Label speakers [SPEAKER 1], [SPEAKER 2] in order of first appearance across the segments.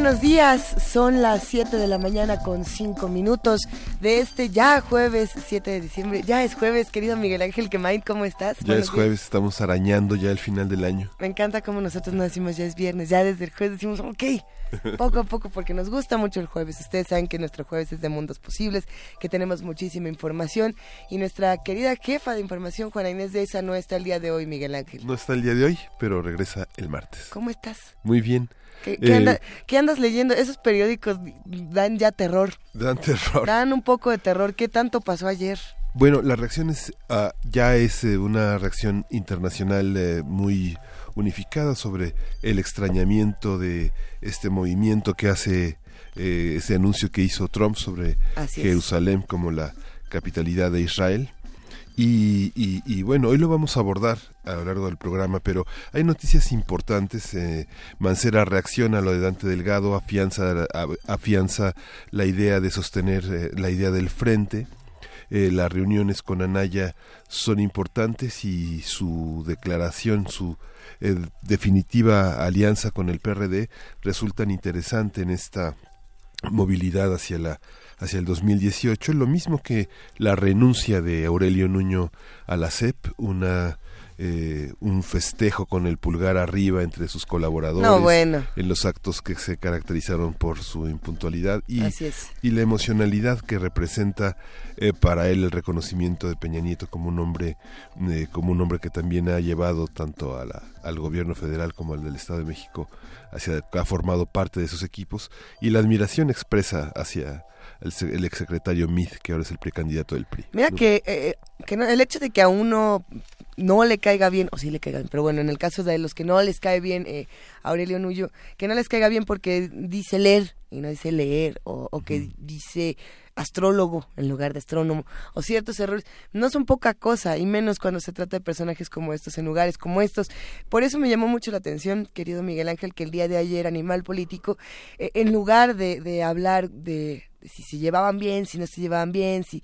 [SPEAKER 1] Buenos días, son las 7 de la mañana con 5 minutos de este ya jueves 7 de diciembre. Ya es jueves, querido Miguel Ángel Quemain, ¿cómo estás?
[SPEAKER 2] Ya es jueves, estamos arañando ya el final del año.
[SPEAKER 1] Me encanta cómo nosotros no decimos ya es viernes, ya desde el jueves decimos, ok, poco a poco porque nos gusta mucho el jueves. Ustedes saben que nuestro jueves es de mundos posibles, que tenemos muchísima información y nuestra querida jefa de información, Juana Inés de esa, no está el día de hoy, Miguel Ángel.
[SPEAKER 2] No está el día de hoy, pero regresa el martes.
[SPEAKER 1] ¿Cómo estás?
[SPEAKER 2] Muy bien.
[SPEAKER 1] ¿Qué, eh, qué, andas leyendo? Esos periódicos dan ya terror.
[SPEAKER 2] Dan terror.
[SPEAKER 1] Dan un poco de terror. ¿Qué tanto pasó ayer?
[SPEAKER 2] Bueno, la reacción es, uh, ya es eh, una reacción internacional eh, muy unificada sobre el extrañamiento de este movimiento que hace ese anuncio que hizo Trump sobre Jerusalén como la capitalidad de Israel. Y, y, bueno, hoy lo vamos a abordar a lo largo del programa, pero hay noticias importantes. Eh, Mancera reacciona a lo de Dante Delgado, afianza, afianza la idea de sostener eh, la idea del frente. Eh, las reuniones con Anaya son importantes y su declaración, su eh, definitiva alianza con el PRD resultan interesante en esta movilidad hacia la hacia el 2018, lo mismo que la renuncia de Aurelio Nuño a la CEP, una eh, un festejo con el pulgar arriba entre sus colaboradores en los actos que se caracterizaron por su impuntualidad y, y la emocionalidad que representa eh, para él el reconocimiento de Peña Nieto como un hombre eh, como un hombre que también ha llevado tanto a la, al gobierno federal como al del Estado de México hacia ha formado parte de esos equipos y la admiración expresa hacia el, el exsecretario Mith, que ahora es el precandidato del PRI.
[SPEAKER 1] Mira que, que el hecho de que a uno no le caiga bien, o sí le caiga bien, pero bueno, en el caso de los que no les cae bien eh, Aurelio Nuyo, que no les caiga bien porque dice leer y no dice leer, o, o que dice astrólogo en lugar de astrónomo, o ciertos errores, no son poca cosa, y menos cuando se trata de personajes como estos, en lugares como estos. Por eso me llamó mucho la atención, querido Miguel Ángel, que el día de ayer Animal Político, eh, en lugar de, de hablar de, si se llevaban bien, si no se llevaban bien, si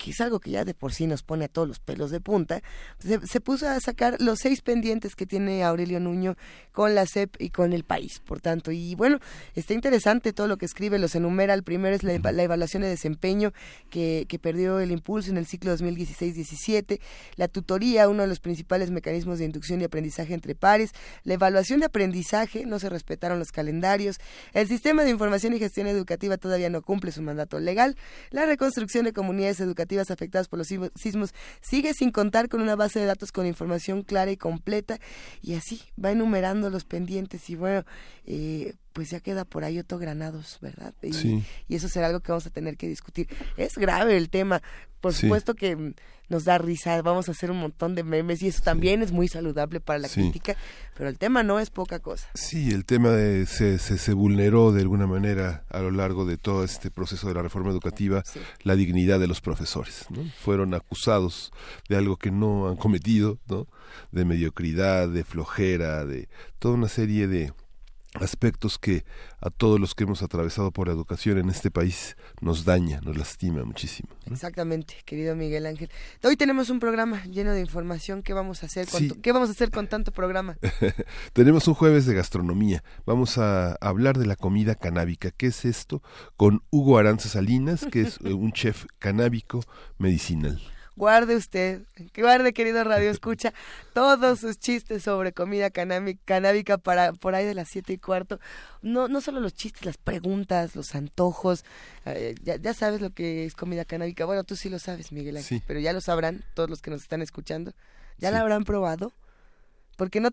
[SPEAKER 1] que es algo que ya de por sí nos pone a todos los pelos de punta, se, puso a sacar los seis pendientes que tiene Aurelio Nuño con la CEP y con el país, por tanto. Y bueno, está interesante todo lo que escribe, los enumera. El primero es la, evaluación de desempeño que, que, perdió el impulso en el ciclo 2016-17, la tutoría, uno de los principales mecanismos de inducción y aprendizaje entre pares, la evaluación de aprendizaje, no se respetaron los calendarios, el sistema de información y gestión educativa todavía no cumple su mandato legal, la reconstrucción de comunidades educativas afectadas por los sismos sigue sin contar con una base de datos con información clara y completa y así va enumerando los pendientes y bueno, eh, pues ya queda por ahí otro Granados, ¿verdad? Y, y, eso será algo que vamos a tener que discutir. Es grave el tema, por supuesto que nos da risa, vamos a hacer un montón de memes y eso también es muy saludable para la crítica, pero el tema no es poca cosa.
[SPEAKER 2] Sí, el tema de, se, se, vulneró de alguna manera a lo largo de todo este proceso de la reforma educativa la dignidad de los profesores, ¿no? Fueron acusados de algo que no han cometido, ¿no? De mediocridad, de flojera, de toda una serie de aspectos que a todos los que hemos atravesado por la educación en este país nos daña, nos lastima muchísimo.
[SPEAKER 1] Exactamente, querido Miguel Ángel. Hoy tenemos un programa lleno de información. ¿Qué vamos a hacer con, ¿qué vamos a hacer con tanto programa?
[SPEAKER 2] tenemos un jueves de gastronomía. Vamos a hablar de la comida canábica. ¿Qué es esto? Con Hugo Aranza Salinas, que es un chef canábico medicinal
[SPEAKER 1] guarde usted, guarde querido Radio Escucha, todos sus chistes sobre comida canábica para por ahí de las siete y cuarto. No, no solo los chistes, las preguntas, los antojos. Eh, ya, sabes lo que es comida canábica. Bueno, tú sí lo sabes, Miguel Ángel, pero ya lo sabrán todos los que nos están escuchando. ¿Ya la habrán probado? porque no,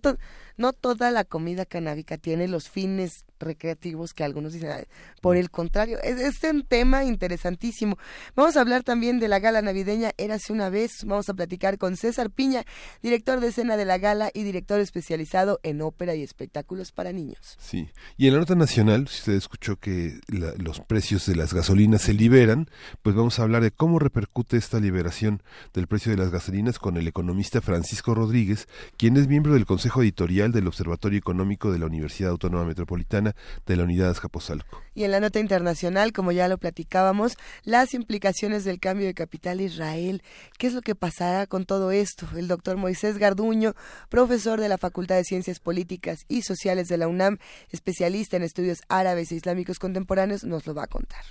[SPEAKER 1] no toda la comida canábica tiene los fines recreativos que algunos dicen. Por el contrario, es, es, un tema interesantísimo. Vamos a hablar también de la gala navideña Érase una vez. Vamos a platicar con César Piña, director de escena de la gala y director especializado en ópera y espectáculos para niños.
[SPEAKER 2] Sí, y en la nota nacional, si usted escuchó que los precios de las gasolinas se liberan, pues vamos a hablar de cómo repercute esta liberación del precio de las gasolinas con el economista Francisco Rodríguez, quien es miembro del Consejo Editorial del Observatorio Económico de la Universidad Autónoma Metropolitana de la Unidad Azcapotzalco.
[SPEAKER 1] Y en la nota internacional, como ya lo platicábamos, las implicaciones del cambio de capital Israel. ¿Qué es lo que pasará con todo esto? El doctor Moisés Garduño, profesor de la Facultad de Ciencias Políticas y Sociales de la UNAM, especialista en estudios árabes e islámicos contemporáneos, nos lo va a contar.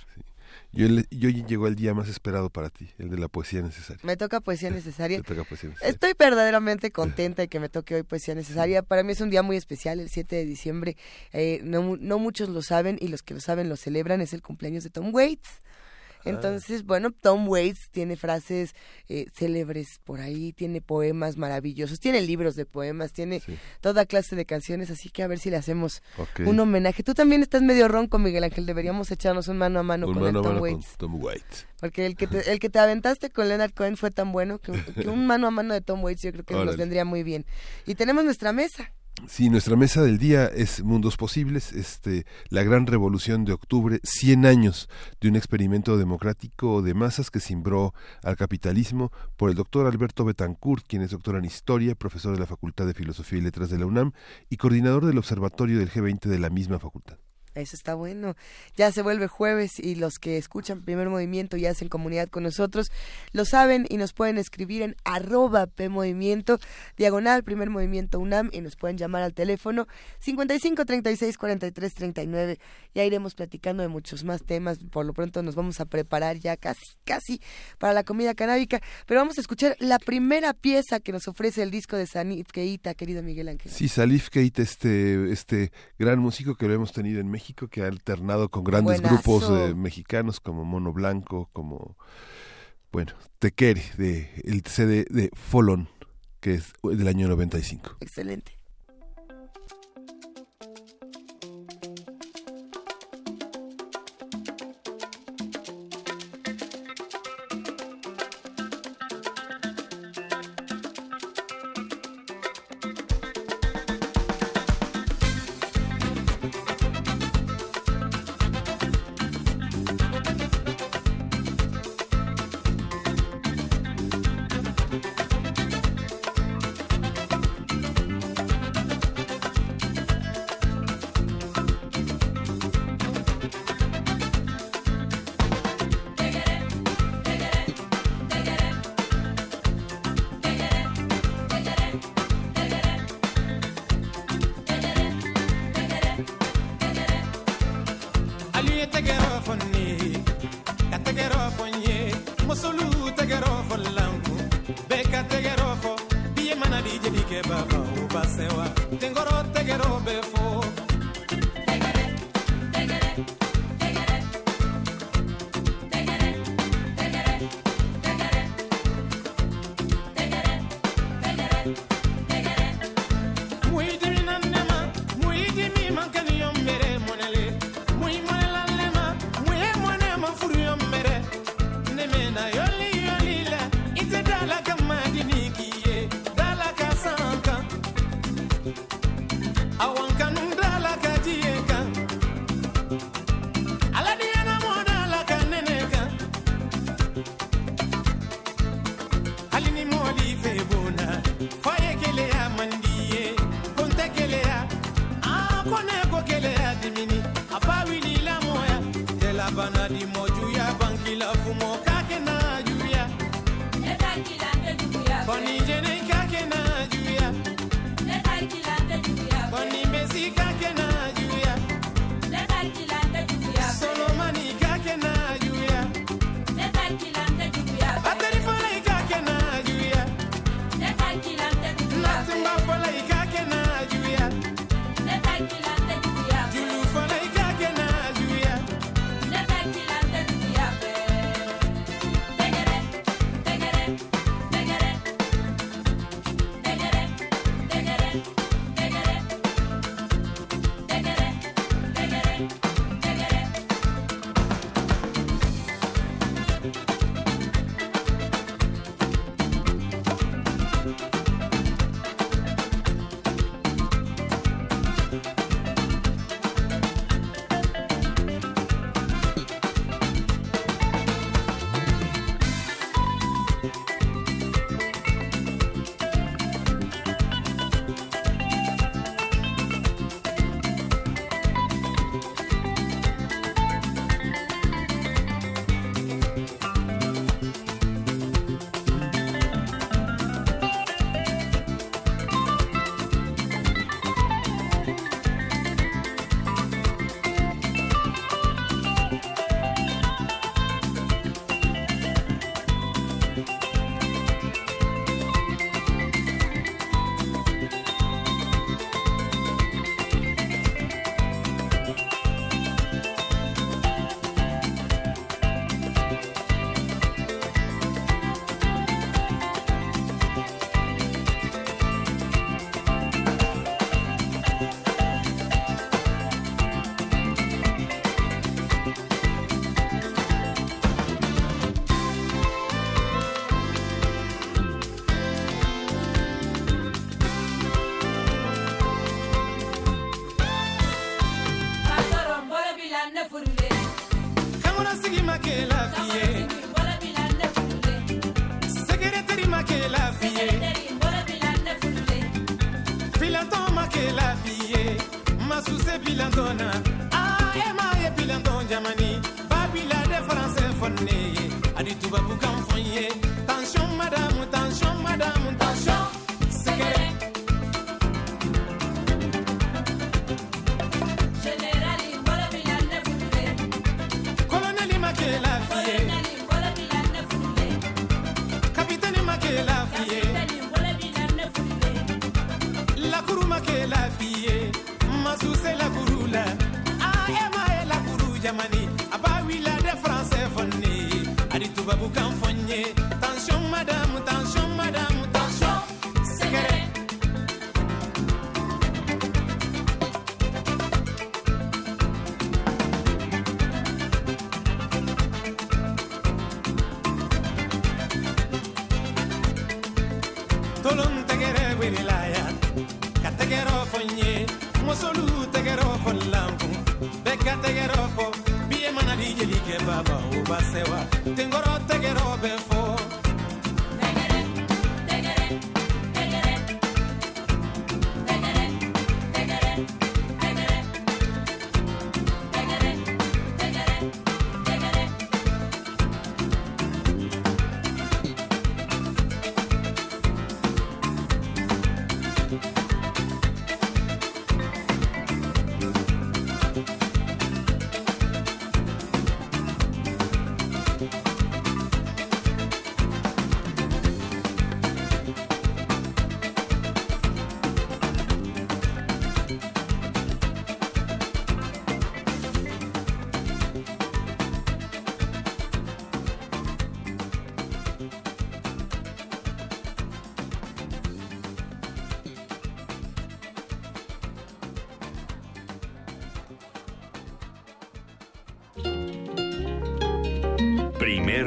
[SPEAKER 2] Yo, yo llegó el día más esperado para ti, el de la poesía necesaria.
[SPEAKER 1] Me toca poesía necesaria. Estoy verdaderamente contenta de que me toque hoy poesía necesaria. Para mí es un día muy especial, el 7 de diciembre. Eh, no, no muchos lo saben y los que lo saben lo celebran. Es el cumpleaños de Tom Waits. Entonces, bueno, Tom Waits tiene frases eh, célebres por ahí, tiene poemas maravillosos, tiene libros de poemas, tiene toda clase de canciones, así que a ver si le hacemos un homenaje. Tú también estás medio ronco, Miguel Ángel, deberíamos echarnos un mano a mano con Tom, Waits. Porque el que, te, el que te aventaste con Leonard Cohen fue tan bueno que, que un mano a mano de Tom Waits yo creo que nos vendría muy bien. Y tenemos nuestra mesa.
[SPEAKER 2] Sí, nuestra mesa del día es Mundos Posibles, este, la gran revolución de octubre, 100 años de un experimento democrático de masas que cimbró al capitalismo por el doctor Alberto Betancourt, quien es doctor en Historia, profesor de la Facultad de Filosofía y Letras de la UNAM y coordinador del Observatorio del G20 de la misma facultad.
[SPEAKER 1] Eso está bueno. Ya se vuelve jueves y los que escuchan primer movimiento y hacen comunidad con nosotros lo saben y nos pueden escribir en arroba PMovimiento, diagonal primer movimiento UNAM y nos pueden llamar al teléfono 55 36 43 39. Ya iremos platicando de muchos más temas. Por lo pronto nos vamos a preparar ya casi, casi para la comida canábica. Pero vamos a escuchar la primera pieza que nos ofrece el disco de Salif Keita, querido Miguel Ángel.
[SPEAKER 2] Sí, Salif Keita, este, este gran músico que lo hemos tenido en México que ha alternado con grandes grupos mexicanos como Mono Blanco, como, bueno, Tequere, de, el CD de Folon, que es del año 95.
[SPEAKER 1] Excelente.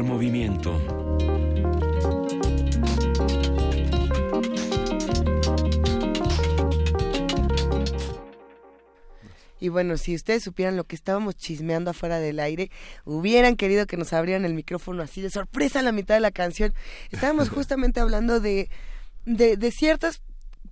[SPEAKER 3] Movimiento.
[SPEAKER 1] Y bueno, si ustedes supieran lo que estábamos chismeando afuera del aire, hubieran querido que nos abrieran el micrófono así de sorpresa a la mitad de la canción. Estábamos justamente hablando de, de, de ciertas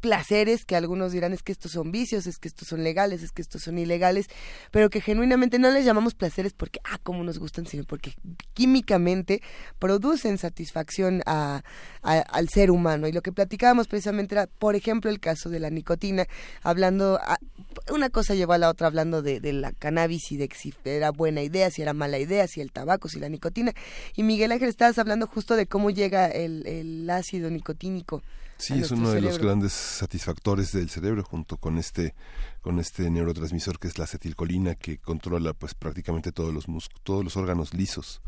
[SPEAKER 1] placeres que algunos dirán es que estos son vicios, es que estos son legales, es que estos son ilegales, pero que genuinamente no les llamamos placeres porque, ah, como nos gustan, sino porque químicamente producen satisfacción a, al ser humano. Y lo que platicábamos precisamente era, por ejemplo, el caso de la nicotina, hablando, una cosa llevó a la otra hablando de, de la cannabis y de si era buena idea, si era mala idea, si el tabaco, si la nicotina. Y Miguel Ángel, estabas hablando justo de cómo llega el, el ácido nicotínico
[SPEAKER 2] Sí, es uno de los grandes satisfactores del cerebro junto con este con este neurotransmisor que es la acetilcolina que controla pues prácticamente todos los todos los órganos lisos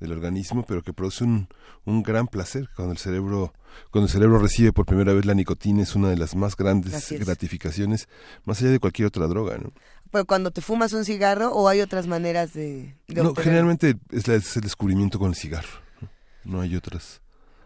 [SPEAKER 2] del organismo, pero que produce un, un gran placer cuando el cerebro cuando el cerebro recibe por primera vez la nicotina es una de las más grandes gratificaciones más allá de cualquier otra droga, ¿no?
[SPEAKER 1] Pero cuando te fumas un cigarro o hay otras maneras de,
[SPEAKER 2] no, generalmente es, es, el descubrimiento con el cigarro, no hay otras.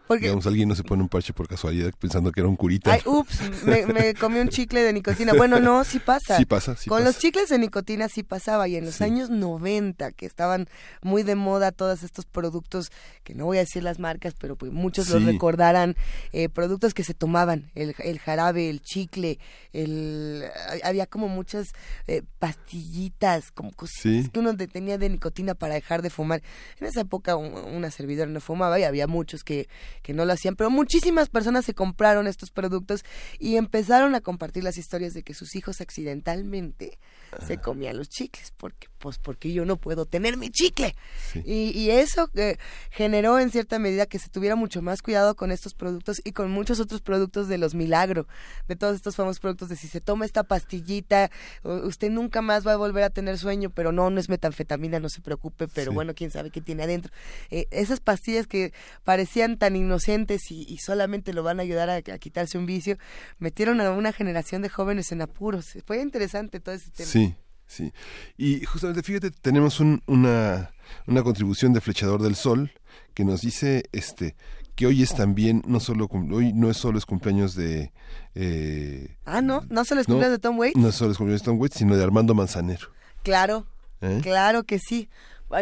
[SPEAKER 2] Porque, Digamos, alguien no se pone un parche por casualidad pensando que era un curita.
[SPEAKER 1] Ay, ups, me, comí un chicle de nicotina. Bueno, no, sí pasa.
[SPEAKER 2] Sí pasa, sí
[SPEAKER 1] Con los chicles de nicotina sí pasaba. Y en los años 90, que estaban muy de moda todos estos productos, que no voy a decir las marcas, pero pues muchos los recordarán, eh, productos que se tomaban, el, el jarabe, el chicle, el había como muchas eh, pastillitas, como cosas que uno tenía de nicotina para dejar de fumar. En esa época una servidora no fumaba y había muchos que que no lo hacían, pero muchísimas personas se compraron estos productos y empezaron a compartir las historias de que sus hijos accidentalmente se comían los chicles, porque pues porque yo no puedo tener mi chicle. Y, eso eh, generó en cierta medida que se tuviera mucho más cuidado con estos productos y con muchos otros productos de los milagro, de todos estos famosos productos de si se toma esta pastillita, usted nunca más va a volver a tener sueño, pero no, no es metanfetamina, no se preocupe, pero bueno, quién sabe qué tiene adentro. Eh, esas pastillas que parecían tan inocentes y, solamente lo van a ayudar a, quitarse un vicio, metieron a una generación de jóvenes en apuros. Fue interesante todo ese tema.
[SPEAKER 2] Sí. Sí, y justamente fíjate, tenemos un, una, una contribución de Flechador del Sol que nos dice este que hoy es también, no solo hoy no es solo es cumpleaños de...
[SPEAKER 1] Eh, ah, no, no solo es cumpleaños de Tom Waits.
[SPEAKER 2] No solo es cumpleaños de Tom Waits, sino de Armando Manzanero.
[SPEAKER 1] Claro, ¿Eh? claro que sí.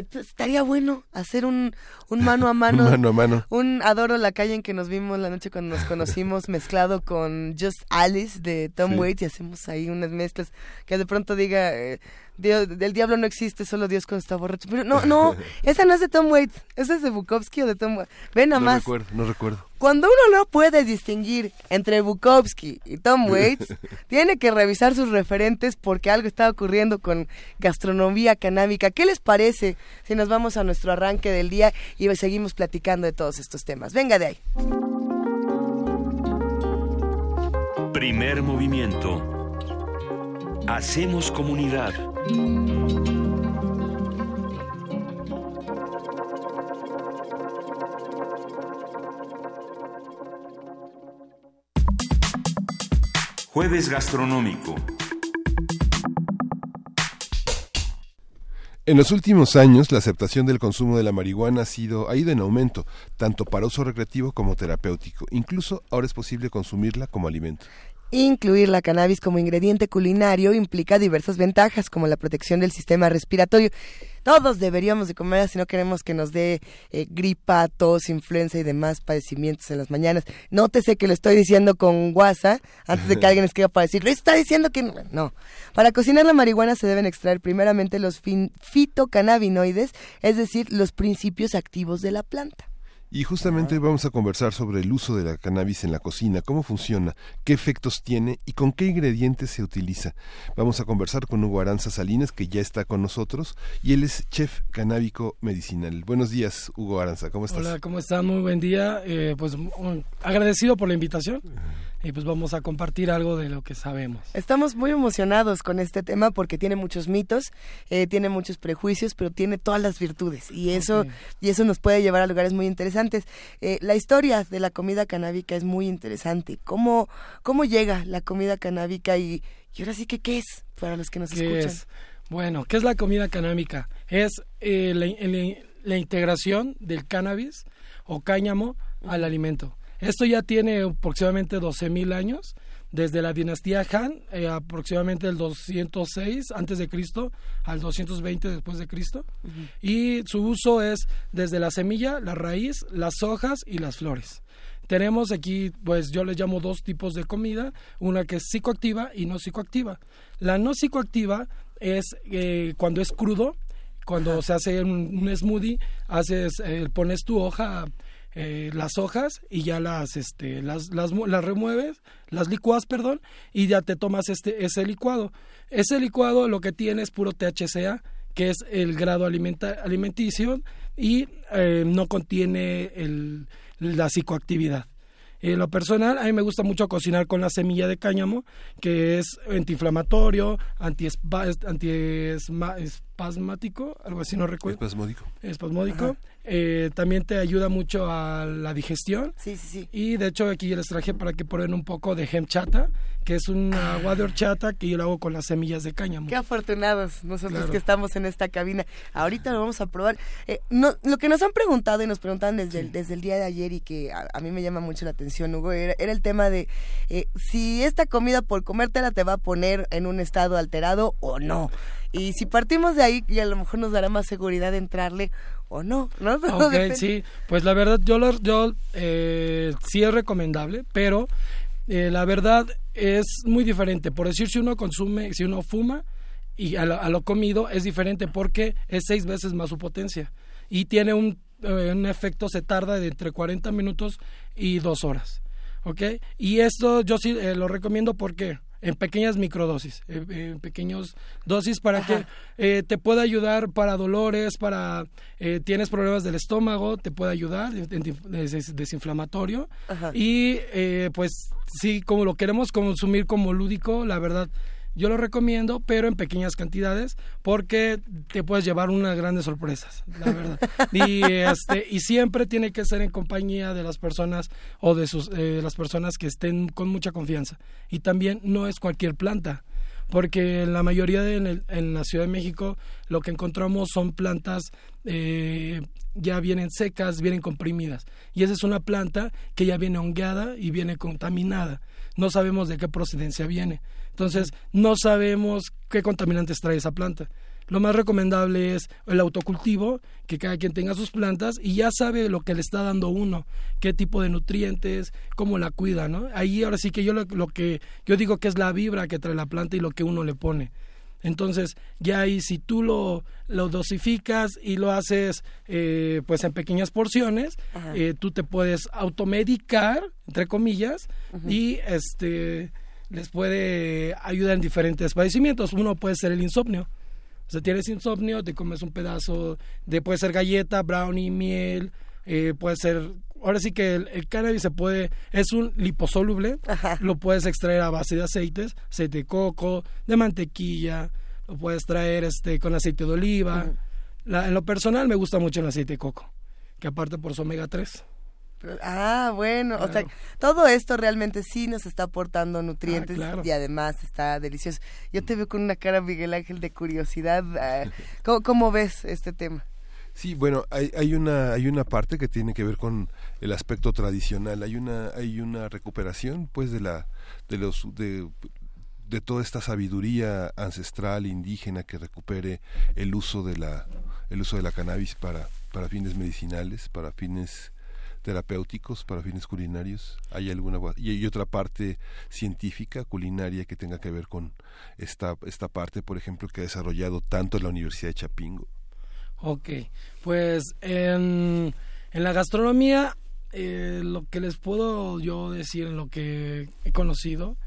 [SPEAKER 1] Pues, estaría bueno hacer un, un mano a mano.
[SPEAKER 2] un mano a mano.
[SPEAKER 1] Un adoro la calle en que nos vimos la noche cuando nos conocimos mezclado con Just Alice de Tom Waits y hacemos ahí unas mezclas que de pronto diga eh, Dios, el diablo no existe, solo Dios cuando está borracho. Pero no, no, esa no es de Tom Waits, esa es de Bukowski o de Tom Waits. Ven nada más.
[SPEAKER 2] No recuerdo, no recuerdo.
[SPEAKER 1] Cuando uno no puede distinguir entre Bukowski y Tom Waits, tiene que revisar sus referentes porque algo está ocurriendo con gastronomía canábica. ¿Qué les parece si nos vamos a nuestro arranque del día y seguimos platicando de todos estos temas? Venga de ahí.
[SPEAKER 4] Primer movimiento. Hacemos comunidad. Jueves Gastronómico.
[SPEAKER 2] En los últimos años, la aceptación del consumo de la marihuana ha, sido, ido en aumento, tanto para uso recreativo como terapéutico. Incluso ahora es posible consumirla como alimento.
[SPEAKER 1] Incluir la cannabis como ingrediente culinario implica diversas ventajas, como la protección del sistema respiratorio. Todos deberíamos de comer si no queremos que nos dé eh, gripa, tos, influenza y demás padecimientos en las mañanas. Nótese que lo estoy diciendo con guasa, antes de que alguien escriba para decir, lo está diciendo que no. no. Para cocinar la marihuana se deben extraer primeramente los fitocannabinoides, es decir, los principios activos de la planta.
[SPEAKER 2] Y justamente hoy vamos a conversar sobre el uso de la cannabis en la cocina, cómo funciona, qué efectos tiene y con qué ingredientes se utiliza. Vamos a conversar con Hugo Aranza Salinas, que ya está con nosotros, y él es chef canábico medicinal. Buenos días, Hugo Aranza, ¿cómo estás?
[SPEAKER 5] Hola, ¿cómo estás? Muy buen día. Eh, pues agradecido por la invitación y pues vamos a compartir algo de lo que sabemos.
[SPEAKER 1] Estamos muy emocionados con este tema porque tiene muchos mitos, eh, tiene muchos prejuicios, pero tiene todas las virtudes y eso y eso nos puede llevar a lugares muy interesantes. Eh, la historia de la comida canábica es muy interesante. ¿Cómo cómo llega la comida canábica y, y ahora sí que qué es para los que nos escuchan?
[SPEAKER 5] Bueno, ¿qué es la comida canábica? Es eh, la, integración del cannabis o cáñamo al alimento. Esto ya tiene aproximadamente 12.000 años, desde la dinastía Han, eh, aproximadamente el 206 antes de Cristo al 220 después de Cristo, y su uso es desde la semilla, la raíz, las hojas y las flores. Tenemos aquí, pues yo le llamo dos tipos de comida, una que es psicoactiva y no psicoactiva. La no psicoactiva es eh, cuando es crudo, cuando se hace un, smoothie, haces, eh, pones tu hoja eh, las hojas y ya las, este, las, las, las, remueves, las licuas, perdón, y ya te tomas este, ese licuado. Ese licuado lo que tiene es puro THCA, que es el grado alimenticio y eh, no contiene el, la psicoactividad. En lo personal, a mí me gusta mucho cocinar con la semilla de cáñamo, que es antiinflamatorio, anti, espasmático, algo así no recuerdo.
[SPEAKER 2] Espasmódico.
[SPEAKER 5] Espasmódico. Eh, también te ayuda mucho a la digestión.
[SPEAKER 1] Sí, sí, sí.
[SPEAKER 5] Y de hecho aquí les traje para que prueben un poco de hemp chata, que es un agua de horchata que yo lo hago con las semillas de cáñamo.
[SPEAKER 1] Qué afortunados nosotros que estamos en esta cabina. Ahorita lo vamos a probar. Eh, no, lo que nos han preguntado y nos preguntan desde, el, desde el día de ayer y que a, mí me llama mucho la atención, Hugo, era, el tema de eh, si esta comida por comértela te va a poner en un estado alterado o no. Y si partimos de ahí, y a lo mejor nos dará más seguridad de entrarle o no, ¿no?
[SPEAKER 5] Ok, sí, pues la verdad yo, lo, yo eh, sí es recomendable, pero eh, la verdad es muy diferente. Por decir, si uno consume, si uno fuma y a lo, comido es diferente porque es seis veces más su potencia y tiene un, eh, un efecto, se tarda de entre 40 minutos y dos horas. ¿Ok? Y esto yo sí lo recomiendo porque en pequeñas microdosis, en, pequeños dosis para que eh, te pueda ayudar para dolores, para eh, tienes problemas del estómago, te puede ayudar, es desinflamatorio. Y eh, pues sí, como lo queremos consumir como lúdico, la verdad yo lo recomiendo, pero en pequeñas cantidades, porque te puedes llevar unas grandes sorpresas, la verdad. y, este, y siempre tiene que ser en compañía de las personas o de sus, eh, las personas que estén con mucha confianza. Y también no es cualquier planta porque la mayoría de en, la Ciudad de México lo que encontramos son plantas eh, ya vienen secas, vienen comprimidas. Y esa es una planta que ya viene hongueada y viene contaminada. No sabemos de qué procedencia viene. Entonces, no sabemos qué contaminantes trae esa planta. Lo más recomendable es el autocultivo, que cada quien tenga sus plantas y ya sabe lo que le está dando uno, qué tipo de nutrientes, cómo la cuida, ¿no? Ahí ahora sí que yo lo, lo que yo digo que es la vibra que trae la planta y lo que uno le pone. Entonces, ya ahí si tú lo, lo dosificas y lo haces eh, pues en pequeñas porciones, eh, tú te puedes automedicar, entre comillas, y este les puede ayudar en diferentes padecimientos. Uno puede ser el insomnio. O sea, tienes insomnio, te comes un pedazo de, puede ser galleta, brownie, miel, eh, puede ser ahora sí que el, cannabis se puede, es un liposoluble, lo puedes extraer a base de aceites, aceite de coco, de mantequilla, lo puedes traer este con aceite de oliva. en lo personal me gusta mucho el aceite de coco, que aparte por su omega 3.
[SPEAKER 1] Ah, bueno, o sea, todo esto realmente sí nos está aportando nutrientes
[SPEAKER 5] Ah,
[SPEAKER 1] y además está delicioso. Yo te veo con una cara, Miguel Ángel, de curiosidad. ah, ¿Cómo, cómo ves este tema?
[SPEAKER 2] Sí, bueno, hay, hay una hay una parte que tiene que ver con el aspecto tradicional. Hay una hay una recuperación, pues, de la de los de de toda esta sabiduría ancestral indígena que recupere el uso de la el uso de la cannabis para para fines medicinales, para fines terapéuticos, para fines culinarios. Hay alguna y hay otra parte científica culinaria que tenga que ver con esta esta parte, por ejemplo, que ha desarrollado tanto la Universidad de Chapingo.
[SPEAKER 5] Ok, pues en, en la gastronomía eh, lo que les puedo yo decir en lo que he conocido,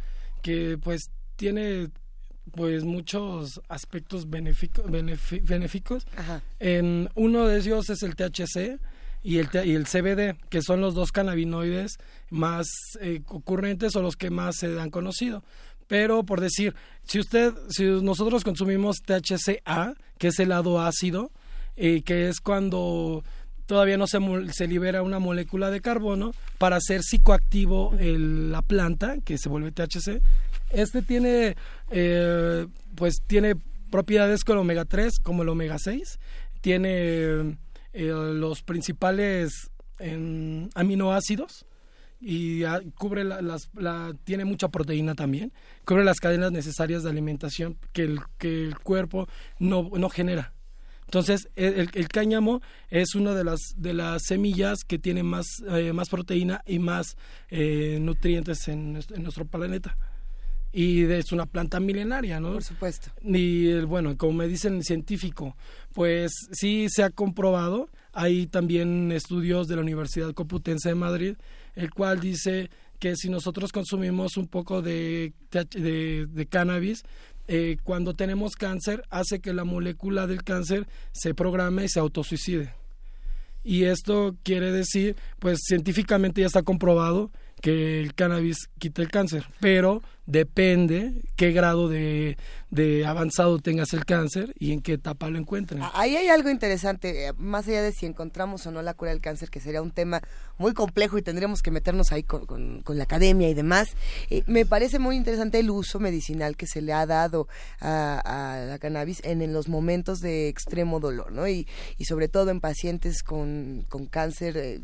[SPEAKER 5] que pues tiene pues muchos aspectos benéficos.
[SPEAKER 1] Ajá.
[SPEAKER 5] En uno de ellos es el THC y el, y el CBD, que son los dos cannabinoides más eh, ocurrentes o los que más se han conocido. Pero por decir, si usted, si nosotros consumimos THCA, que es el lado ácido, eh, que es cuando todavía no se, libera una molécula de carbono para hacer psicoactivo el- la planta, que se vuelve THC. Este tiene, eh, pues tiene propiedades con omega 3, como el omega 6. Tiene eh, los principales aminoácidos y ah, cubre la- las, la- tiene mucha proteína también. Cubre las cadenas necesarias de alimentación que el, que el cuerpo no, no genera. Entonces, el, el- cáñamo es una de las, de las semillas que tiene más, eh, más proteína y más eh, nutrientes en nuestro planeta. Y es una planta milenaria, ¿no?
[SPEAKER 1] Por supuesto.
[SPEAKER 5] Y bueno, como me dicen el científico, pues sí se ha comprobado. Hay también estudios de la Universidad Complutense de Madrid, el cual dice que si nosotros consumimos un poco de, de cannabis, eh, cuando tenemos cáncer, hace que la molécula del cáncer se programe y se autosuicide. Y esto quiere decir, pues científicamente ya está comprobado que el cannabis quita el cáncer, pero depende qué grado de, de avanzado tengas el cáncer y en qué etapa lo encuentren.
[SPEAKER 1] Ah, Ahí hay algo interesante, eh, más allá de si encontramos o no la cura del cáncer, que sería un tema muy complejo y tendríamos que meternos ahí con, con- con la academia y demás. eh, me parece muy interesante el uso medicinal que se le ha dado a, a la cannabis en, en los momentos de extremo dolor, ¿no? Y, y sobre todo en pacientes con, con cáncer. eh,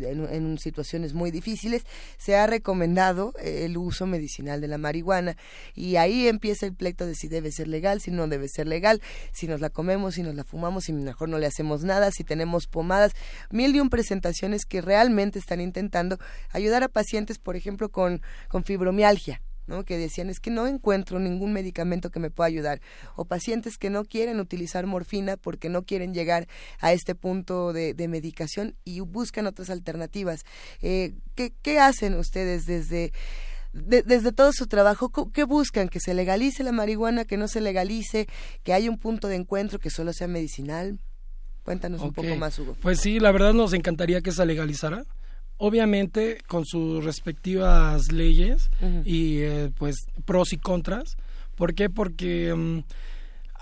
[SPEAKER 1] en, situaciones muy difíciles, se ha recomendado eh, el uso medicinal de la marihuana y ahí empieza el pleito de si debe ser legal, si no debe ser legal, si nos la comemos, si nos la fumamos, si mejor no le hacemos nada, si tenemos pomadas, mil y un presentaciones que realmente están intentando ayudar a pacientes, por ejemplo, con, con fibromialgia. ¿No? que decían es que no encuentro ningún medicamento que me pueda ayudar o pacientes que no quieren utilizar morfina porque no quieren llegar a este punto de, de medicación y buscan otras alternativas eh, ¿qué, qué hacen ustedes desde de- desde todo su trabajo, ¿qué buscan? ¿Que se legalice la marihuana, que no se legalice, que haya un punto de encuentro que solo sea medicinal? Cuéntanos un poco más, Hugo.
[SPEAKER 5] Pues sí, la verdad nos encantaría que se legalizara. Obviamente con sus respectivas leyes y eh, pues pros y contras. ¿Por qué? Porque mm,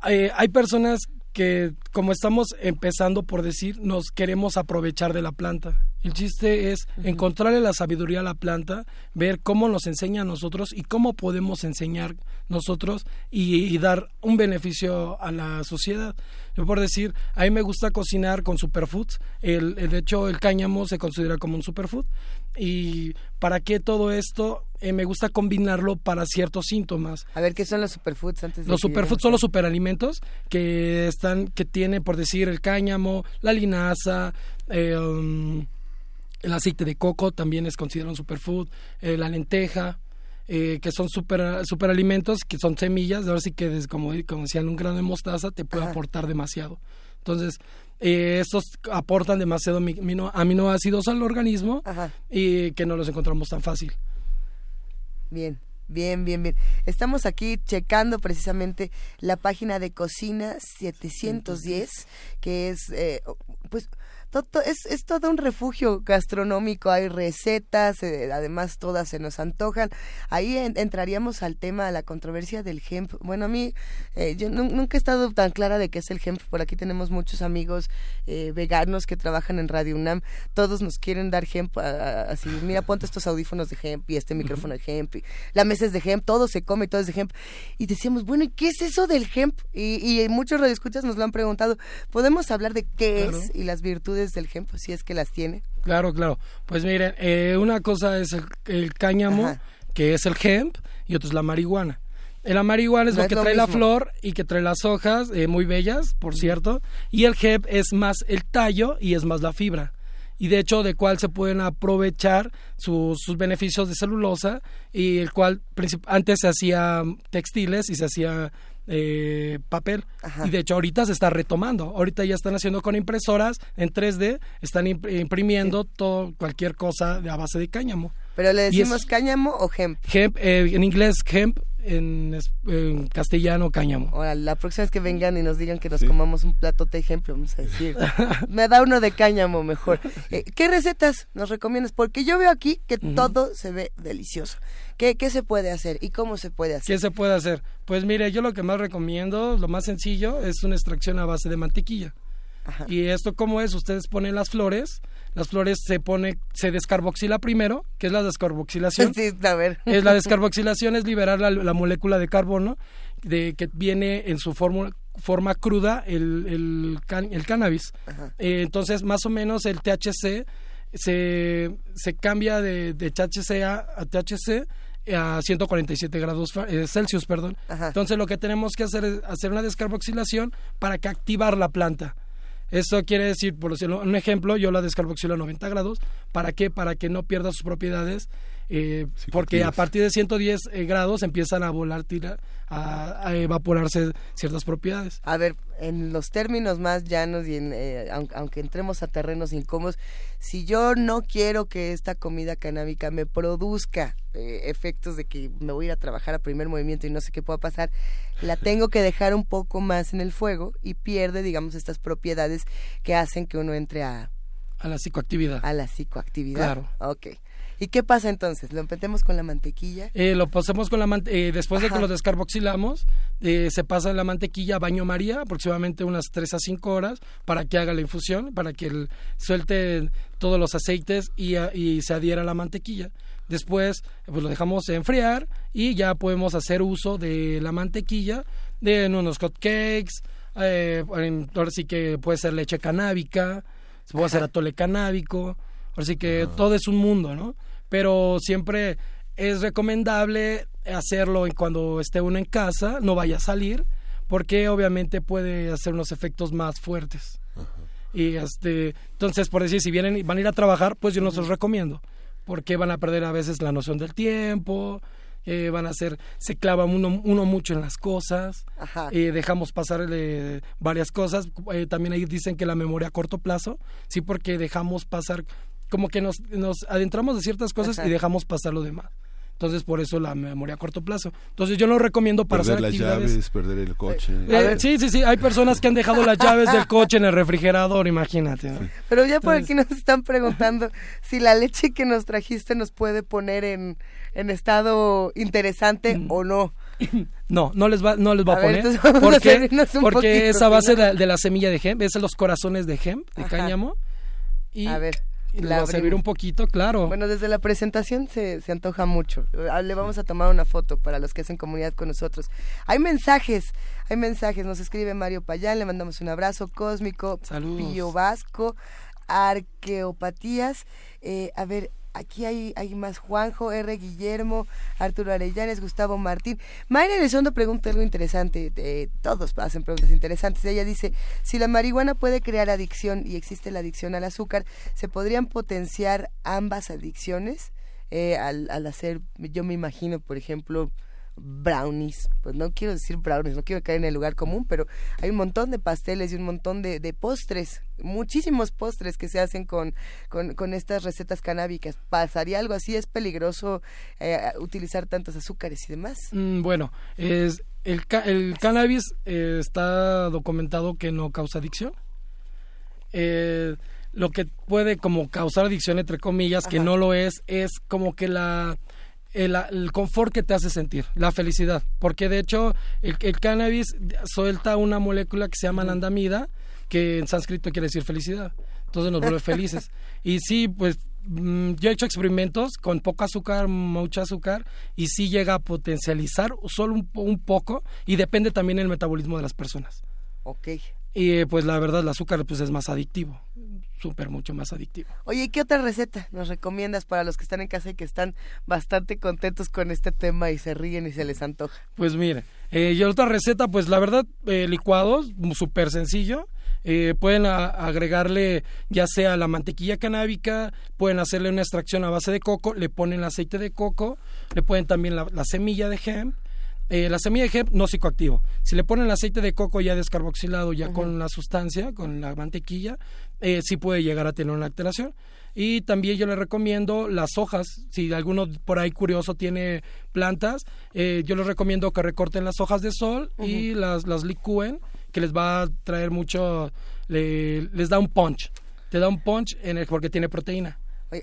[SPEAKER 5] eh, hay personas que como estamos empezando por decir, nos queremos aprovechar de la planta. El chiste es encontrarle la sabiduría a la planta, ver cómo nos enseña a nosotros y cómo podemos enseñar nosotros y, y dar un beneficio a la sociedad. Yo por decir, a mí me gusta cocinar con superfoods. El, el- de hecho, el cáñamo se considera como un superfood. ¿Y para qué todo esto? eh, me gusta combinarlo para ciertos síntomas.
[SPEAKER 1] A ver, ¿qué son los superfoods antes de
[SPEAKER 5] Los superfoods son los superalimentos que están, que tiene, por decir, el cáñamo, la linaza, eh, um, el aceite de coco también es considerado un superfood, eh, la lenteja, eh, que son super, superalimentos, que son semillas, ahora sí que des- como, como decían, un grano de mostaza te puede
[SPEAKER 1] Ajá.
[SPEAKER 5] aportar demasiado. Entonces, eh, estos aportan demasiado mi- amino- aminoácidos al organismo
[SPEAKER 1] Ajá.
[SPEAKER 5] y que no los encontramos tan fácil.
[SPEAKER 1] Bien, bien, bien, bien. Estamos aquí checando precisamente la página de Cocina 710, que es, eh, pues, to- to- es, es todo un refugio gastronómico. Hay recetas, eh, además todas se nos antojan. Ahí en- entraríamos al tema, a la controversia del hemp. Bueno, a mí, eh, yo nu- nunca he estado tan clara de qué es el hemp. Por aquí tenemos muchos amigos eh, veganos que trabajan en Radio UNAM. Todos nos quieren dar hemp, a- a- así, mira, ponte estos audífonos de hemp y este micrófono de hemp. Y la mesa es de hemp, todo se come, todo es de hemp. Y decíamos, bueno, ¿y qué es eso del hemp? Y, y muchos radioescuchas nos lo han preguntado. ¿Podemos hablar de qué
[SPEAKER 5] Claro.
[SPEAKER 1] es y las virtudes del hemp, si es que las tiene?
[SPEAKER 5] Claro, claro. Pues miren, eh, una cosa es el, el cáñamo,
[SPEAKER 1] Ajá.
[SPEAKER 5] que es el hemp, y otra es la marihuana. Eh, La marihuana es
[SPEAKER 1] No
[SPEAKER 5] lo
[SPEAKER 1] es
[SPEAKER 5] que
[SPEAKER 1] lo
[SPEAKER 5] trae la flor y que trae las hojas, eh, muy bellas, por cierto. Y el hemp es más el tallo y es más la fibra. Y de hecho, de cual se pueden aprovechar sus, sus beneficios de celulosa, y el cual antes se hacía textiles y se hacía eh, papel.
[SPEAKER 1] Ajá.
[SPEAKER 5] Y de hecho, ahorita se está retomando. Ahorita ya están haciendo con impresoras en 3D, están imp- imprimiendo todo, cualquier cosa de a base de cáñamo.
[SPEAKER 1] ¿Pero le
[SPEAKER 5] es-
[SPEAKER 1] decimos cáñamo o hemp?
[SPEAKER 5] Hemp, eh, en inglés hemp, en, castellano cáñamo.
[SPEAKER 1] Ahora, la próxima vez que vengan y nos digan que nos
[SPEAKER 2] Sí.
[SPEAKER 1] comamos un plato de ejemplo, vamos a decir, me da uno de cáñamo mejor. Eh, ¿Qué recetas nos recomiendas? Porque yo veo aquí que todo se ve delicioso. ¿Qué, ¿Qué se puede hacer y cómo se puede hacer?
[SPEAKER 5] ¿Qué se puede hacer? Pues mire, yo lo que más recomiendo, lo más sencillo, es una extracción a base de mantequilla.
[SPEAKER 1] Ajá.
[SPEAKER 5] Y esto cómo es, ustedes ponen las flores, las flores se pone, se descarboxila primero, que es la descarboxilación.
[SPEAKER 1] Sí, a ver.
[SPEAKER 5] es la descarboxilación es liberar la, la molécula de carbono de que viene en su fórmula- forma cruda el, el, can- el cannabis. Eh, entonces, más o menos el THC se, se cambia de, de THC a, a THC a 147 grados eh, Celsius, perdón.
[SPEAKER 1] Ajá.
[SPEAKER 5] Entonces, lo que tenemos que hacer es hacer una descarboxilación para que activar la planta. Eso quiere decir, por un ejemplo, yo la descarboxilo a 90 grados. ¿Para qué? Para que no pierda sus propiedades. Eh, porque a partir de 110 eh, grados empiezan a volar, tira, a, a evaporarse ciertas propiedades.
[SPEAKER 1] A ver, en los términos más llanos y en, eh, aun- aunque entremos a terrenos incómodos, si yo no quiero que esta comida canábica me produzca eh, efectos de que me voy a ir a trabajar a primer movimiento y no sé qué pueda pasar, la tengo que dejar un poco más en el fuego y pierde, digamos, estas propiedades que hacen que uno entre a,
[SPEAKER 5] A la psicoactividad.
[SPEAKER 1] a la psicoactividad.
[SPEAKER 5] Claro.
[SPEAKER 1] Ok. ¿Y qué pasa entonces? ¿Lo empetemos con la mantequilla?
[SPEAKER 5] Eh, lo pasamos con la mante- eh, después de
[SPEAKER 1] Ajá.
[SPEAKER 5] que lo descarboxilamos, eh, se pasa la mantequilla a baño María, aproximadamente unas 3 a 5 horas, para que haga la infusión, para que el- suelte todos los aceites y, a- y se adhiera a la mantequilla. Después, pues lo dejamos enfriar y ya podemos hacer uso de la mantequilla de en unos hot cakes, eh, ahora sí que puede ser leche canábica, puede hacer atole canábico, ahora sí que todo es un mundo, ¿no? Pero siempre es recomendable hacerlo cuando esté uno en casa, no vaya a salir, porque obviamente puede hacer unos efectos más fuertes. Y este, entonces, por decir, si vienen y van a ir a trabajar, pues yo no se los recomiendo, porque van a perder a veces la noción del tiempo, eh, van a hacer, se clava uno, uno mucho en las cosas, eh, dejamos pasar eh, varias cosas. Eh, también ahí dicen que la memoria a corto plazo, sí, porque dejamos pasar, como que nos, nos adentramos de ciertas cosas
[SPEAKER 1] Ajá.
[SPEAKER 5] y dejamos pasar lo demás. Entonces, por eso la memoria a corto plazo. Entonces, yo lo recomiendo para
[SPEAKER 2] perder
[SPEAKER 5] hacer
[SPEAKER 2] las
[SPEAKER 5] actividades.
[SPEAKER 2] llaves, perder el coche.
[SPEAKER 5] Eh, sí, sí, sí. Hay personas que han dejado las llaves del coche en el refrigerador, imagínate. ¿no?
[SPEAKER 1] Pero ya por
[SPEAKER 5] Entonces-
[SPEAKER 1] aquí nos están preguntando si la leche que nos trajiste nos puede poner en, en estado interesante
[SPEAKER 5] Mm.
[SPEAKER 1] o no.
[SPEAKER 5] No, no les va, no les va a,
[SPEAKER 1] A ver,
[SPEAKER 5] poner.
[SPEAKER 1] a
[SPEAKER 5] porque porque
[SPEAKER 1] poquito,
[SPEAKER 5] es a base
[SPEAKER 1] no-
[SPEAKER 5] de, de la semilla de hemp, es los corazones de hemp, de
[SPEAKER 1] Ajá.
[SPEAKER 5] cáñamo. Y,
[SPEAKER 1] A ver,
[SPEAKER 5] y va a servir un poquito, claro.
[SPEAKER 1] Bueno, desde la presentación se, se antoja mucho. Ah, Le vamos a tomar una foto para los que hacen comunidad con nosotros. Hay mensajes, hay mensajes. Nos escribe Mario Payán, le mandamos un abrazo cósmico.
[SPEAKER 5] Saludos.
[SPEAKER 1] Pío Vasco, Arqueopatías. Eh, a ver, aquí hay, hay más Juanjo, R. Guillermo, Arturo Arellanes, Gustavo Martín. Mayra Elizondo pregunta algo interesante, eh, todos hacen preguntas interesantes. Ella dice, si la marihuana puede crear adicción y existe la adicción al azúcar, ¿se podrían potenciar ambas adicciones? Eh, al, al hacer, yo me imagino, por ejemplo, brownies, pues no quiero decir brownies, no quiero caer en el lugar común, pero hay un montón de pasteles y un montón de, de postres, muchísimos postres que se hacen con, con, con, estas recetas canábicas. ¿Pasaría algo así? ¿Es peligroso eh, utilizar tantos azúcares y demás?
[SPEAKER 5] Mm, bueno, es, el, el cannabis eh, está documentado que no causa adicción. Eh, lo que puede como causar adicción, entre comillas, Ajá. que no lo es, es como que la el, el, confort que te hace sentir, la felicidad. Porque de hecho el, el cannabis suelta una molécula que se llama nandamida, que en sánscrito quiere decir felicidad. Entonces nos vuelve felices. Y sí, pues mm, yo he hecho experimentos con poco azúcar, mucho azúcar, y sí llega a potencializar solo un, un poco, y depende también del metabolismo de las personas.
[SPEAKER 1] Ok.
[SPEAKER 5] Y pues la verdad el azúcar pues es más adictivo súper mucho más adictivo.
[SPEAKER 1] Oye, ¿qué otra receta nos recomiendas para los que están en casa y que están bastante contentos con este tema y se ríen y se les antoja?
[SPEAKER 5] Pues mire, eh, y otra receta, pues la verdad, eh, licuados, súper sencillo. Eh, pueden a, agregarle ya sea la mantequilla canábica, pueden hacerle una extracción a base de coco, le ponen aceite de coco, le ponen también la, la semilla de hemp, eh, la semilla de hemp no psicoactivo. Si le ponen el aceite de coco ya descarboxilado, ya uh -huh. con la sustancia, con la mantequilla, eh, sí puede llegar a tener una alteración. Y también yo le recomiendo las hojas, si alguno por ahí curioso tiene plantas, eh, yo les recomiendo que recorten las hojas de sol uh -huh. y las, las licúen, que les va a traer mucho, le, les da un punch. Te da un punch en el, porque tiene proteína.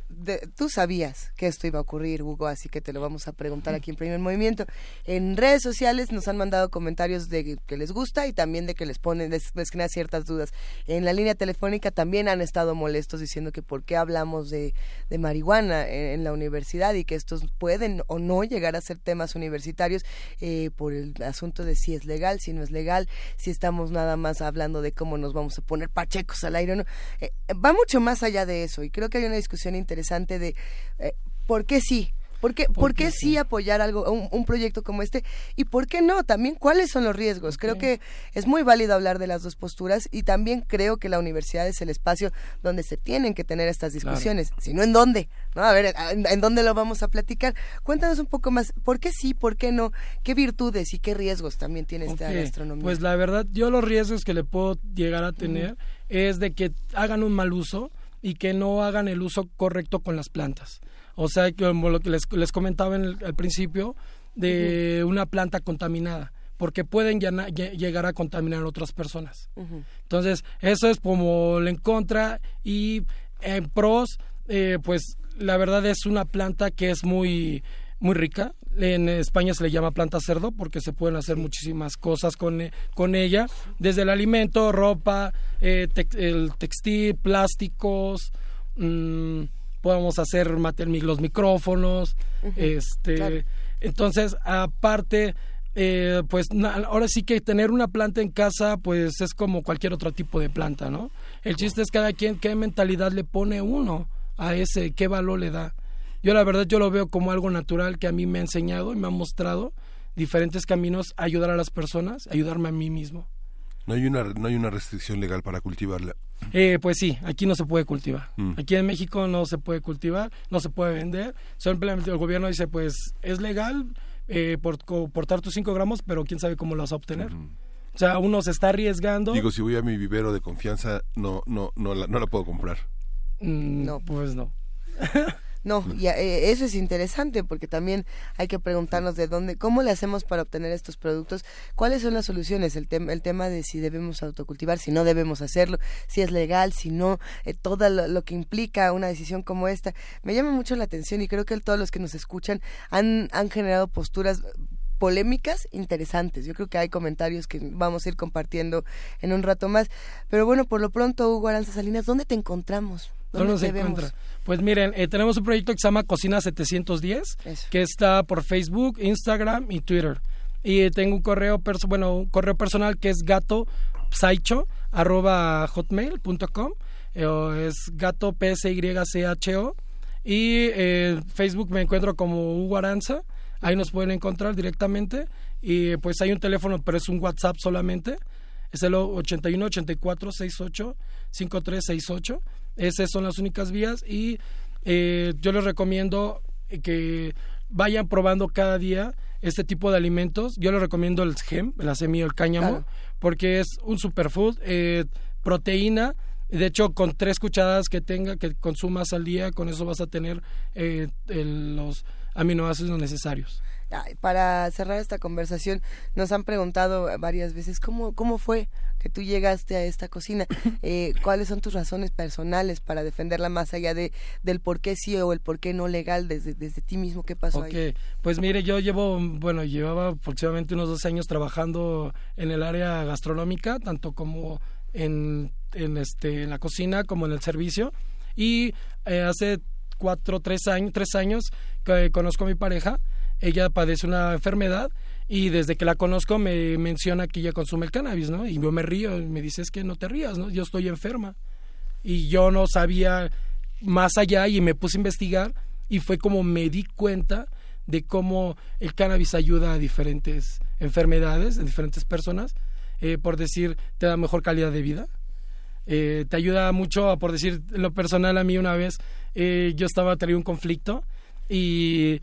[SPEAKER 1] De, tú sabías que esto iba a ocurrir, Hugo, así que te lo vamos a preguntar aquí en Primer Movimiento. En redes sociales nos han mandado comentarios de que les gusta y también de que les ponen, les, les ciertas dudas. En la línea telefónica también han estado molestos diciendo que por qué hablamos de, de marihuana en, en, la universidad y que estos pueden o no llegar a ser temas universitarios eh, por el asunto de si es legal, si no es legal, si estamos nada más hablando de cómo nos vamos a poner pachecos al aire o no. Eh, va mucho más allá de eso y creo que hay una discusión interesante de eh, por qué sí, ¿Por qué, ¿Por qué sí apoyar algo, un, un, proyecto como este? ¿Y por qué no? También, ¿cuáles son los riesgos? Creo que es muy válido hablar de las dos posturas y también creo que la universidad es el espacio donde se tienen que tener estas discusiones. Claro. Si no, ¿en dónde? ¿No? A ver, ¿en, ¿en, dónde lo vamos a platicar? Cuéntanos un poco más, ¿por qué sí, por qué no? ¿Qué virtudes y qué riesgos también tiene okay. esta gastronomía?
[SPEAKER 5] Pues la verdad, yo los riesgos que le puedo llegar a tener es de que hagan un mal uso y que no hagan el uso correcto con las plantas. O sea, como lo que les, les comentaba en el, al principio, de uh -huh. una planta contaminada porque pueden llegar a contaminar a otras personas. Uh -huh. Entonces, eso es como en contra y en pros, eh, pues la verdad es una planta que es muy muy rica. En España se le llama planta cerdo porque se pueden hacer muchísimas cosas con, con ella, desde el alimento, ropa, eh, el textil, plásticos, mmm, podemos hacer los micrófonos, uh -huh, este, claro. entonces aparte eh, pues ahora sí que tener una planta en casa pues es como cualquier otro tipo de planta, ¿no? El chiste es cada quien qué mentalidad le pone uno a ese, qué valor le da. Yo la verdad yo lo veo como algo natural que a mí me ha enseñado y me ha mostrado diferentes caminos a ayudar a las personas, ayudarme a mí mismo.
[SPEAKER 2] No hay una no hay una restricción legal para cultivarla.
[SPEAKER 5] Eh, pues sí, aquí no se puede cultivar. Mm. Aquí en México no se puede cultivar, no se puede vender. Simplemente el gobierno dice, pues es legal eh, por, portar tus 5 gramos, pero quién sabe cómo lo vas a obtener. Mm. O sea, uno se está arriesgando.
[SPEAKER 2] Digo, si voy a mi vivero de confianza, no no no la, no la puedo comprar.
[SPEAKER 5] Mm, no, pues no.
[SPEAKER 1] No, y eh, eso es interesante porque también hay que preguntarnos de dónde, cómo le hacemos para obtener estos productos, cuáles son las soluciones, el, tema el tema de si debemos autocultivar, si no debemos hacerlo, si es legal, si no, eh, todo lo, lo, que implica una decisión como esta. Me llama mucho la atención y creo que todos los que nos escuchan han, han generado posturas polémicas interesantes. Yo creo que hay comentarios que vamos a ir compartiendo en un rato más. Pero bueno, por lo pronto, Hugo Aranza Salinas, ¿dónde te encontramos?
[SPEAKER 5] ¿Dónde se encuentra? Pues miren, eh, tenemos un proyecto que se llama Cocina 710, Eso. que está por Facebook, Instagram y Twitter. Y tengo un correo, bueno, un correo personal que es gato arroba hotmail.com eh, es gato p s y c h o Y eh, Facebook me encuentro como Hugo Aranza. Ahí nos pueden encontrar directamente. Y pues hay un teléfono, pero es un WhatsApp solamente. Es el 81 84 68 5368. Esas son las únicas vías. Y eh, yo les recomiendo que vayan probando cada día este tipo de alimentos. Yo les recomiendo el GEM, la semilla, el cáñamo, porque es un superfood, eh, proteína. De hecho, con tres cucharadas que tenga, que consumas al día, con eso vas a tener eh, los aminoácidos necesarios
[SPEAKER 1] para cerrar esta conversación, nos han preguntado varias veces cómo, cómo fue que tú llegaste a esta cocina, eh, cuáles son tus razones personales para defenderla más allá de del por qué sí o el por qué no legal desde, desde ti mismo, ¿qué pasó
[SPEAKER 5] okay. Pues mire, yo llevo, bueno, llevaba aproximadamente unos dos años trabajando en el área gastronómica, tanto como en, en, este, en la cocina como en el servicio, y eh, hace cuatro, tres años, tres años que conozco a mi pareja, ella padece una enfermedad y desde que la conozco me menciona que ella consume el cannabis, ¿no? Y yo me río, me dice, es que no te rías, ¿no? Yo estoy enferma. Y yo no sabía más allá y me puse a investigar y fue como me di cuenta de cómo el cannabis ayuda a diferentes enfermedades, en diferentes personas, eh, por decir, te da mejor calidad de vida. Eh, te ayuda mucho, por decir, lo personal a mí una vez, eh, yo estaba teniendo un conflicto y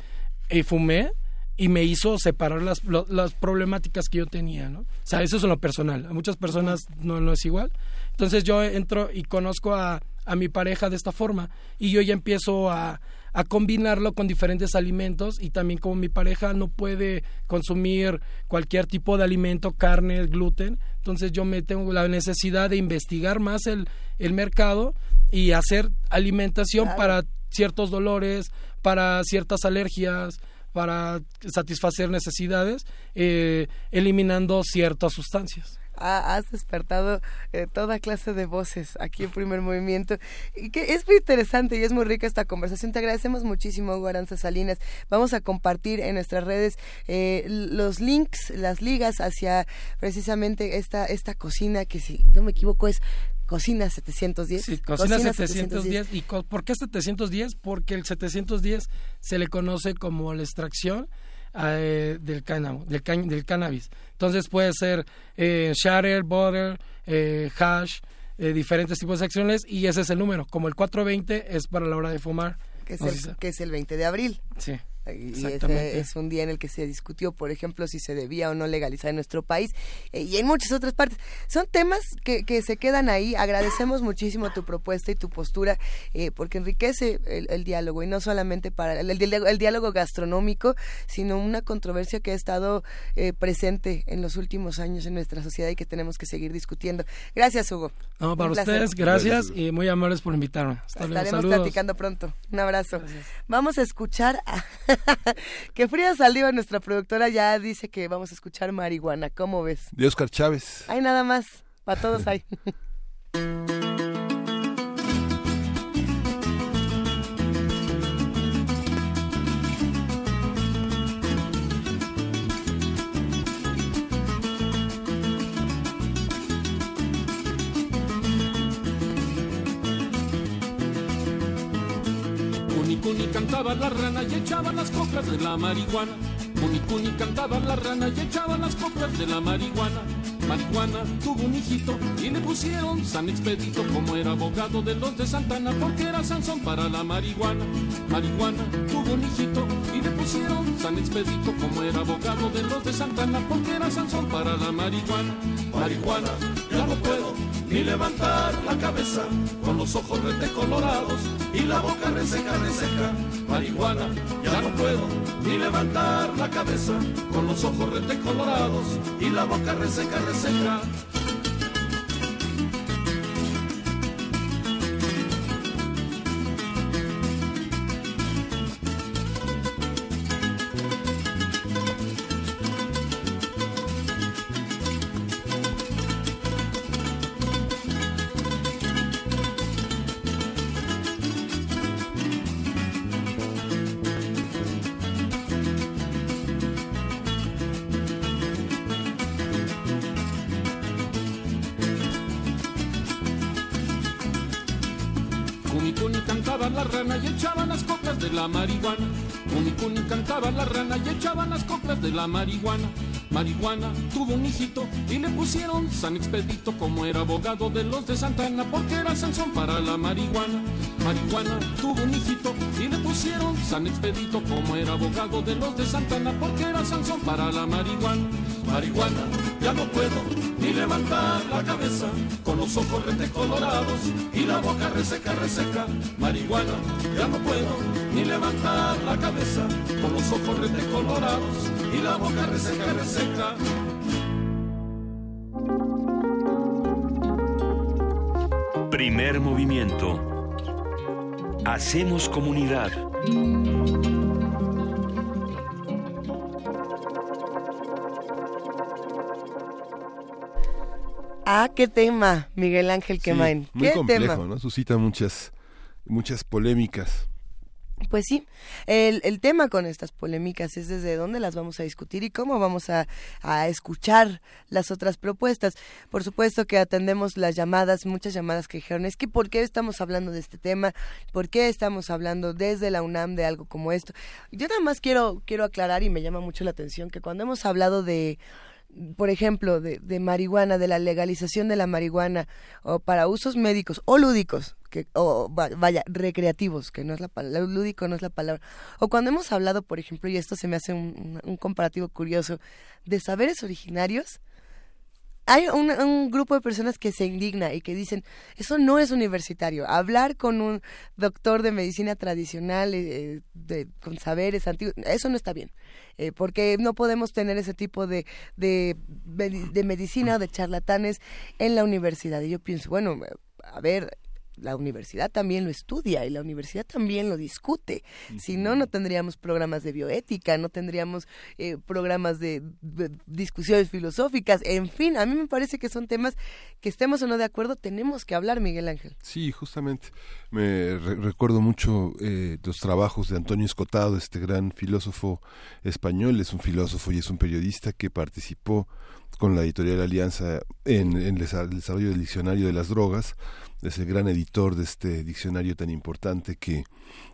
[SPEAKER 5] y fumé y me hizo separar las, las problemáticas que yo tenía, ¿no? O sea, eso es en lo personal. A muchas personas no, no es igual. Entonces yo entro y conozco a, a mi pareja de esta forma y yo ya empiezo a, a combinarlo con diferentes alimentos y también como mi pareja no puede consumir cualquier tipo de alimento, carne, gluten, entonces yo me tengo la necesidad de investigar más el, el mercado y hacer alimentación para ciertos dolores, para ciertas alergias, para satisfacer necesidades, eh, eliminando ciertas sustancias.
[SPEAKER 1] has despertado eh, toda clase de voces aquí en Primer Movimiento. Y que es muy interesante y es muy rica esta conversación. Te agradecemos muchísimo, Hugo Salinas. Vamos a compartir en nuestras redes eh, los links, las ligas hacia precisamente esta, esta cocina que, si no me equivoco, es Cocina 710.
[SPEAKER 5] Sí, Cocina, 710. ¿Y por qué 710? Porque el 710 se le conoce como la extracción eh, del, cáñamo, del, del, cannabis. Entonces puede ser eh, shatter, butter, eh, hash, diferentes tipos de acciones y ese es el número. Como el 420 es para la hora de fumar.
[SPEAKER 1] Que es, el, que es el 20 de abril.
[SPEAKER 5] Sí.
[SPEAKER 1] Y ese es un día en el que se discutió, por ejemplo, si se debía o no legalizar en nuestro país eh, y en muchas otras partes. Son temas que, que, se quedan ahí. Agradecemos muchísimo tu propuesta y tu postura eh, porque enriquece el, diálogo y no solamente para el, el, diálogo gastronómico, sino una controversia que ha estado eh, presente en los últimos años en nuestra sociedad y que tenemos que seguir discutiendo. Gracias, Hugo.
[SPEAKER 5] No, para ustedes, gracias, y muy amables por invitarme.
[SPEAKER 1] Estaremos platicando pronto. Un abrazo. Vamos a escuchar a que Frida Saliva, nuestra productora, ya dice que vamos a escuchar marihuana. ¿Cómo ves?
[SPEAKER 2] De Oscar Chávez.
[SPEAKER 1] Hay nada más. Para todos hay.
[SPEAKER 6] Cantaba la rana y echaba las coplas de la marihuana. Cuni Cuni cantaba la rana y echaba las coplas de la marihuana. Marihuana tuvo un hijito y le pusieron San Expedito como era abogado de los de Santana porque era Sansón para la marihuana. Marihuana tuvo un hijito y le pusieron San Expedito como era abogado de los de Santana porque era Sansón para la marihuana. Marihuana, ya no puedo ni levantar la cabeza con los ojos colorados y la boca reseca, reseca. Marihuana, ya no puedo ni levantar la cabeza con los ojos colorados y la boca reseca, reseca. La marihuana. Marihuana tuvo un hijito y le pusieron San Expedito como era abogado de los de Santana porque era Sansón para la marihuana. Marihuana tuvo un hijito y le pusieron San Expedito como era abogado de los de Santana porque era Sansón para la marihuana. Marihuana, ya no puedo ni levantar la cabeza con los ojos rete colorados y la boca reseca, reseca. Marihuana, ya no puedo ni levantar la cabeza con los ojos rete colorados y la boca reseca, reseca.
[SPEAKER 4] Primer movimiento. Hacemos comunidad.
[SPEAKER 1] Ah, qué tema, Miguel Ángel
[SPEAKER 2] Sí,
[SPEAKER 1] Quemain.
[SPEAKER 2] muy
[SPEAKER 1] qué
[SPEAKER 2] complejo,
[SPEAKER 1] tema.
[SPEAKER 2] ¿no? Suscita muchas, muchas polémicas.
[SPEAKER 1] Pues sí, el, el tema con estas polémicas es desde dónde las vamos a discutir y cómo vamos a, a escuchar las otras propuestas. Por supuesto que atendemos las llamadas, muchas llamadas que dijeron, es que ¿por qué estamos hablando de este tema? ¿Por qué estamos hablando desde la UNAM de algo como esto? Yo nada más quiero, quiero aclarar y me llama mucho la atención que cuando hemos hablado de por ejemplo, de, de marihuana, de la legalización de la marihuana, o para usos médicos o lúdicos, que, o va- vaya, recreativos, que no es la palabra, lúdico no es la palabra, o cuando hemos hablado, por ejemplo, y esto se me hace un, comparativo curioso, de saberes originarios, hay un, grupo de personas que se indigna y que dicen, eso no es universitario. Hablar con un doctor de medicina tradicional, eh, de, con saberes antiguos, eso no está bien. Eh, porque no podemos tener ese tipo de, de, de medicina o de charlatanes en la universidad. Y yo pienso, bueno, a ver, la universidad también lo estudia y la universidad también lo discute. Si no, no tendríamos programas de bioética, no tendríamos eh, programas de, de discusiones filosóficas. En fin, a mí me parece que son temas que estemos o no de acuerdo, tenemos que hablar, Miguel Ángel.
[SPEAKER 2] Sí, justamente. Me re- recuerdo mucho eh, los trabajos de Antonio Escotado, este gran filósofo español. Es un filósofo y es un periodista que participó con la editorial Alianza en, en el desarrollo del diccionario de las drogas. Es el gran editor de este diccionario tan importante que,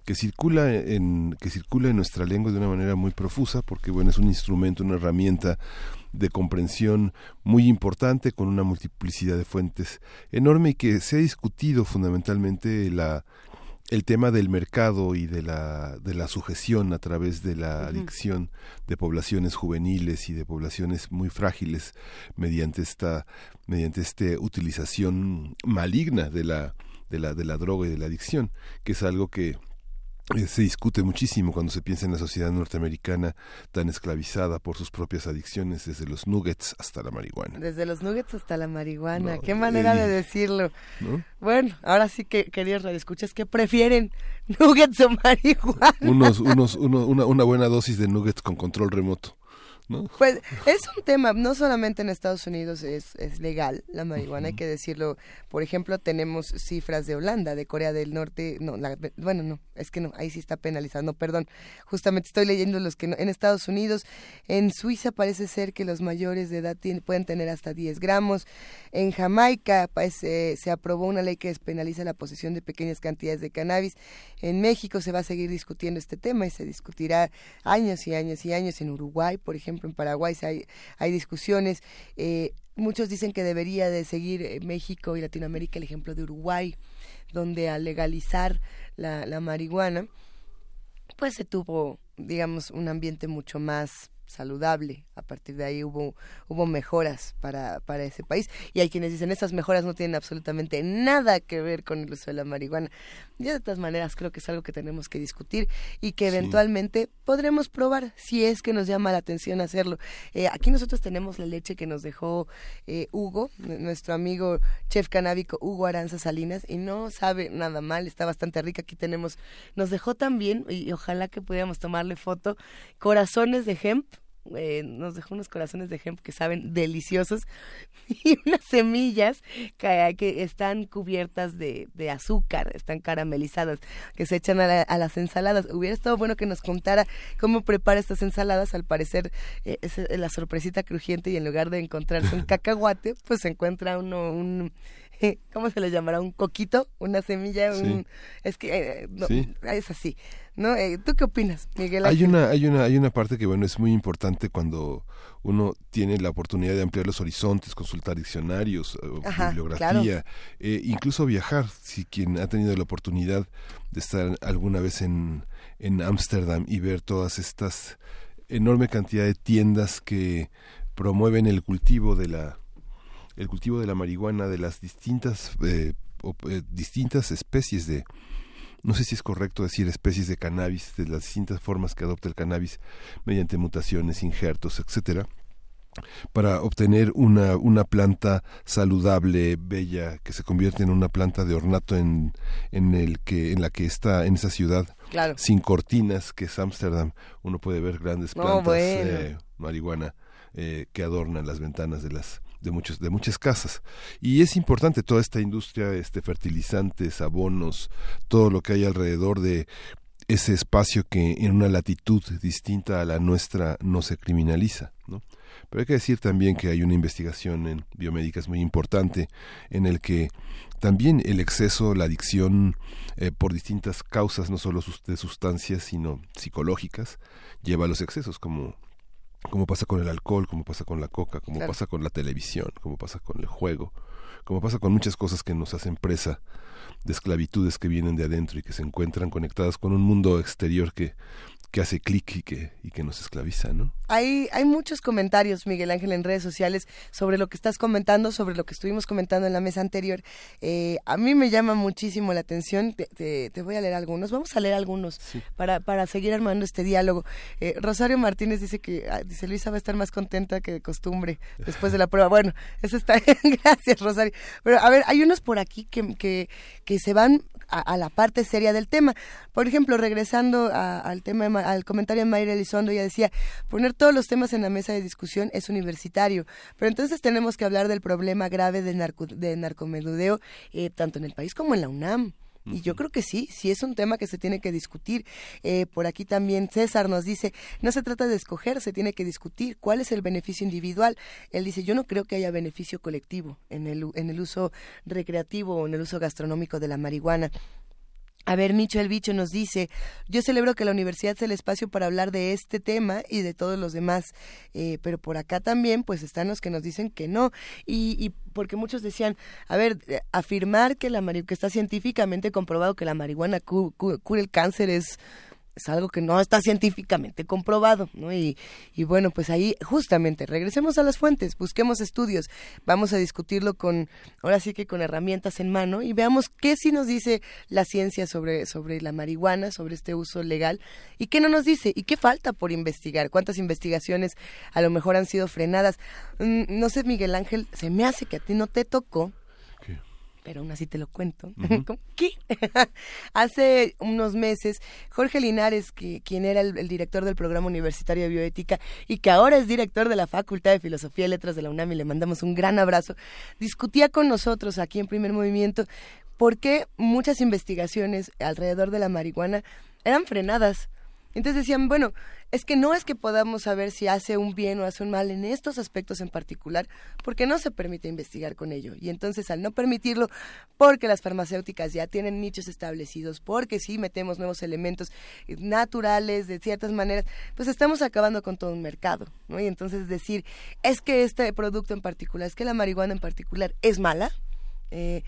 [SPEAKER 2] que circula en que circula en nuestra lengua de una manera muy profusa, porque bueno es un instrumento, una herramienta de comprensión muy importante con una multiplicidad de fuentes enorme y que se ha discutido fundamentalmente la el tema del mercado y de la, de la sujeción a través de la adicción de poblaciones juveniles y de poblaciones muy frágiles mediante esta mediante esta utilización maligna de la de la de la droga y de la adicción que es algo que se discute muchísimo cuando se piensa en la sociedad norteamericana tan esclavizada por sus propias adicciones desde los nuggets hasta la marihuana
[SPEAKER 1] Desde los nuggets hasta la marihuana.
[SPEAKER 2] No,
[SPEAKER 1] Qué manera de decirlo.
[SPEAKER 2] ¿no?
[SPEAKER 1] Bueno, ahora sí que, queridos radioescuchas, ¿qué prefieren? ¿Nuggets o marihuana?
[SPEAKER 2] unos unos uno- una, una buena dosis de nuggets con control remoto ¿no?
[SPEAKER 1] Pues es un tema, no solamente en Estados Unidos es, es legal la marihuana, hay que decirlo. Por ejemplo, tenemos cifras de Holanda, de Corea del Norte, no, la- bueno, no, es que no, ahí sí está penalizado, no, perdón. Justamente estoy leyendo los que no, en Estados Unidos, en Suiza parece ser que los mayores de edad tienen- pueden tener hasta 10 gramos. En Jamaica pues, eh, se aprobó una ley que despenaliza la posesión de pequeñas cantidades de cannabis. En México se va a seguir discutiendo este tema y se discutirá años y años y años. En Uruguay, por ejemplo, en Paraguay hay, hay discusiones. Eh, muchos dicen que debería de seguir eh, México y Latinoamérica el ejemplo de Uruguay, donde al legalizar la, la marihuana, pues se tuvo, digamos, un ambiente mucho más saludable. A partir de ahí hubo, hubo mejoras para, para ese país. Y hay quienes dicen, esas mejoras no tienen absolutamente nada que ver con el uso de la marihuana. Yo de todas maneras creo que es algo que tenemos que discutir y que
[SPEAKER 2] Sí.
[SPEAKER 1] eventualmente podremos probar si es que nos llama la atención hacerlo. Eh, aquí nosotros tenemos la leche que nos dejó eh, Hugo, nuestro amigo chef canábico Hugo Aranza Salinas, y no sabe nada mal, está bastante rica. Aquí tenemos, nos dejó también, y, y ojalá que pudiéramos tomarle foto, corazones de hemp. Eh, nos dejó unos corazones de hemp que saben deliciosos y unas semillas que, que están cubiertas de, de azúcar, están caramelizadas, que se echan a, la- a las ensaladas. Hubiera estado bueno que nos contara cómo prepara estas ensaladas. Al parecer, eh, es eh, la sorpresita crujiente y en lugar de encontrarse un cacahuate, pues se encuentra uno un, ¿cómo se le llamará? ¿Un coquito? ¿Una semilla? Un, es que eh, no, es así. ¿no? Eh, ¿Tú qué opinas, Miguel
[SPEAKER 2] Hay una, hay, una, hay una parte que, bueno, es muy importante cuando uno tiene la oportunidad de ampliar los horizontes, consultar diccionarios, bibliografía, eh, incluso viajar. Si quien ha tenido la oportunidad de estar alguna vez en Ámsterdam y ver todas estas enorme cantidad de tiendas que promueven el cultivo de la el cultivo de la marihuana de las distintas eh, eh, distintas especies de no sé si es correcto decir especies de cannabis de las distintas formas que adopta el cannabis mediante mutaciones injertos etcétera para obtener una, una planta saludable, bella, que se convierte en una planta de ornato en, en el que, en la que está en esa ciudad, sin cortinas, que es Ámsterdam, uno puede ver grandes plantas de marihuana eh, que adornan las ventanas de las de muchos de muchas casas y es importante toda esta industria este fertilizantes abonos todo lo que hay alrededor de ese espacio que en una latitud distinta a la nuestra no se criminaliza ¿no? pero hay que decir también que hay una investigación en biomédicas muy importante en el que también el exceso, la adicción eh, por distintas causas, no solo de sustancias, sino psicológicas, lleva a los excesos, como como pasa con el alcohol, como pasa con la coca, como pasa con la televisión, como pasa con el juego, como pasa con muchas cosas que nos hacen presa de esclavitudes que vienen de adentro y que se encuentran conectadas con un mundo exterior que que hace clic y que, y que nos esclaviza, ¿no?
[SPEAKER 1] Hay, hay muchos comentarios, Miguel Ángel, en redes sociales sobre lo que estás comentando, sobre lo que estuvimos comentando en la mesa anterior. Eh, a mí me llama muchísimo la atención, te, te, voy a leer algunos, vamos a leer algunos para, para seguir armando este diálogo. Eh, Rosario Martínez dice que, ah, dice Luisa va a estar más contenta que de costumbre después de la prueba. Bueno, eso está gracias Rosario. Pero a ver, hay unos por aquí que, que, que se van a, la parte seria del tema. Por ejemplo, regresando al tema, al comentario de Mayra Elizondo, ella decía, poner todos los temas en la mesa de discusión es universitario, pero entonces tenemos que hablar del problema grave de, narco, de narcomenudeo, eh, tanto en el país como en la UNAM. Y yo creo que sí, sí es un tema que se tiene que discutir. Eh, por aquí también César nos dice, no se trata de escoger, se tiene que discutir cuál es el beneficio individual. Él dice, yo no creo que haya beneficio colectivo en el, en el uso recreativo o en el uso gastronómico de la marihuana. A ver, Micho el Bicho nos dice, yo celebro que la universidad sea el espacio para hablar de este tema y de todos los demás, eh, pero por acá también pues están los que nos dicen que no, y, y porque muchos decían, a ver, eh, afirmar que, la que está científicamente comprobado que la marihuana cura el cáncer es es algo que no está científicamente comprobado, ¿no? Y, y, bueno, pues ahí justamente regresemos a las fuentes, busquemos estudios, vamos a discutirlo con, ahora sí que con herramientas en mano y veamos qué sí nos dice la ciencia sobre, sobre la marihuana, sobre este uso legal y qué no nos dice y qué falta por investigar, cuántas investigaciones a lo mejor han sido frenadas. Mm, no sé, Miguel Ángel, se me hace que a ti no te tocó pero aún así te lo cuento. ¿Qué? Hace unos meses, Jorge Linares, que, quien era el, director del programa universitario de bioética y que ahora es director de la Facultad de Filosofía y Letras de la UNAM, y le mandamos un gran abrazo, discutía con nosotros aquí en Primer Movimiento por qué muchas investigaciones alrededor de la marihuana eran frenadas. Entonces decían, bueno, es que no es que podamos saber si hace un bien o hace un mal en estos aspectos en particular, porque no se permite investigar con ello. Y entonces al no permitirlo, porque las farmacéuticas ya tienen nichos establecidos, porque si metemos nuevos elementos naturales de ciertas maneras, pues estamos acabando con todo un mercado, ¿no? Y entonces decir, es que este producto en particular, es que la marihuana en particular es mala, eh,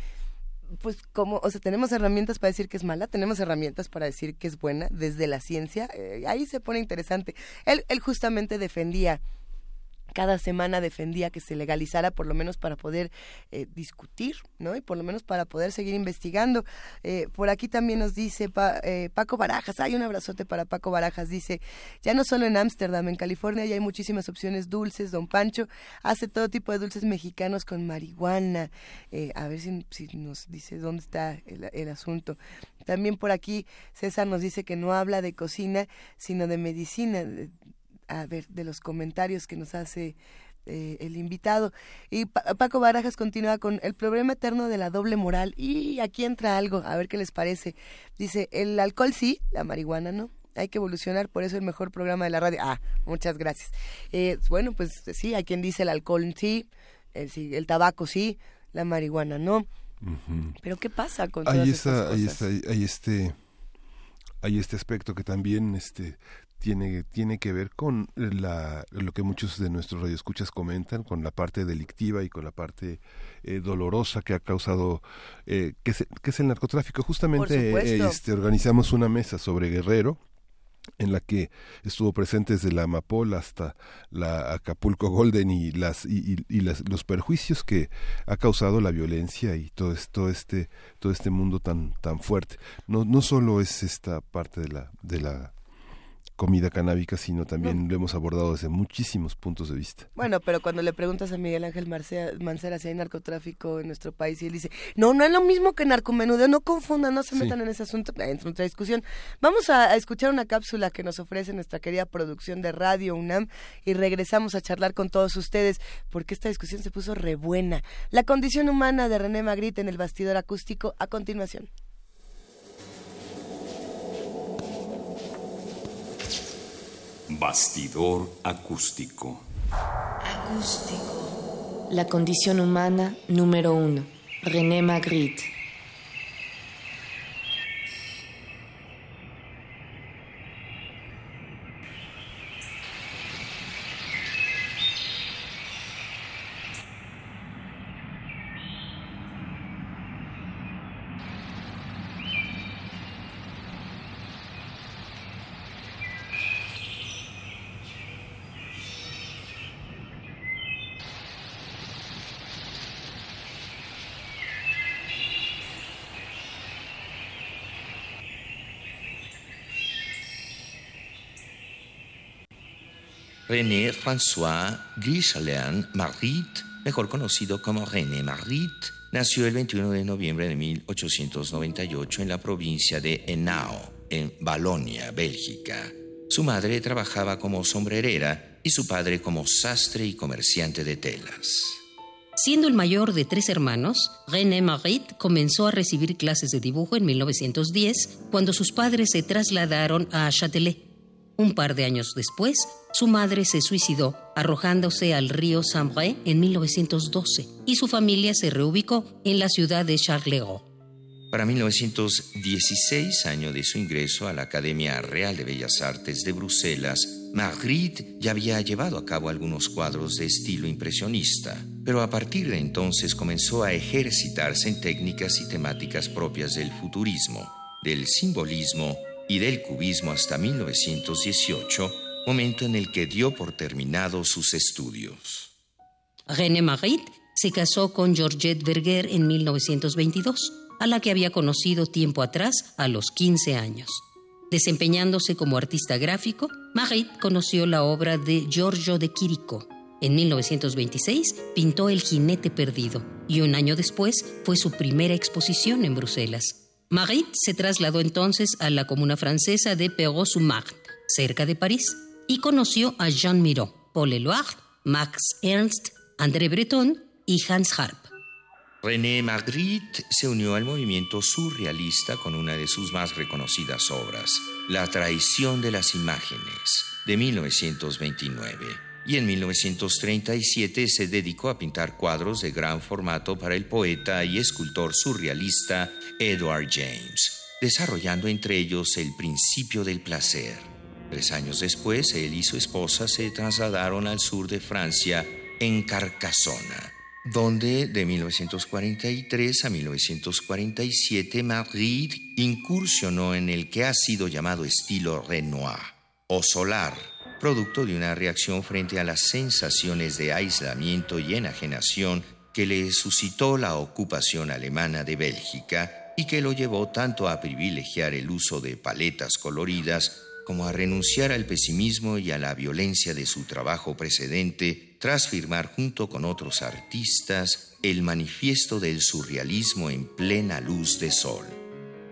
[SPEAKER 1] pues como, o sea, tenemos herramientas para decir que es mala, tenemos herramientas para decir que es buena desde la ciencia, eh, ahí se pone interesante. Él, él justamente defendía cada semana defendía que se legalizara por lo menos para poder eh, discutir, ¿no? Y por lo menos para poder seguir investigando. Eh, por aquí también nos dice eh, Paco Barajas, hay un abrazote para Paco Barajas, dice, ya no solo en Ámsterdam, en California ya hay muchísimas opciones dulces, don Pancho hace todo tipo de dulces mexicanos con marihuana. a ver si, nos dice dónde está el, el asunto. También por aquí César nos dice que no habla de cocina, sino de medicina a ver, de los comentarios que nos hace eh, el invitado. Y Paco Barajas continúa con el problema eterno de la doble moral. Y aquí entra algo, a ver qué les parece. Dice, el alcohol sí, la marihuana no. Hay que evolucionar, por eso el mejor programa de la radio. Ah, muchas gracias. Eh, bueno, pues sí, hay quien dice el alcohol sí, el, sí, el tabaco sí, la marihuana, ¿no? Pero ¿qué pasa con todas
[SPEAKER 2] hay
[SPEAKER 1] estas
[SPEAKER 2] hay,
[SPEAKER 1] cosas?
[SPEAKER 2] hay este hay este aspecto que también este tiene, tiene que ver con la, lo que muchos de nuestros radioescuchas comentan, con la parte delictiva y con la parte eh, dolorosa que ha causado, eh, que, es, que, es, el narcotráfico. Justamente eh, este, organizamos una mesa sobre Guerrero, en la que estuvo presente desde la Amapola hasta la Acapulco Golden y las y, y, las, los perjuicios que ha causado la violencia y todo esto este todo este mundo tan tan fuerte no no solo es esta parte de la de la comida canábica, sino también lo hemos abordado desde muchísimos puntos de vista.
[SPEAKER 1] Bueno, pero cuando le preguntas a Miguel Ángel Mancera si hay narcotráfico en nuestro país y él dice, no, no es lo mismo que narcomenudeo, no confundan, no se metan en ese asunto, entra otra discusión. Vamos a, a, escuchar una cápsula que nos ofrece nuestra querida producción de Radio UNAM y regresamos a charlar con todos ustedes porque esta discusión se puso re buena. La condición humana de René Magritte en el bastidor acústico a continuación.
[SPEAKER 4] Bastidor acústico.
[SPEAKER 7] Acústico. La condición humana número uno. René Magritte.
[SPEAKER 8] René François Guichalean Magritte, mejor conocido como René Magritte, nació el 21 de noviembre de 1898 en la provincia de Henao, en Balonia, Bélgica. Su madre trabajaba como sombrerera y su padre como sastre y comerciante de telas.
[SPEAKER 9] Siendo el mayor de tres hermanos, René Magritte comenzó a recibir clases de dibujo en 1910 cuando sus padres se trasladaron a Châtelet. Un par de años después, su madre se suicidó arrojándose al río Sambre en 1912 y su familia se reubicó en la ciudad de Charleroi.
[SPEAKER 8] Para 1916, año de su ingreso a la Academia Real de Bellas Artes de Bruselas, Magritte ya había llevado a cabo algunos cuadros de estilo impresionista, pero a partir de entonces comenzó a ejercitarse en técnicas y temáticas propias del futurismo, del simbolismo y del cubismo hasta 1918, momento en el que dio por terminado sus estudios.
[SPEAKER 9] René Magritte se casó con Georgette Verger en 1922, a la que había conocido tiempo atrás a los 15 años. Desempeñándose como artista gráfico, Magritte conoció la obra de Giorgio de Chirico. En 1926 pintó El jinete perdido y un año después fue su primera exposición en Bruselas. Magritte se trasladó entonces a la comuna francesa de Perros-sur-Marne, cerca de París, y conoció a Jean Miró, Paul Eluard, Max Ernst, André Breton y Hans Harp.
[SPEAKER 8] René Magritte se unió al movimiento surrealista con una de sus más reconocidas obras, La traición de las imágenes, de 1929 y en 1937 se dedicó a pintar cuadros de gran formato para el poeta y escultor surrealista Edward James, desarrollando entre ellos el principio del placer. Tres años después, él y su esposa se trasladaron al sur de Francia, en Carcassonne, donde de 1943 a 1947 Magritte incursionó en el que ha sido llamado estilo Renoir o solar producto de una reacción frente a las sensaciones de aislamiento y enajenación que le suscitó la ocupación alemana de Bélgica y que lo llevó tanto a privilegiar el uso de paletas coloridas como a renunciar al pesimismo y a la violencia de su trabajo precedente tras firmar junto con otros artistas el manifiesto del surrealismo en plena luz de sol.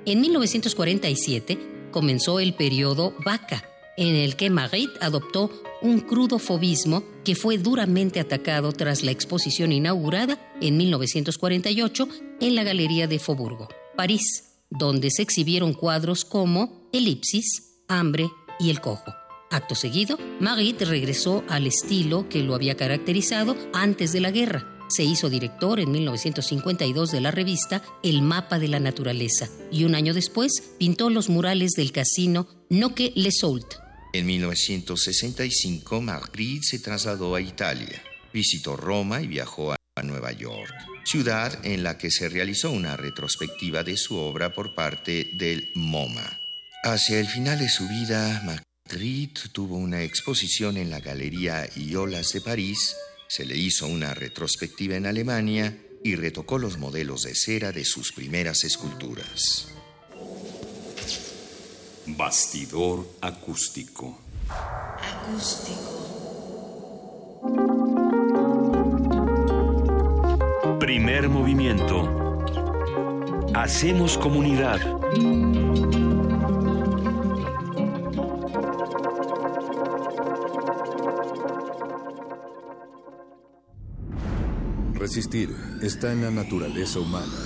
[SPEAKER 9] En 1947 comenzó el periodo Vaca, en el que Magritte adoptó un crudo fobismo que fue duramente atacado tras la exposición inaugurada en 1948 en la Galería de Faubourg, París, donde se exhibieron cuadros como Elipsis, Hambre y El Cojo. Acto seguido, Magritte regresó al estilo que lo había caracterizado antes de la guerra, Se hizo director en 1952 de la revista El Mapa de la Naturaleza y un año después pintó los murales del casino Noque Le Soult.
[SPEAKER 8] En 1965, Magritte se trasladó a Italia, visitó Roma y viajó a Nueva York, ciudad en la que se realizó una retrospectiva de su obra por parte del MoMA. Hacia el final de su vida, Magritte tuvo una exposición en la Galería Iolas de París, se le hizo una retrospectiva en Alemania y retocó los modelos de cera de sus primeras esculturas.
[SPEAKER 4] Bastidor acústico.
[SPEAKER 3] Primer movimiento. Hacemos comunidad.
[SPEAKER 10] Resistir está en la naturaleza humana.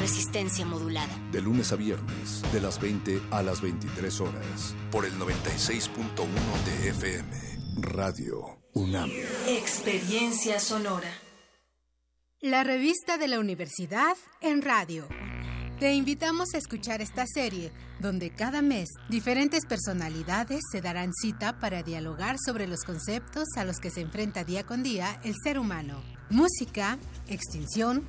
[SPEAKER 11] Resistencia modulada.
[SPEAKER 10] De lunes a viernes, de las 20 a las 23 horas, por el 96.1 de FM, Radio UNAM.
[SPEAKER 12] Experiencia sonora.
[SPEAKER 13] La revista de la universidad en radio. Te invitamos a escuchar esta serie, donde cada mes diferentes personalidades se darán cita para dialogar sobre los conceptos a los que se enfrenta día con día el ser humano. Música, extinción,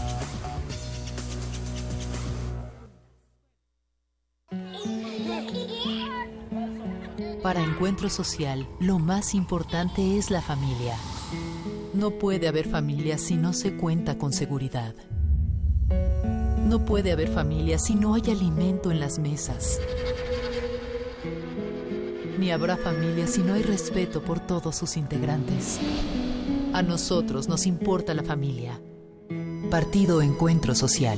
[SPEAKER 14] Para Encuentro Social, lo más importante es la familia. No puede haber familia si no se cuenta con seguridad. No puede haber familia si no hay alimento en las mesas. Ni habrá familia si no hay respeto por todos sus integrantes. A nosotros nos importa la familia. Partido Encuentro Social.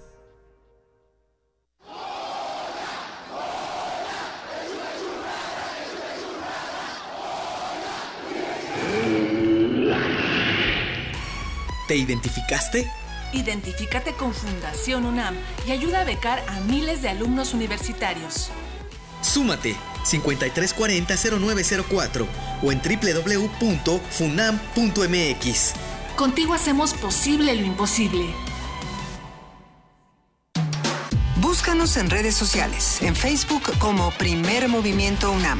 [SPEAKER 15] ¿Te identificaste?
[SPEAKER 12] Identifícate con Fundación UNAM y ayuda a becar a miles de alumnos universitarios.
[SPEAKER 15] Súmate 5340-0904 o en www.funam.mx.
[SPEAKER 12] Contigo hacemos posible lo imposible.
[SPEAKER 16] Búscanos en redes sociales, en Facebook como Primer Movimiento UNAM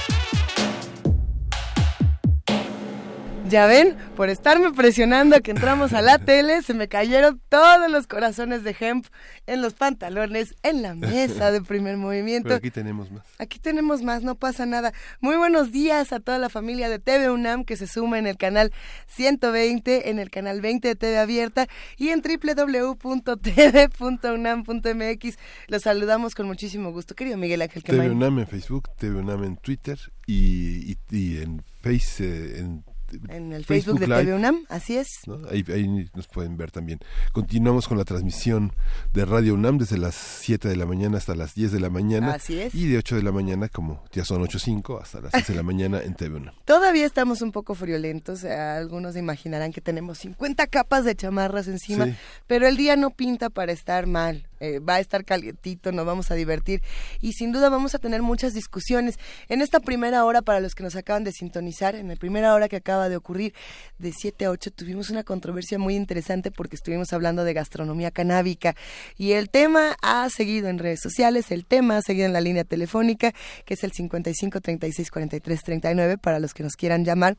[SPEAKER 1] Ya ven, por estarme presionando que entramos a la tele, se me cayeron todos los corazones de hemp en los pantalones, en la mesa de primer movimiento.
[SPEAKER 2] Pero aquí tenemos más.
[SPEAKER 1] Aquí tenemos más, no pasa nada. Muy buenos días a toda la familia de TV UNAM que se suma en el canal 120, en el canal 20 de TV Abierta y en www.tv.unam.mx. Los saludamos con muchísimo gusto, querido Miguel Ángel
[SPEAKER 2] TV
[SPEAKER 1] Quemain.
[SPEAKER 2] UNAM en Facebook, TV UNAM en Twitter y, y- y en Face, eh, en
[SPEAKER 1] En el Facebook, de TV UNAM, así es.
[SPEAKER 2] ¿no? Ahí, ahí nos pueden ver también. Continuamos con la transmisión de Radio UNAM desde las 7 de la mañana hasta las 10 de la mañana.
[SPEAKER 1] Así es.
[SPEAKER 2] Y de 8 de la mañana, como ya son 8.05, hasta las 6 de la mañana en TV UNAM.
[SPEAKER 1] Todavía estamos un poco friolentos, eh, algunos imaginarán que tenemos 50 capas de chamarras encima,
[SPEAKER 2] Sí.
[SPEAKER 1] pero el día no pinta para estar mal. Eh, va a estar calientito, nos vamos a divertir y sin duda vamos a tener muchas discusiones. En esta primera hora, para los que nos acaban de sintonizar, en la primera hora que acaba de ocurrir, de 7 a 8, tuvimos una controversia muy interesante porque estuvimos hablando de gastronomía canábica y el tema ha seguido en redes sociales, el tema ha seguido en la línea telefónica, que es el 55 36 43 39, para los que nos quieran llamar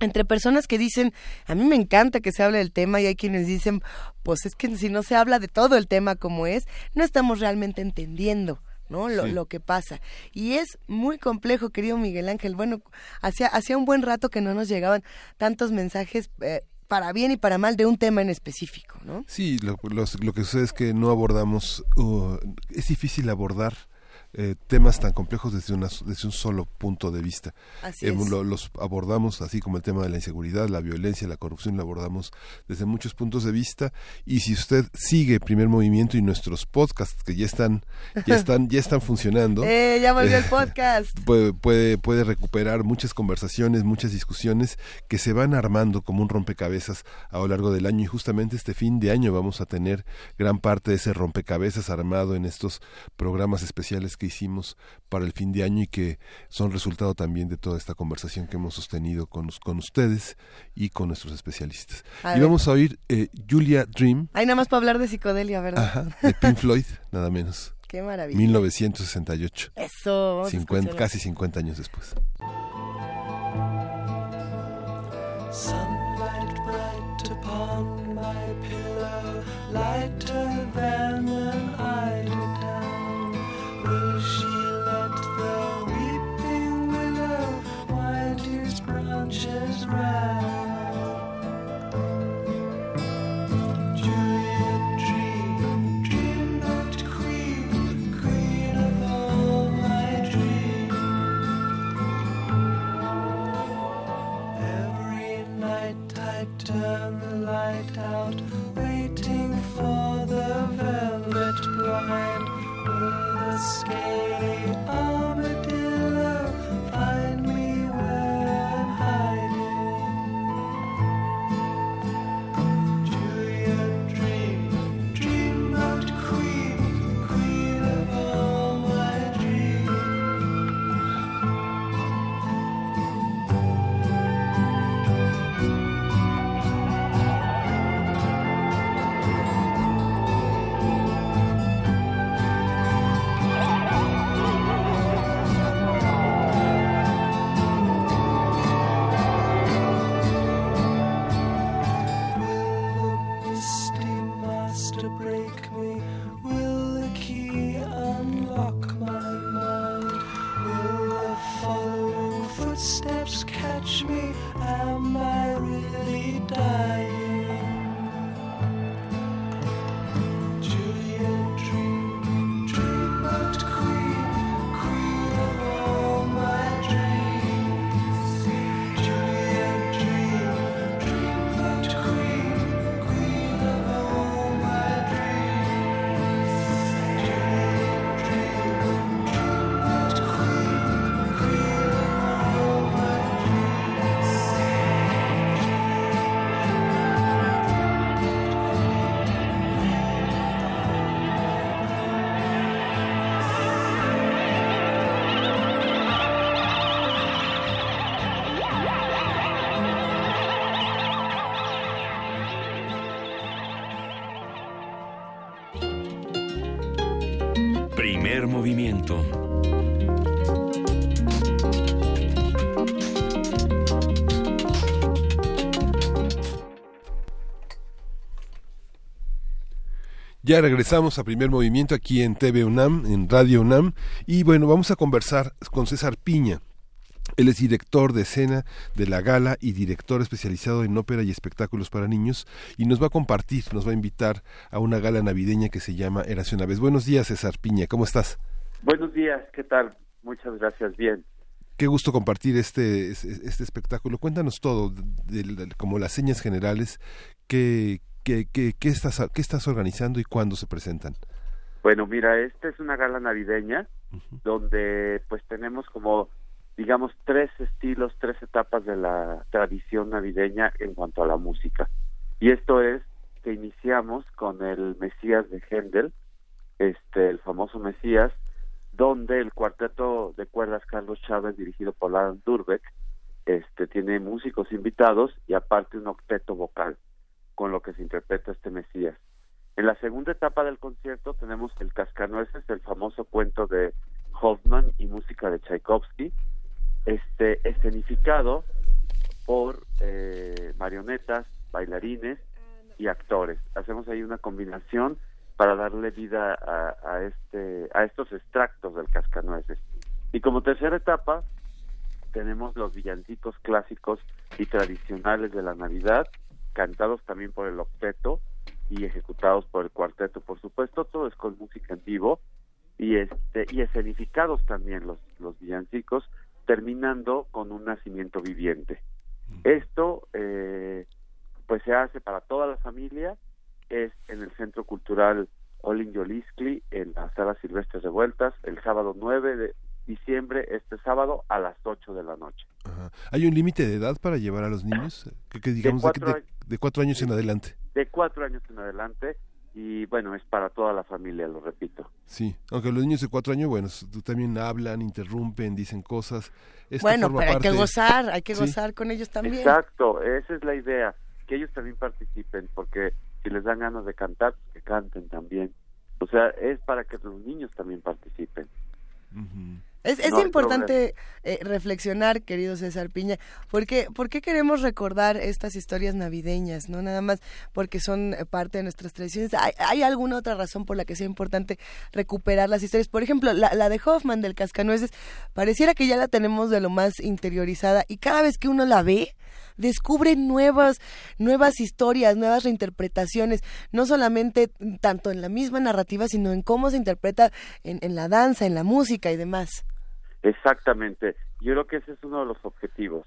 [SPEAKER 1] entre personas que dicen, a mí me encanta que se hable del tema y hay quienes dicen, pues es que si no se habla de todo el tema como es, no estamos realmente entendiendo. ¿no? Lo, lo, que pasa. Y es muy complejo, querido Miguel Ángel. Bueno, hacía, hacía un buen rato que no nos llegaban tantos mensajes eh, para bien y para mal de un tema en específico, ¿no?
[SPEAKER 2] Sí, lo, lo que sucede es que no abordamos, uh, es difícil abordar eh, temas tan complejos desde, una, desde un solo punto de vista.
[SPEAKER 1] Así
[SPEAKER 2] eh, los abordamos así como el tema de la inseguridad, la violencia, la corrupción, lo abordamos desde muchos puntos de vista. Y si usted sigue Primer Movimiento y nuestros podcasts que ya están, ya están, ya están funcionando,
[SPEAKER 1] eh, ya volvió el podcast.
[SPEAKER 2] Puede, puede, puede recuperar muchas conversaciones, muchas discusiones que se van armando como un rompecabezas a lo largo del año. Y justamente este fin de año vamos a tener gran parte de ese rompecabezas armado en estos programas especiales que hicimos para el fin de año y que son resultado también de toda esta conversación que hemos sostenido con, con ustedes y con nuestros especialistas. y vamos a oír eh, Julia Dream.
[SPEAKER 1] Hay nada más para hablar de psicodelia, ¿verdad?
[SPEAKER 2] Ajá, de Pink Floyd, nada menos.
[SPEAKER 1] Qué maravilla.
[SPEAKER 2] 1968.
[SPEAKER 1] Eso, vamos
[SPEAKER 2] 50, Casi 50 años después. Sunlight bright upon my pillow, lighter than an branches round. turn the light out, waiting for the velvet blind. Will the scaly Ya regresamos a primer movimiento aquí en TV UNAM, en Radio UNAM, y bueno, vamos a conversar con César Piña. Él es director de escena de la gala y director especializado en ópera y espectáculos para niños y nos va a compartir, nos va a invitar a una gala navideña que se llama Eración una vez. Buenos días, César Piña, ¿cómo estás?
[SPEAKER 17] Buenos días, ¿qué tal? Muchas gracias, bien.
[SPEAKER 2] Qué gusto compartir este, este espectáculo. Cuéntanos todo, de, de, como las señas generales, qué, qué, qué, qué, estás, qué estás organizando y cuándo se presentan.
[SPEAKER 17] Bueno, mira, esta es una gala navideña uh -huh. donde pues tenemos como digamos, tres estilos, tres etapas de la tradición navideña en cuanto a la música. Y esto es que iniciamos con el Mesías de Händel, este el famoso Mesías, donde el cuarteto de cuerdas Carlos Chávez, dirigido por Alan Durbeck, este tiene músicos invitados y aparte un octeto vocal con lo que se interpreta este Mesías. En la segunda etapa del concierto tenemos el Cascanueces, el famoso cuento de Hoffman y música de Tchaikovsky, este escenificado por eh, marionetas, bailarines y actores. Hacemos ahí una combinación para darle vida a, a este a estos extractos del Cascanueces. Y como tercera etapa tenemos los villancicos clásicos y tradicionales de la Navidad, cantados también por el octeto y ejecutados por el cuarteto, por supuesto, todo es con música en vivo y este y escenificados también los los villancicos, terminando con un nacimiento viviente. Esto eh, pues se hace para toda la familia, es en el Centro Cultural Olin Yoliskli, en la Sala Silvestre de Vueltas, el sábado 9 de diciembre, este sábado a las 8 de la noche.
[SPEAKER 2] Ajá. ¿Hay un límite de edad para llevar a los niños? Que, que digamos de,
[SPEAKER 17] cuatro
[SPEAKER 2] de- de cuatro años en adelante.
[SPEAKER 17] De cuatro años en adelante y bueno, es para toda la familia, lo repito.
[SPEAKER 2] Sí, aunque los niños de cuatro años, bueno, también hablan, interrumpen, dicen cosas. Esto
[SPEAKER 1] bueno,
[SPEAKER 2] forma
[SPEAKER 1] pero hay que gozar, hay que
[SPEAKER 2] Sí.
[SPEAKER 1] gozar con ellos también.
[SPEAKER 17] Exacto, esa es la idea, que ellos también participen, porque si les dan ganas de cantar, pues que canten también. O sea, es para que los niños también participen.
[SPEAKER 1] Es, es
[SPEAKER 17] No
[SPEAKER 1] importante eh, reflexionar, querido César Piña, porque ¿por qué queremos recordar estas historias navideñas? No nada más porque son eh, parte de nuestras tradiciones. ¿Hay, hay alguna otra razón por la que sea importante recuperar las historias? Por ejemplo, la, la de Hoffman del Cascanueces, pareciera que ya la tenemos de lo más interiorizada y cada vez que uno la ve, descubre nuevas, nuevas historias, nuevas reinterpretaciones, no solamente tanto en la misma narrativa, sino en cómo se interpreta en, en la danza, en la música y demás.
[SPEAKER 17] Exactamente. Yo creo que ese es uno de los objetivos,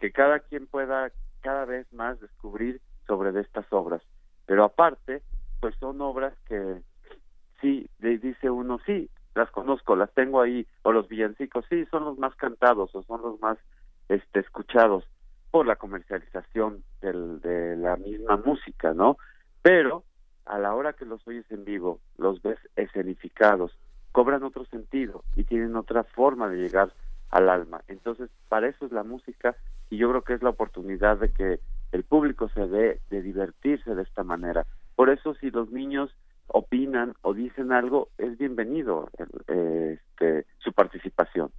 [SPEAKER 17] que cada quien pueda cada vez más descubrir sobre de estas obras. Pero aparte, pues son obras que sí, dice uno, sí, las conozco, las tengo ahí, o los villancicos, sí, son los más cantados o son los más este, escuchados por la comercialización del, de la misma música, ¿no? Pero a la hora que los oyes en vivo, los ves escenificados, cobran otro sentido y tienen otra forma de llegar al alma. Entonces, para eso es la música y yo creo que es la oportunidad de que el público se dé de divertirse de esta manera. Por eso, si los niños opinan o dicen algo, es bienvenido eh, este, su participación.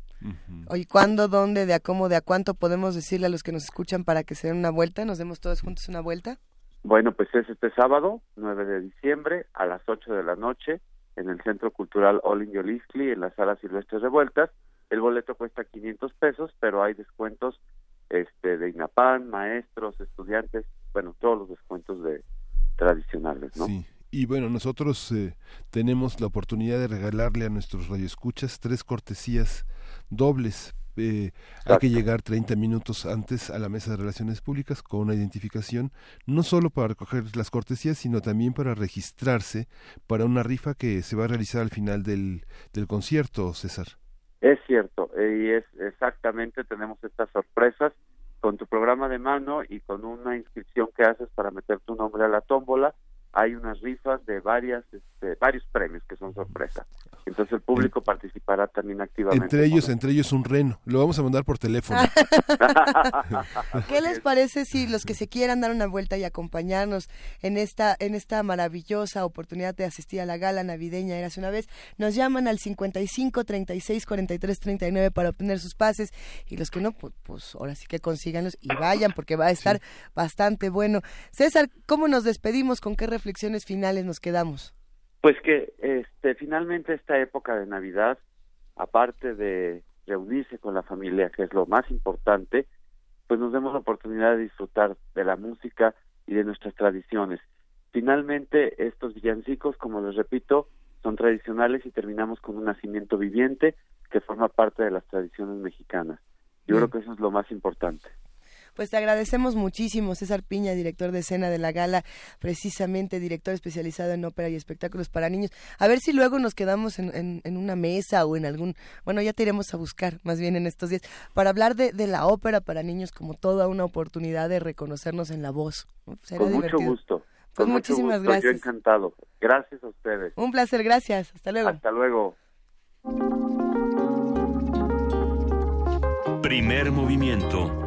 [SPEAKER 1] Oye, ¿cuándo, dónde, de a cómo, de a cuánto podemos decirle a los que nos escuchan para que se den una vuelta? ¿Nos demos todos juntos una vuelta?
[SPEAKER 17] Bueno, pues es este sábado, 9 de diciembre, a las 8 de la noche, en el Centro Cultural Olin Yoliskli, en la Sala Silvestre Revueltas. El boleto cuesta 500 pesos, pero hay descuentos este, de INAPAN, maestros, estudiantes, bueno, todos los descuentos de tradicionales, ¿no?
[SPEAKER 2] Sí. Y bueno, nosotros eh, tenemos la oportunidad de regalarle a nuestros radioescuchas tres cortesías dobles. Eh, hay que llegar 30 minutos antes a la mesa de relaciones públicas con una identificación, no solo para recoger las cortesías, sino también para registrarse para una rifa que se va a realizar al final del, del concierto, César.
[SPEAKER 17] Es cierto, y es exactamente, tenemos estas sorpresas con tu programa de mano y con una inscripción que haces para meter tu nombre a la tómbola. Hay unas rifas de varias, este, varios premios que son sorpresa. Entonces el público participará también activamente.
[SPEAKER 2] Entre ellos, entre ellos un reno. Lo vamos a mandar por teléfono.
[SPEAKER 1] ¿Qué les parece si los que se quieran dar una vuelta y acompañarnos en esta en esta maravillosa oportunidad de asistir a la gala navideña Eras una vez, nos llaman al 55 36 43 39 para obtener sus pases y los que no pues, pues ahora sí que consíganlos y vayan porque va a estar bastante bueno. César, ¿cómo nos despedimos? ¿Con qué reflexiones finales nos quedamos?
[SPEAKER 17] Pues que este, finalmente esta época de Navidad, aparte de reunirse con la familia, que es lo más importante, pues nos demos la oportunidad de disfrutar de la música y de nuestras tradiciones. Finalmente, estos villancicos, como les repito, son tradicionales y terminamos con un nacimiento viviente que forma parte de las tradiciones mexicanas. Yo creo que eso es lo más importante.
[SPEAKER 1] Pues te agradecemos muchísimo, César Piña, director de escena de la gala, precisamente director especializado en ópera y espectáculos para niños. A ver si luego nos quedamos en, en- en una mesa o en algún, bueno, ya te iremos a buscar más bien en estos días, para hablar de, de la ópera para niños como toda una oportunidad de reconocernos en la voz.
[SPEAKER 17] Con mucho gusto.
[SPEAKER 1] Pues
[SPEAKER 17] Con mucho
[SPEAKER 1] muchísimas
[SPEAKER 17] gusto, Yo
[SPEAKER 1] gracias.
[SPEAKER 17] encantado. Gracias a ustedes.
[SPEAKER 1] Un placer, gracias. Hasta luego.
[SPEAKER 17] Hasta luego.
[SPEAKER 3] Primer movimiento.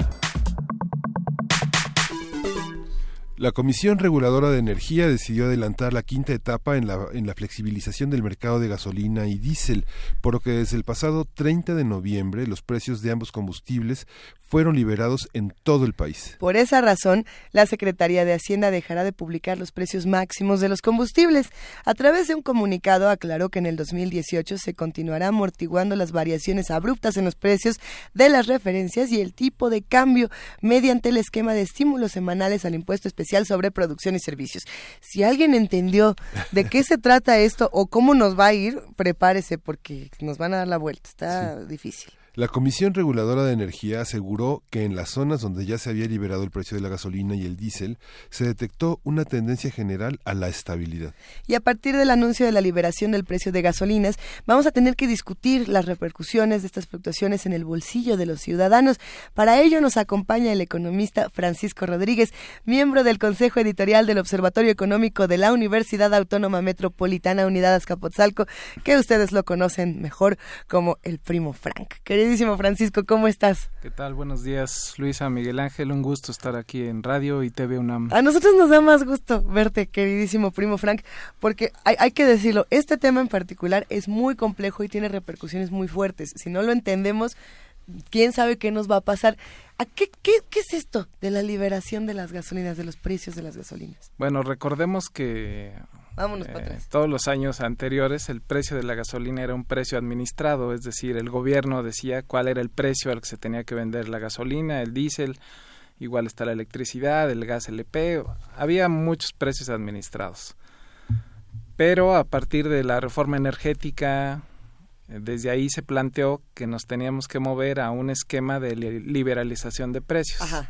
[SPEAKER 2] La Comisión Reguladora de Energía decidió adelantar la quinta etapa en la, en la flexibilización del mercado de gasolina y diésel, por lo que desde el pasado 30 de noviembre los precios de ambos combustibles fueron liberados en todo el país.
[SPEAKER 1] Por esa razón, la Secretaría de Hacienda dejará de publicar los precios máximos de los combustibles. A través de un comunicado aclaró que en el 2018 se continuará amortiguando las variaciones abruptas en los precios de las referencias y el tipo de cambio mediante el esquema de estímulos semanales al impuesto especial sobre producción y servicios. Si alguien entendió de qué se trata esto o cómo nos va a ir, prepárese porque nos van a dar la vuelta. Está difícil.
[SPEAKER 2] La Comisión Reguladora de Energía aseguró que en las zonas donde ya se había liberado el precio de la gasolina y el diésel, se detectó una tendencia general a la estabilidad.
[SPEAKER 1] Y a partir del anuncio de la liberación del precio de gasolinas, vamos a tener que discutir las repercusiones de estas fluctuaciones en el bolsillo de los ciudadanos. Para ello nos acompaña el economista Francisco Rodríguez, miembro del Consejo Editorial del Observatorio Económico de la Universidad Autónoma Metropolitana Unidad Azcapotzalco, que ustedes lo conocen mejor como el primo Frank. Queridísimo Francisco, ¿cómo estás?
[SPEAKER 18] ¿Qué tal? Buenos días, Luisa, Miguel Ángel. Un gusto estar aquí en radio y TV UNAM.
[SPEAKER 1] A nosotros nos da más gusto verte, queridísimo primo Frank, porque hay, hay, que decirlo, este tema en particular es muy complejo y tiene repercusiones muy fuertes. Si no lo entendemos, quién sabe qué nos va a pasar. ¿A qué, qué, qué es esto de la liberación de las gasolinas, de los precios de las gasolinas?
[SPEAKER 18] Bueno, recordemos que
[SPEAKER 1] Vámonos para atrás.
[SPEAKER 18] Eh, todos los años anteriores el precio de la gasolina era un precio administrado, es decir, el gobierno decía cuál era el precio al que se tenía que vender la gasolina, el diésel, igual está la electricidad, el gas LP, había muchos precios administrados. Pero a partir de la reforma energética, desde ahí se planteó que nos teníamos que mover a un esquema de liberalización de precios.
[SPEAKER 1] Ajá.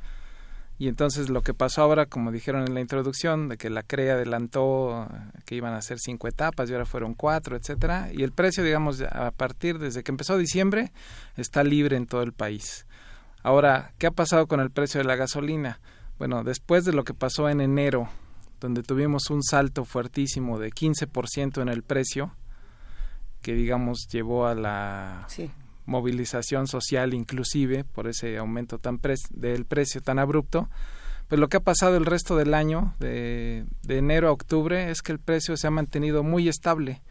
[SPEAKER 18] Y entonces lo que pasó ahora, como dijeron en la introducción, de que la CRE adelantó que iban a ser cinco etapas y ahora fueron cuatro, etcétera, y el precio, digamos, a partir desde que empezó diciembre, está libre en todo el país. Ahora, ¿qué ha pasado con el precio de la gasolina? Bueno, después de lo que pasó en enero, donde tuvimos un salto fuertísimo de 15% en el precio, que digamos llevó a la
[SPEAKER 1] sí
[SPEAKER 18] movilización social inclusive por ese aumento tan pre del precio tan abrupto pues lo que ha pasado el resto del año de, de, enero a octubre es que el precio se ha mantenido muy estable.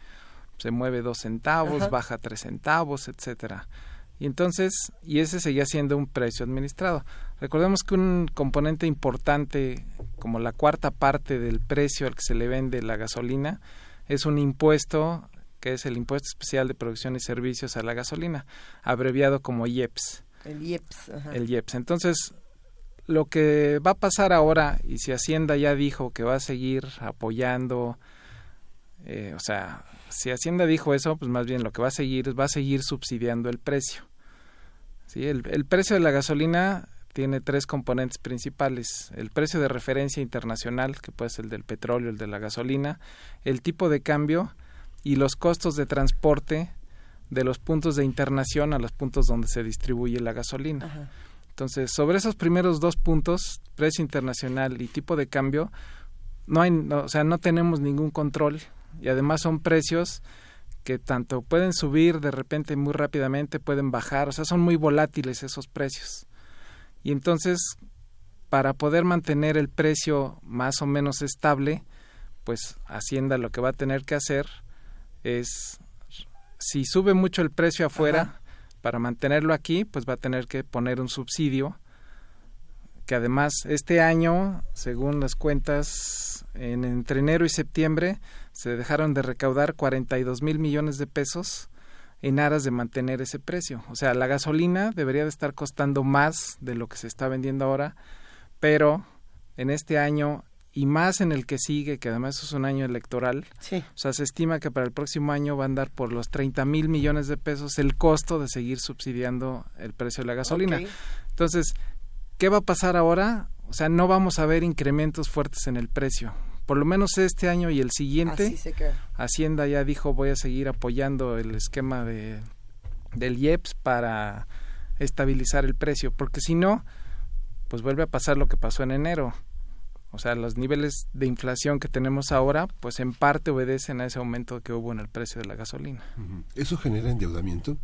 [SPEAKER 18] Se mueve dos centavos
[SPEAKER 1] Ajá.
[SPEAKER 18] baja tres centavos etcétera. Y entonces y ese seguía siendo un precio administrado. Recordemos que un componente importante como la cuarta parte del precio al que se le vende la gasolina es un impuesto que es el Impuesto Especial de Producción y Servicios a la Gasolina, abreviado como IEPS.
[SPEAKER 1] El IEPS. Ajá.
[SPEAKER 18] El IEPS. Entonces, lo que va a pasar ahora, y si Hacienda ya dijo que va a seguir apoyando, eh, o sea, si Hacienda dijo eso, pues más bien lo que va a seguir va a seguir subsidiando el precio. ¿Sí? El, el precio de la gasolina tiene tres componentes principales. El precio de referencia internacional, que puede ser el del petróleo, el de la gasolina, el tipo de cambio, y los costos de transporte de los puntos de internación a los puntos donde se distribuye la gasolina.
[SPEAKER 1] Ajá.
[SPEAKER 18] Entonces, sobre esos primeros dos puntos, precio internacional y tipo de cambio, no hay, no, o sea, no tenemos ningún control y además son precios que tanto pueden subir de repente muy rápidamente, pueden bajar, o sea, son muy volátiles esos precios. Y entonces, para poder mantener el precio más o menos estable, pues Hacienda lo que va a tener que hacer es si sube mucho el precio afuera
[SPEAKER 1] Ajá.
[SPEAKER 18] para mantenerlo aquí pues va a tener que poner un subsidio que además este año según las cuentas en, entre enero y septiembre se dejaron de recaudar 42 mil millones de pesos en aras de mantener ese precio o sea la gasolina debería de estar costando más de lo que se está vendiendo ahora pero en este año y más en el que sigue, que además es un año electoral.
[SPEAKER 1] Sí.
[SPEAKER 18] O sea, se estima que para el próximo año va a andar por los 30 mil millones de pesos el costo de seguir subsidiando el precio de la gasolina.
[SPEAKER 1] Okay.
[SPEAKER 18] Entonces, ¿qué va a pasar ahora? O sea, no vamos a ver incrementos fuertes en el precio, por lo menos este año y el siguiente,
[SPEAKER 1] Así se queda.
[SPEAKER 18] Hacienda ya dijo voy a seguir apoyando el esquema de del IEPS para estabilizar el precio, porque si no, pues vuelve a pasar lo que pasó en enero. O sea, los niveles de inflación que tenemos ahora, pues en parte obedecen a ese aumento que hubo en el precio de la gasolina.
[SPEAKER 2] ¿Eso genera endeudamiento?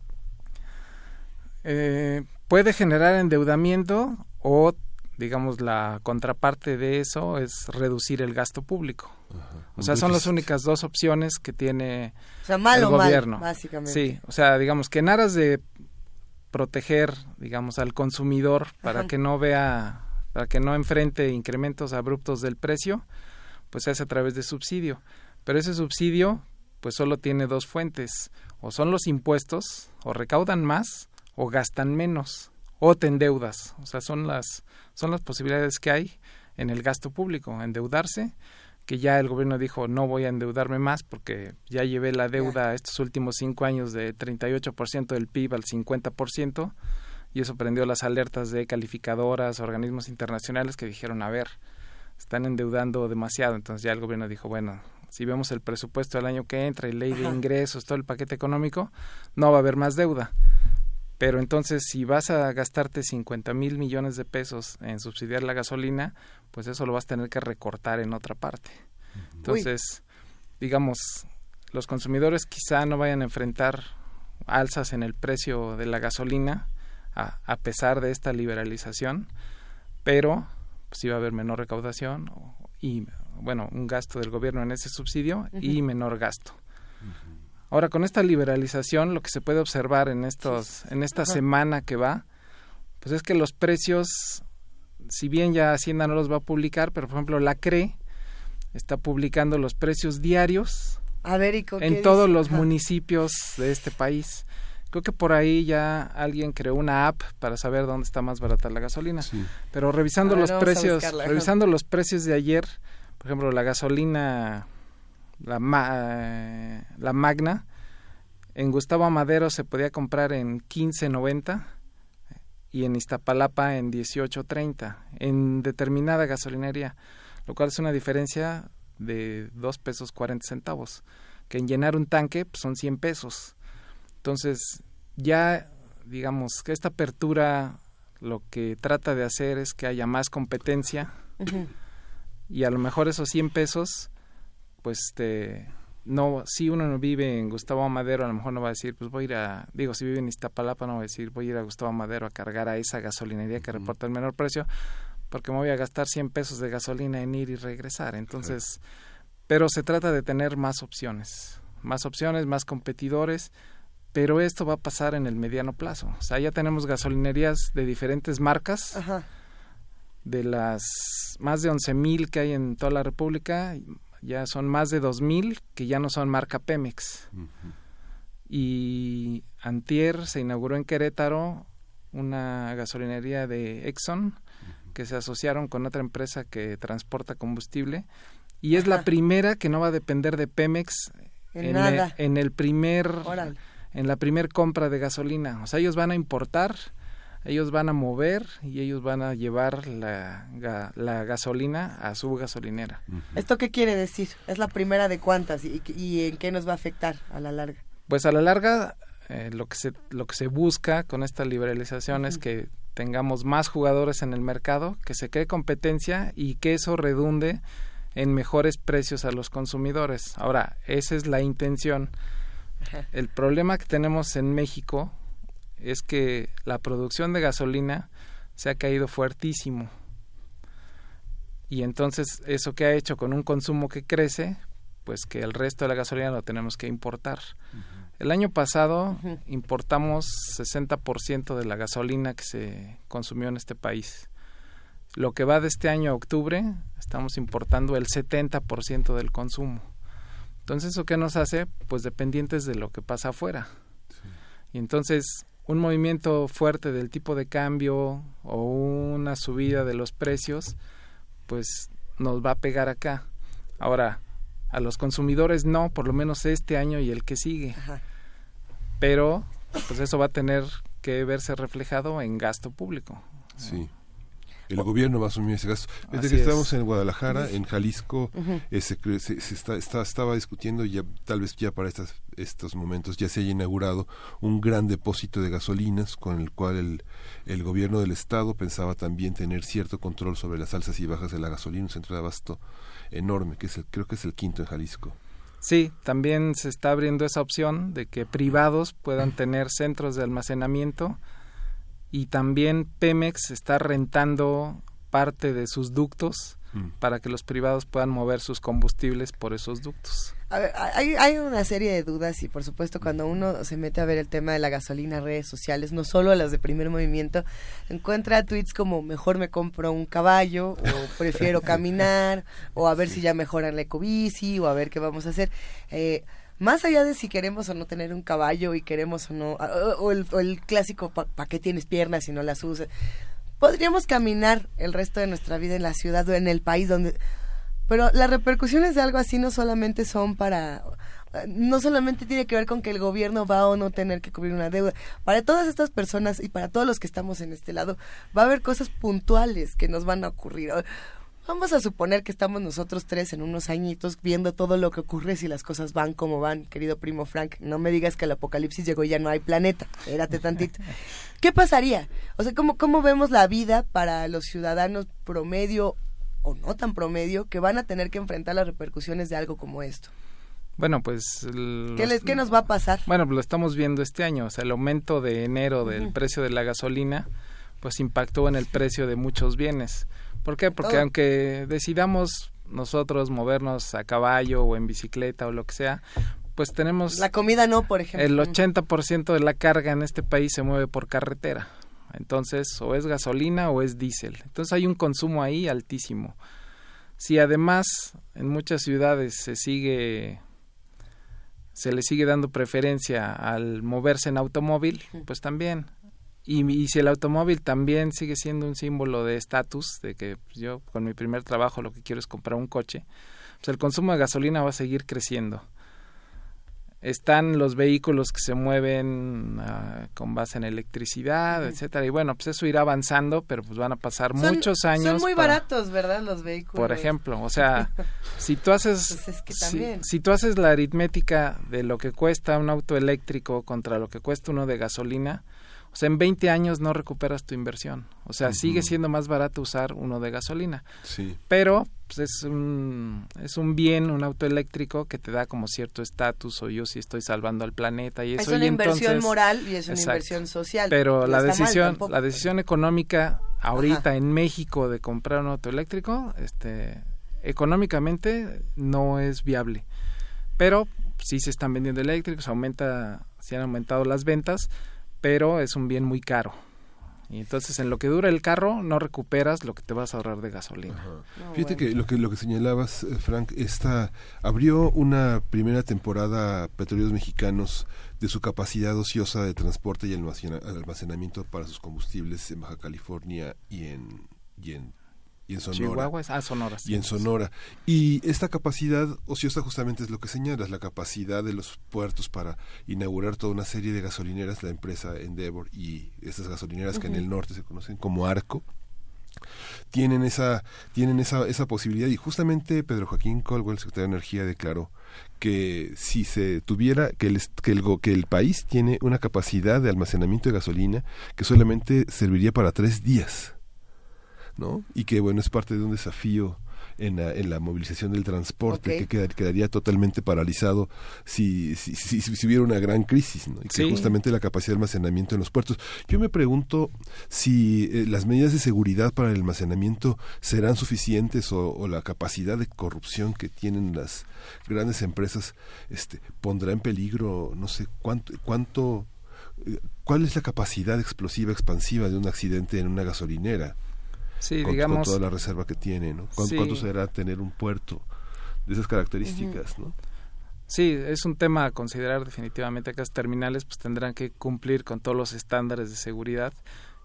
[SPEAKER 18] Eh, puede generar endeudamiento o, digamos, la contraparte de eso es reducir el gasto público. O sea, son las únicas dos opciones que tiene
[SPEAKER 1] O sea, mal
[SPEAKER 18] el
[SPEAKER 1] o mal,
[SPEAKER 18] gobierno.
[SPEAKER 1] básicamente.
[SPEAKER 18] Sí, o sea, digamos que en aras de proteger, digamos, al consumidor para
[SPEAKER 1] Ajá.
[SPEAKER 18] que no vea, para que no enfrente incrementos abruptos del precio, pues es a través de subsidio. Pero ese subsidio, pues solo tiene dos fuentes, o son los impuestos, o recaudan más, o gastan menos, o te endeudas. O sea, son las, son las posibilidades que hay en el gasto público, endeudarse, que ya el gobierno dijo no voy a endeudarme más porque ya llevé la deuda estos últimos cinco años de 38% del PIB al 50% y eso prendió las alertas de calificadoras, organismos internacionales que dijeron a ver, están endeudando demasiado, entonces ya el gobierno dijo bueno, si vemos el presupuesto del año que entra y ley de
[SPEAKER 1] Ajá.
[SPEAKER 18] ingresos, todo el paquete económico, no va a haber más deuda. Pero entonces, si vas a gastarte 50 mil millones de pesos en subsidiar la gasolina, pues eso lo vas a tener que recortar en otra parte. Entonces, digamos, los consumidores quizá no vayan a enfrentar alzas en el precio de la gasolina a, a pesar de esta liberalización, pero pues, sí va a haber menor recaudación y, bueno, un gasto del gobierno en ese subsidio y menor gasto. Ahora, con esta liberalización, lo que se puede observar en, estos, en esta
[SPEAKER 1] Ajá.
[SPEAKER 18] semana que va, pues es que los precios, si bien ya Hacienda no los va a publicar, pero por ejemplo la CRE está publicando los precios diarios
[SPEAKER 1] A ver, ¿y con qué
[SPEAKER 18] en todos
[SPEAKER 1] dice?
[SPEAKER 18] los
[SPEAKER 1] Ajá.
[SPEAKER 18] municipios de este país. Creo que por ahí ya alguien creó una app para saber dónde está más barata la gasolina. Pero revisando
[SPEAKER 1] ver,
[SPEAKER 18] los precios, revisando los precios de ayer, por ejemplo, la gasolina la ma- la Magna en Gustavo Amadero se podía comprar en 15.90 y en Iztapalapa en 18.30 en determinada gasolinería, lo cual es una diferencia de 2 pesos 40 centavos, que en llenar un tanque pues, son 100 pesos. Entonces, ya digamos que esta apertura lo que trata de hacer es que haya más competencia y a lo mejor esos 100 pesos pues este no si uno no vive en Gustavo Amadero a lo mejor no va a decir pues voy a ir a digo si vive en Iztapalapa no va a decir voy a ir a Gustavo Amadero a cargar a esa gasolinería que reporta el menor precio porque me voy a gastar 100 pesos de gasolina en ir y regresar entonces pero se trata de tener más opciones más opciones más competidores pero esto va a pasar en el mediano plazo o sea ya tenemos gasolinerías de diferentes marcas
[SPEAKER 1] Ajá.
[SPEAKER 18] de las más de 11.000 que hay en toda la República, ya son más de 2.000 que ya no son marca Pemex. Y antier se inauguró en Querétaro una gasolinería de Exxon que se asociaron con otra empresa que transporta combustible y es la primera que no va a depender de Pemex
[SPEAKER 1] En
[SPEAKER 18] el-
[SPEAKER 1] nada.
[SPEAKER 18] en el primer. En la primer compra de gasolina. O sea, ellos van a importar, ellos van a mover y ellos van a llevar la, ga- la gasolina a su gasolinera.
[SPEAKER 1] ¿Esto qué quiere decir? ¿Es la primera de cuántas y, y en qué nos va a afectar a la larga?
[SPEAKER 18] Pues a la larga, eh, lo, que se, lo que se busca con esta liberalización es que tengamos más jugadores en el mercado, que se cree competencia y que eso redunde en mejores precios a los consumidores. Ahora, esa es la intención. El problema que tenemos en México es que la producción de gasolina se ha caído fuertísimo. Y entonces eso que ha hecho con un consumo que crece, pues que el resto de la gasolina lo tenemos que importar. El año pasado importamos 60% de la gasolina que se consumió en este país. Lo que va de este año a octubre, estamos importando el 70% del consumo. Entonces, ¿eso qué nos hace? Pues dependientes de lo que pasa afuera. Y entonces, un movimiento fuerte del tipo de cambio o una subida de los precios, pues nos va a pegar acá. Ahora, a los consumidores no, por lo menos este año y el que sigue. Pero, pues eso va a tener que verse reflejado en gasto público.
[SPEAKER 2] Sí. El gobierno va a asumir ese gasto. Desde que
[SPEAKER 18] es.
[SPEAKER 2] estamos en Guadalajara, en Jalisco, eh, se, se- se está, está- estaba discutiendo, y ya, tal vez ya para estas, estos momentos ya se haya inaugurado un gran depósito de gasolinas con el cual el, el gobierno del estado pensaba también tener cierto control sobre las alzas y bajas de la gasolina, un centro de abasto enorme, que es el, creo que es el quinto en Jalisco.
[SPEAKER 18] Sí, también se está abriendo esa opción de que privados puedan tener centros de almacenamiento y también Pemex está rentando parte de sus ductos
[SPEAKER 2] Mm.
[SPEAKER 18] para que los privados puedan mover sus combustibles por esos ductos.
[SPEAKER 1] A ver, hay, hay una serie de dudas y por supuesto cuando uno se mete a ver el tema de la gasolina, redes sociales, no solo las de primer movimiento, encuentra tweets como mejor me compro un caballo o prefiero caminar o a ver si ya mejoran la ecobici o a ver qué vamos a hacer. Eh, más allá de si queremos o no tener un caballo y queremos o no, o el, o el clásico, ¿para qué tienes piernas si no las usas? Podríamos caminar el resto de nuestra vida en la ciudad o en el país donde... Pero las repercusiones de algo así no solamente son para... No solamente tiene que ver con que el gobierno va o no tener que cubrir una deuda. Para todas estas personas y para todos los que estamos en este lado, va a haber cosas puntuales que nos van a ocurrir. Vamos a suponer que estamos nosotros tres en unos añitos viendo todo lo que ocurre si las cosas van como van, querido primo Frank. No me digas que el apocalipsis llegó y ya no hay planeta. Espérate tantito. ¿Qué pasaría? O sea, ¿cómo, ¿cómo vemos la vida para los ciudadanos promedio o no tan promedio que van a tener que enfrentar las repercusiones de algo como esto?
[SPEAKER 18] Bueno, pues...
[SPEAKER 1] ¿Qué, les, ¿Qué nos va a pasar?
[SPEAKER 18] Bueno, lo estamos viendo este año, o sea, el aumento de enero del precio de la gasolina, pues impactó en el precio de muchos bienes. ¿Por qué? Porque
[SPEAKER 1] todo.
[SPEAKER 18] aunque decidamos nosotros movernos a caballo o en bicicleta o lo que sea, pues tenemos
[SPEAKER 1] La comida no, por ejemplo.
[SPEAKER 18] el 80% de la carga en este país se mueve por carretera. Entonces, o es gasolina o es diésel. Entonces hay un consumo ahí altísimo. Si además en muchas ciudades se sigue se le sigue dando preferencia al moverse en automóvil, pues también. Y, y si el automóvil también sigue siendo un símbolo de estatus, de que pues, yo con mi primer trabajo lo que quiero es comprar un coche, pues el consumo de gasolina va a seguir creciendo. Están los vehículos que se mueven ah, con base en electricidad, etcétera, y bueno, pues eso irá avanzando, pero pues van a pasar
[SPEAKER 1] Son-
[SPEAKER 18] muchos años.
[SPEAKER 1] Son muy
[SPEAKER 18] para-
[SPEAKER 1] baratos, ¿verdad? Los vehículos.
[SPEAKER 18] por ejemplo, o sea, si tú haces
[SPEAKER 1] Pues es que
[SPEAKER 18] si, si tú haces la aritmética de lo que cuesta un auto eléctrico contra lo que cuesta uno de gasolina, o sea, en 20 años no recuperas tu inversión. O sea, sigue siendo más barato usar uno de gasolina.
[SPEAKER 2] Sí.
[SPEAKER 18] Pero pues, es un es un bien, un auto eléctrico que te da como cierto estatus o yo sí estoy salvando al planeta y eso
[SPEAKER 1] Es una
[SPEAKER 18] y
[SPEAKER 1] inversión
[SPEAKER 18] entonces-
[SPEAKER 1] moral y es una
[SPEAKER 18] Exacto.
[SPEAKER 1] inversión social.
[SPEAKER 18] Pero la
[SPEAKER 1] mal
[SPEAKER 18] decisión, la decisión económica ahorita en México de comprar un auto eléctrico, este, económicamente no es viable. Pero sí se están vendiendo eléctricos, aumenta, se han aumentado las ventas, pero es un bien muy caro. Y entonces en lo que dura el carro no recuperas lo que te vas a ahorrar de gasolina.
[SPEAKER 2] Fíjate que lo que lo que señalabas, eh, Frank, esta abrió una primera temporada Petróleos Mexicanos de su capacidad ociosa de transporte y almacena- almacenamiento para sus combustibles en Baja California y en y en, y en Sonora.
[SPEAKER 18] Chihuahua es- ah, Sonora, sí.
[SPEAKER 2] Y en Sonora. Y esta capacidad ociosa justamente es lo que señalas, la capacidad de los puertos para inaugurar toda una serie de gasolineras, la empresa Endeavor y estas gasolineras que en el norte se conocen como Arco tienen esa tienen esa, esa posibilidad y justamente Pedro Joaquín Colwell, secretario de Energía, declaró que si se tuviera que el, que el que el país tiene una capacidad de almacenamiento de gasolina que solamente serviría para tres días, ¿no? Y que bueno es parte de un desafío en la, en la movilización del transporte que queda- quedaría totalmente paralizado si, si, si, si hubiera una gran crisis, ¿no? Y que
[SPEAKER 18] Sí.
[SPEAKER 2] justamente la capacidad de almacenamiento en los puertos. Yo me pregunto si eh, las medidas de seguridad para el almacenamiento serán suficientes o, o la capacidad de corrupción que tienen las grandes empresas este, pondrá en peligro, no sé cuánto, cuánto eh, cuál es la capacidad explosiva expansiva de un accidente en una gasolinera.
[SPEAKER 18] Sí,
[SPEAKER 2] con, con
[SPEAKER 18] digamos-
[SPEAKER 2] toda la reserva que tiene, ¿no? ¿Cuán-
[SPEAKER 18] Sí.
[SPEAKER 2] ¿Cuánto será tener un puerto de esas características, no?
[SPEAKER 18] Sí, es un tema a considerar definitivamente que las terminales pues tendrán que cumplir con todos los estándares de seguridad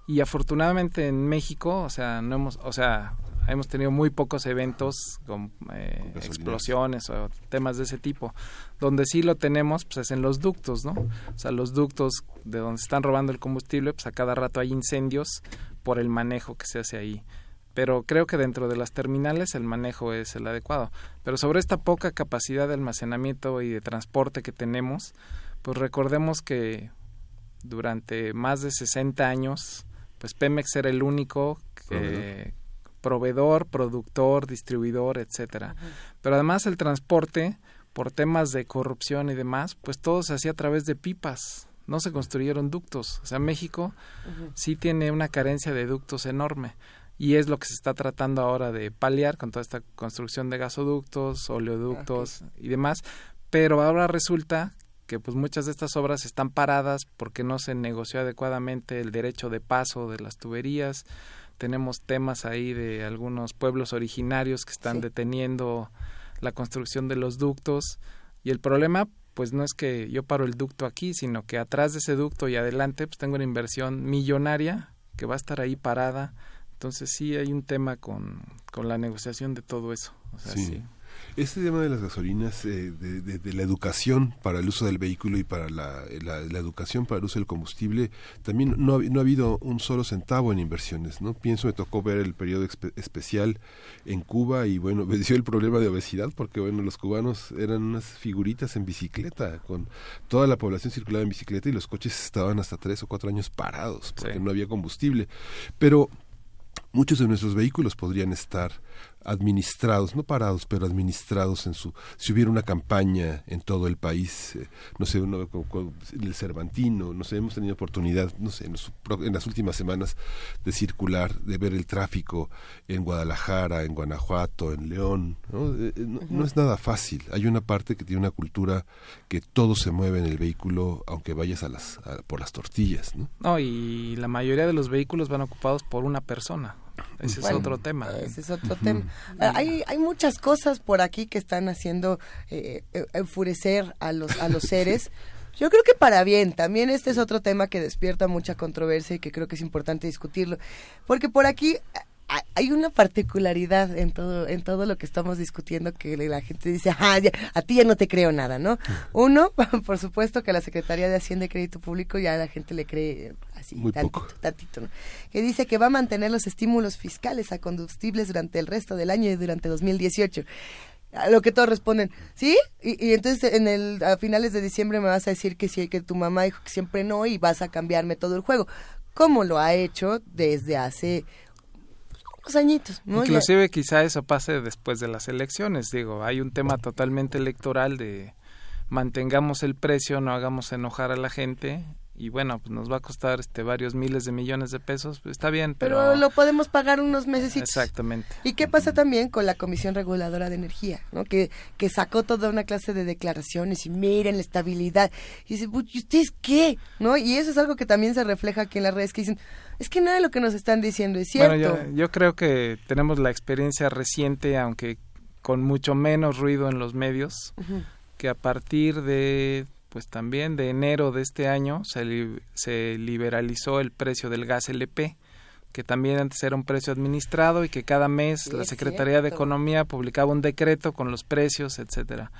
[SPEAKER 18] y afortunadamente en México, o sea, no hemos, o sea, hemos tenido muy pocos eventos con eh, explosiones o temas de ese tipo. Donde sí lo tenemos, pues es en los ductos, ¿no? O sea, los ductos de donde están robando el combustible, pues a cada rato hay incendios por el manejo que se hace ahí. pero creo que dentro de las terminales el manejo es el adecuado. Pero sobre esta poca capacidad de almacenamiento y de transporte que tenemos, pues recordemos que durante más de 60 años, pues Pemex era el único que, proveedor, productor, distribuidor, etcétera. Pero además el transporte, por temas de corrupción y demás, pues todo se hacía a través de pipas. No se construyeron ductos. O sea, México sí tiene una carencia de ductos enorme y es lo que se está tratando ahora de paliar con toda esta construcción de gasoductos, oleoductos y demás, pero ahora resulta que pues muchas de estas obras están paradas porque no se negoció adecuadamente el derecho de paso de las tuberías. Tenemos temas ahí de algunos pueblos originarios que están deteniendo la construcción de los ductos. Y el problema pues no es que yo paro el ducto aquí, sino que atrás de ese ducto y adelante pues tengo una inversión millonaria que va a estar ahí parada. Entonces sí hay un tema con, con la negociación de todo eso. O sea, sí.
[SPEAKER 2] Este tema de las gasolinas, eh, de, la educación para el uso del vehículo y para la, educación para el uso del combustible, también no, no, ha habido un solo centavo en inversiones. no Pienso, me tocó ver el periodo especial en Cuba y bueno, venció el problema de obesidad porque bueno, los cubanos eran unas figuritas en bicicleta, con toda la población circulaba en bicicleta y los coches estaban hasta tres o cuatro años parados porque no había combustible. Pero muchos de nuestros vehículos podrían estar administrados, no parados, pero administrados en su, si hubiera una campaña en todo el país, eh, no sé, uno, el Cervantino, no sé, hemos tenido oportunidad, no sé, en, las últimas semanas de circular, de ver el tráfico en Guadalajara, en Guanajuato, en León, ¿no? Eh, eh, no, es nada fácil, hay una parte que tiene una cultura que todo se mueve en el vehículo, aunque vayas a las, por las tortillas, ¿no?
[SPEAKER 18] No, y la mayoría de los vehículos van ocupados por una persona, ese es otro tema.
[SPEAKER 1] Ese es otro tema. Ah, hay, hay muchas cosas por aquí que están haciendo eh, eh, enfurecer a los, a los seres. Yo creo que para bien, también este es otro tema que despierta mucha controversia y que creo que es importante discutirlo, porque por aquí hay una particularidad en todo en todo lo que estamos discutiendo que la gente dice, ah, a ti ya no te creo nada, ¿no? Uno, por supuesto que a la Secretaría de Hacienda y Crédito Público ya la gente le cree así, tantito, ¿no? Que dice que va a mantener los estímulos fiscales a combustibles durante el resto del año y durante 2018 a lo que todos responden, ¿sí? Y, y, entonces en el a finales de diciembre me vas a decir que sí, que tu mamá dijo que siempre no y vas a cambiarme todo el juego. ¿Cómo lo ha hecho desde hace añitos.
[SPEAKER 18] Inclusive quizá eso pase después de las elecciones. Digo, hay un tema totalmente electoral de mantengamos el precio, no hagamos enojar a la gente y bueno, pues nos va a costar este varios miles de millones de pesos, pues está bien, pero...
[SPEAKER 1] pero lo podemos pagar unos meses.
[SPEAKER 18] Exactamente.
[SPEAKER 1] ¿Y qué pasa también con la Comisión Reguladora de Energía, ¿no? Que, que sacó toda una clase de declaraciones y miren la estabilidad. Y dice, ¿y ustedes qué? ¿No? Y eso es algo que también se refleja aquí en las redes que dicen, es que nada de lo que nos están diciendo es cierto.
[SPEAKER 18] Bueno, yo, creo que tenemos la experiencia reciente, aunque con mucho menos ruido en los medios, que a partir de, pues también de enero de este año se, se liberalizó el precio del gas LP que también antes era un precio administrado y que cada mes la Secretaría de Economía publicaba un decreto con los precios, etcétera.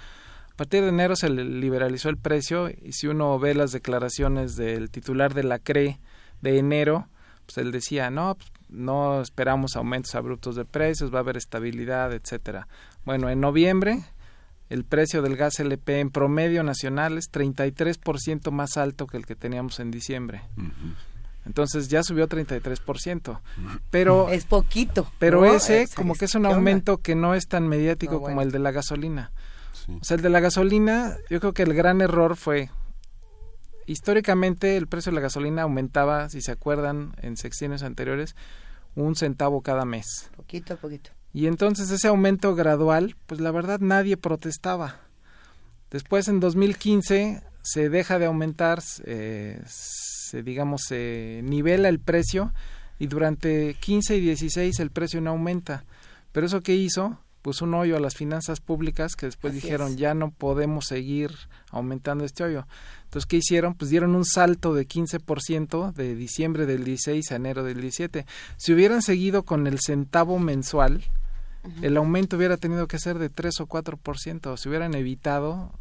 [SPEAKER 18] A partir de enero se liberalizó el precio y si uno ve las declaraciones del titular de la CRE de enero, pues, él decía, no, pues, no esperamos aumentos abruptos de precios, va a haber estabilidad, etcétera. Bueno, en noviembre el precio del gas LP en promedio nacional es 33% más alto que el que teníamos en diciembre. Entonces ya subió 33%. Pero
[SPEAKER 1] es poquito.
[SPEAKER 18] Pero ese como que es un aumento que no es tan mediático como el de la gasolina. O sea, el de la gasolina, yo creo que el gran error fue históricamente el precio de la gasolina aumentaba, si se acuerdan, en sexenios anteriores, un centavo cada mes.
[SPEAKER 1] Poquito a poquito.
[SPEAKER 18] Y entonces ese aumento gradual, pues la verdad nadie protestaba. Después en 2015 se deja de aumentar, eh, se digamos se nivela el precio y durante 15 y 16 el precio no aumenta. Pero eso qué hizo? Pues un hoyo a las finanzas públicas que después dijeron ya no podemos seguir aumentando este hoyo. Entonces, ¿qué hicieron? Pues dieron un salto de 15% de diciembre del 16 a enero del 17. Si hubieran seguido con el centavo mensual, el aumento hubiera tenido que ser de 3 o 4%. Si hubieran evitado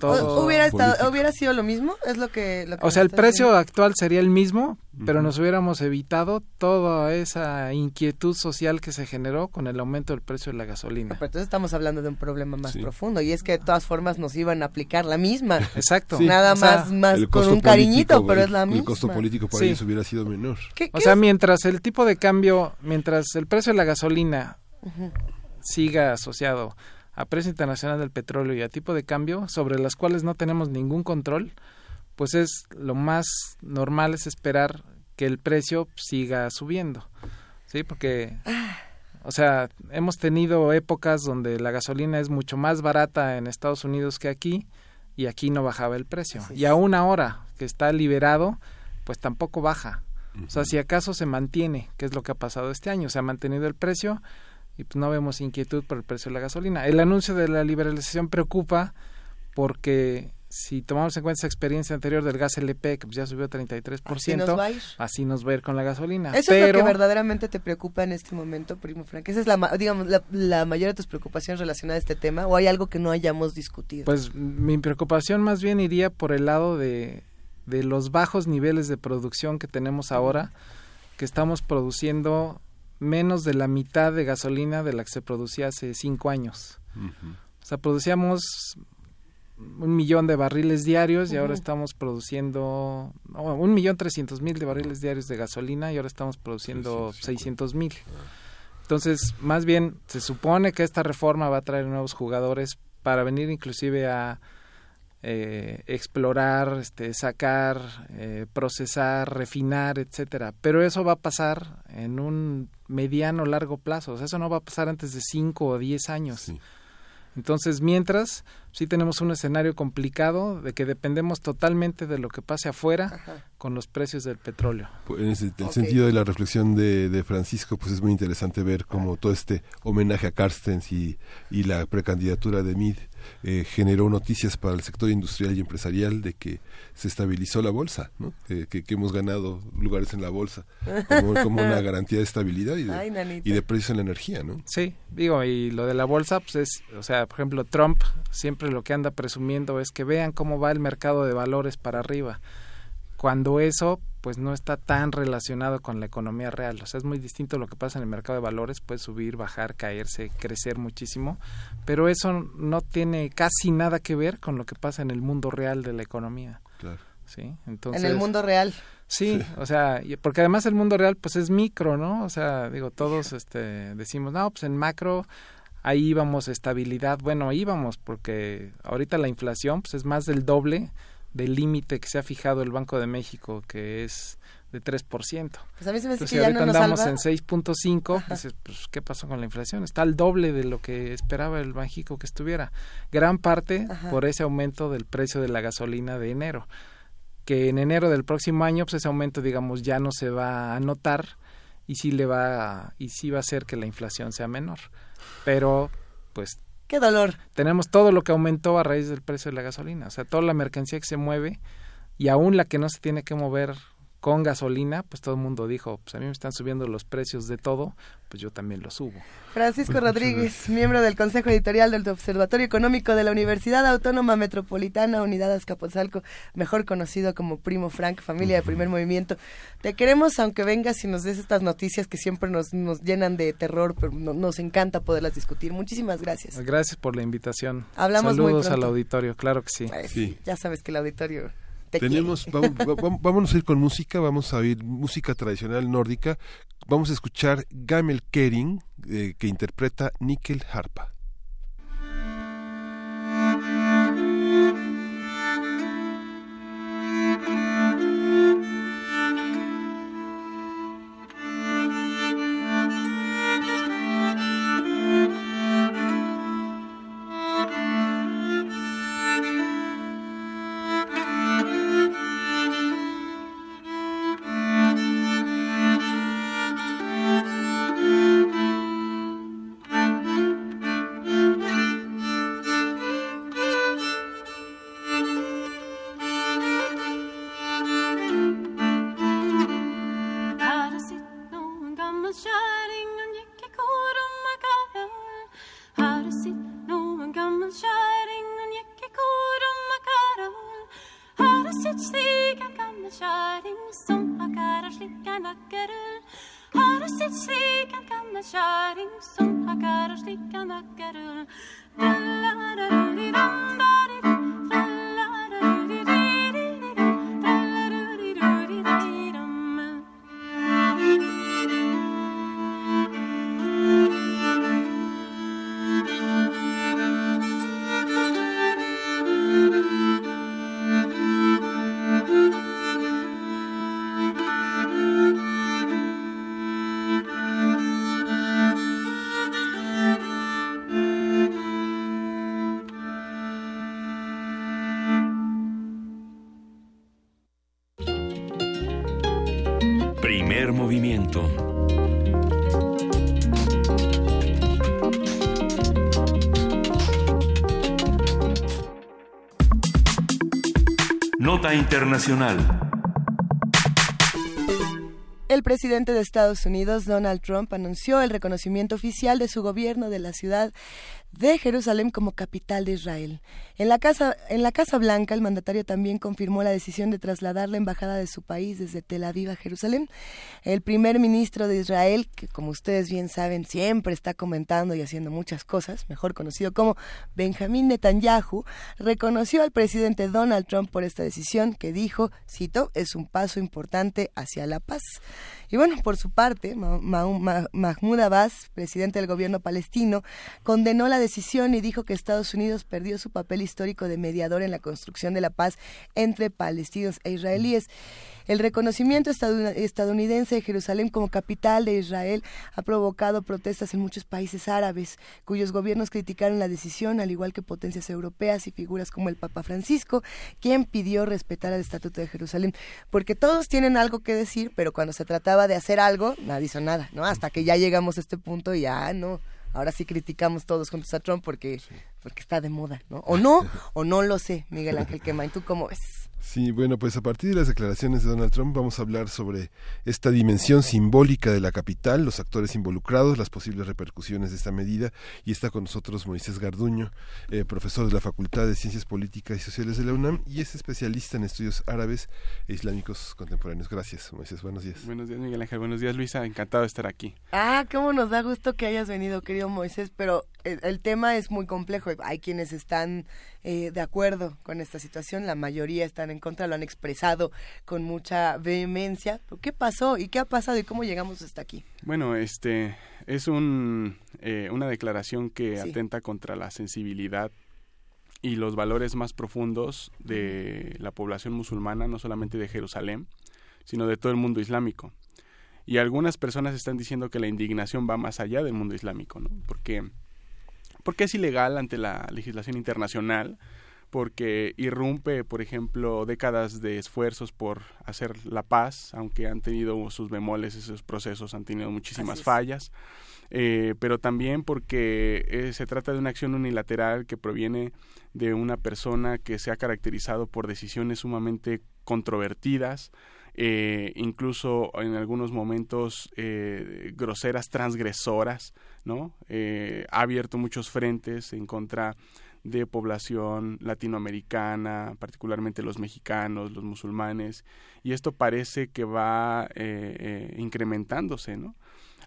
[SPEAKER 18] todo
[SPEAKER 1] ¿Hubiera, estado-
[SPEAKER 18] político.
[SPEAKER 1] ¿Hubiera sido lo mismo? ¿Es lo que, lo que
[SPEAKER 18] O sea, el precio
[SPEAKER 1] diciendo?
[SPEAKER 18] actual sería el mismo, pero nos hubiéramos evitado toda esa inquietud social que se generó con el aumento del precio de la gasolina.
[SPEAKER 1] Pero entonces estamos hablando de un problema más profundo y es que de todas formas nos iban a aplicar la misma.
[SPEAKER 18] Exacto.
[SPEAKER 1] Nada
[SPEAKER 18] O sea,
[SPEAKER 1] más, más con un cariñito,
[SPEAKER 2] político,
[SPEAKER 1] pero
[SPEAKER 2] el-
[SPEAKER 1] es la misma.
[SPEAKER 2] El costo político para
[SPEAKER 18] Sí.
[SPEAKER 2] ellos hubiera sido menor.
[SPEAKER 1] ¿Qué-
[SPEAKER 18] O sea,
[SPEAKER 1] es?
[SPEAKER 18] mientras el tipo de cambio, mientras el precio de la gasolina siga asociado a precio internacional del petróleo y a tipo de cambio, sobre las cuales no tenemos ningún control, pues es lo más normal es esperar que el precio siga subiendo. ¿Sí? Porque o sea, hemos tenido épocas donde la gasolina es mucho más barata en Estados Unidos que aquí y aquí no bajaba el precio. Y aún ahora que está liberado, pues tampoco baja. O sea, si acaso se mantiene, que es lo que ha pasado este año, se ha mantenido el precio y pues no vemos inquietud por el precio de la gasolina. El anuncio de la liberalización preocupa porque si tomamos en cuenta esa experiencia anterior del gas LP, que pues ya subió 33%,
[SPEAKER 1] Así nos va a ir.
[SPEAKER 18] así nos va a ir con la gasolina.
[SPEAKER 1] Eso es lo que verdaderamente te preocupa en este momento, primo Frank. Esa es la, digamos, la, la mayor de tus preocupaciones relacionada a este tema o hay algo que no hayamos discutido.
[SPEAKER 18] Pues mi preocupación más bien iría por el lado de, de los bajos niveles de producción que tenemos ahora, que estamos produciendo menos de la mitad de gasolina de la que se producía hace cinco años. O sea, producíamos un millón de barriles diarios y ahora estamos produciendo no, un millón trescientos mil de barriles diarios de gasolina y ahora estamos produciendo seiscientos mil. Entonces, más bien, se supone que esta reforma va a traer nuevos jugadores para venir inclusive a eh, explorar, este, sacar, eh, procesar, refinar, etcétera. Pero eso va a pasar en un mediano largo plazo. O sea, eso no va a pasar antes de 5 o 10 años. Entonces, mientras, sí tenemos un escenario complicado de que dependemos totalmente de lo que pase afuera con los precios del petróleo.
[SPEAKER 2] Pues, En ese- el sentido de la reflexión de, de Francisco, pues es muy interesante ver cómo todo este homenaje a Carstens y, y la precandidatura de Mid eh, generó noticias para el sector industrial y empresarial de que se estabilizó la bolsa, ¿no? que, que- que hemos ganado lugares en la bolsa como, como una garantía de estabilidad y de,
[SPEAKER 1] Ay,
[SPEAKER 2] y de precios en la energía. ¿no?
[SPEAKER 18] Sí, digo, y lo de la bolsa, pues es, o sea, por ejemplo, Trump siempre lo que anda presumiendo es que vean cómo va el mercado de valores para arriba, cuando eso, pues no está tan relacionado con la economía real. O sea, es muy distinto lo que pasa en el mercado de valores, puede subir, bajar, caerse, crecer muchísimo, pero eso no tiene casi nada que ver con lo que pasa en el mundo real de la economía.
[SPEAKER 2] Claro.
[SPEAKER 18] Sí, entonces...
[SPEAKER 1] en el mundo real.
[SPEAKER 18] Sí, o sea, porque además el mundo real pues es micro, ¿no? O sea, digo, todos este decimos, no, pues en macro ahí íbamos estabilidad. Bueno, íbamos porque ahorita la inflación pues es más del doble del límite que se ha fijado el Banco de México, que es de 3%.
[SPEAKER 1] Pues a mí se me
[SPEAKER 18] Entonces,
[SPEAKER 1] que
[SPEAKER 18] si
[SPEAKER 1] ya
[SPEAKER 18] ahorita
[SPEAKER 1] no nos
[SPEAKER 18] andamos
[SPEAKER 1] salva.
[SPEAKER 18] en 6.5, dices, pues, ¿qué pasó con la inflación? Está al doble de lo que esperaba el Banjico que estuviera. Gran parte
[SPEAKER 1] Ajá.
[SPEAKER 18] por ese aumento del precio de la gasolina de enero. Que en enero del próximo año, pues ese aumento, digamos, ya no se va a notar y sí le va a, y sí va a hacer que la inflación sea menor. Pero, pues,
[SPEAKER 1] Qué dolor.
[SPEAKER 18] tenemos todo lo que aumentó a raíz del precio de la gasolina, o sea, toda la mercancía que se mueve y aún la que no se tiene que mover con gasolina, pues todo el mundo dijo, pues a mí me están subiendo los precios de todo, pues yo también lo subo.
[SPEAKER 1] Francisco Rodríguez, miembro del Consejo Editorial del Observatorio Económico de la Universidad Autónoma Metropolitana Unidad Azcapotzalco, mejor conocido como Primo Frank, familia de primer movimiento. Te queremos aunque vengas y nos des estas noticias que siempre nos, nos llenan de terror, pero no- nos encanta poderlas discutir. Muchísimas gracias.
[SPEAKER 18] Gracias por la invitación.
[SPEAKER 1] Hablamos muy
[SPEAKER 18] Saludos al auditorio, claro que sí.
[SPEAKER 2] Sí.
[SPEAKER 1] Ya sabes que el auditorio te
[SPEAKER 2] Tenemos, vamos, a ir con música, vamos a oír música tradicional nórdica. Vamos a escuchar Gamel Kering, eh, que interpreta Nickel Harpa.
[SPEAKER 3] Internacional.
[SPEAKER 1] El presidente de Estados Unidos, Donald Trump, anunció el reconocimiento oficial de su gobierno de la ciudad de Jerusalén como capital de Israel. En la, casa, en la Casa Blanca, el mandatario también confirmó la decisión de trasladar la embajada de su país desde Tel Aviv a Jerusalén. El primer ministro de Israel, que como ustedes bien saben, siempre está comentando y haciendo muchas cosas, mejor conocido como Benjamín Netanyahu, reconoció al presidente Donald Trump por esta decisión que dijo, cito, es un paso importante hacia la paz. Y bueno, por su parte, Mahmoud Abbas, presidente del gobierno palestino, condenó la decisión y dijo que Estados Unidos perdió su papel histórico de mediador en la construcción de la paz entre palestinos e israelíes. El reconocimiento estadounidense de Jerusalén como capital de Israel ha provocado protestas en muchos países árabes, cuyos gobiernos criticaron la decisión, al igual que potencias europeas y figuras como el Papa Francisco, quien pidió respetar el Estatuto de Jerusalén. Porque todos tienen algo que decir, pero cuando se trataba de hacer algo, nadie hizo nada, ¿no? Hasta que ya llegamos a este punto y ya no ahora sí criticamos todos juntos a Trump porque, porque está de moda, ¿no? O no, o no lo sé, Miguel Ángel Quemain, ¿tú cómo ves?
[SPEAKER 2] Sí, bueno, pues a partir de las declaraciones de Donald Trump vamos a hablar sobre esta dimensión simbólica de la capital, los actores involucrados, las posibles repercusiones de esta medida. Y está con nosotros Moisés Garduño, eh, profesor de la Facultad de Ciencias Políticas y Sociales de la UNAM y es especialista en estudios árabes e islámicos contemporáneos. Gracias, Moisés. Buenos días.
[SPEAKER 19] Buenos días, Miguel Ángel. Buenos días, Luisa. Encantado de estar aquí.
[SPEAKER 1] Ah, cómo nos da gusto que hayas venido, querido Moisés, pero el, tema es muy complejo. Hay quienes están eh, de acuerdo con esta situación, la mayoría están en contra, lo han expresado con mucha vehemencia. ¿Qué pasó y qué ha pasado y cómo llegamos hasta aquí?
[SPEAKER 19] Bueno, este es un, eh, una declaración que atenta contra la sensibilidad y los valores más profundos de la población musulmana, no solamente de Jerusalén, sino de todo el mundo islámico. Y algunas personas están diciendo que la indignación va más allá del mundo islámico, ¿no? Porque porque es ilegal ante la legislación internacional, porque irrumpe, por ejemplo, décadas de esfuerzos por hacer la paz, aunque han tenido sus bemoles, esos procesos han tenido muchísimas fallas, eh, pero también porque eh, se trata de una acción unilateral que proviene de una persona que se ha caracterizado por decisiones sumamente controvertidas, eh, incluso en algunos momentos eh, groseras, transgresoras, ¿no? Eh, ha abierto muchos frentes en contra de población latinoamericana, particularmente los mexicanos, los musulmanes, y esto parece que va incrementándose, ¿no?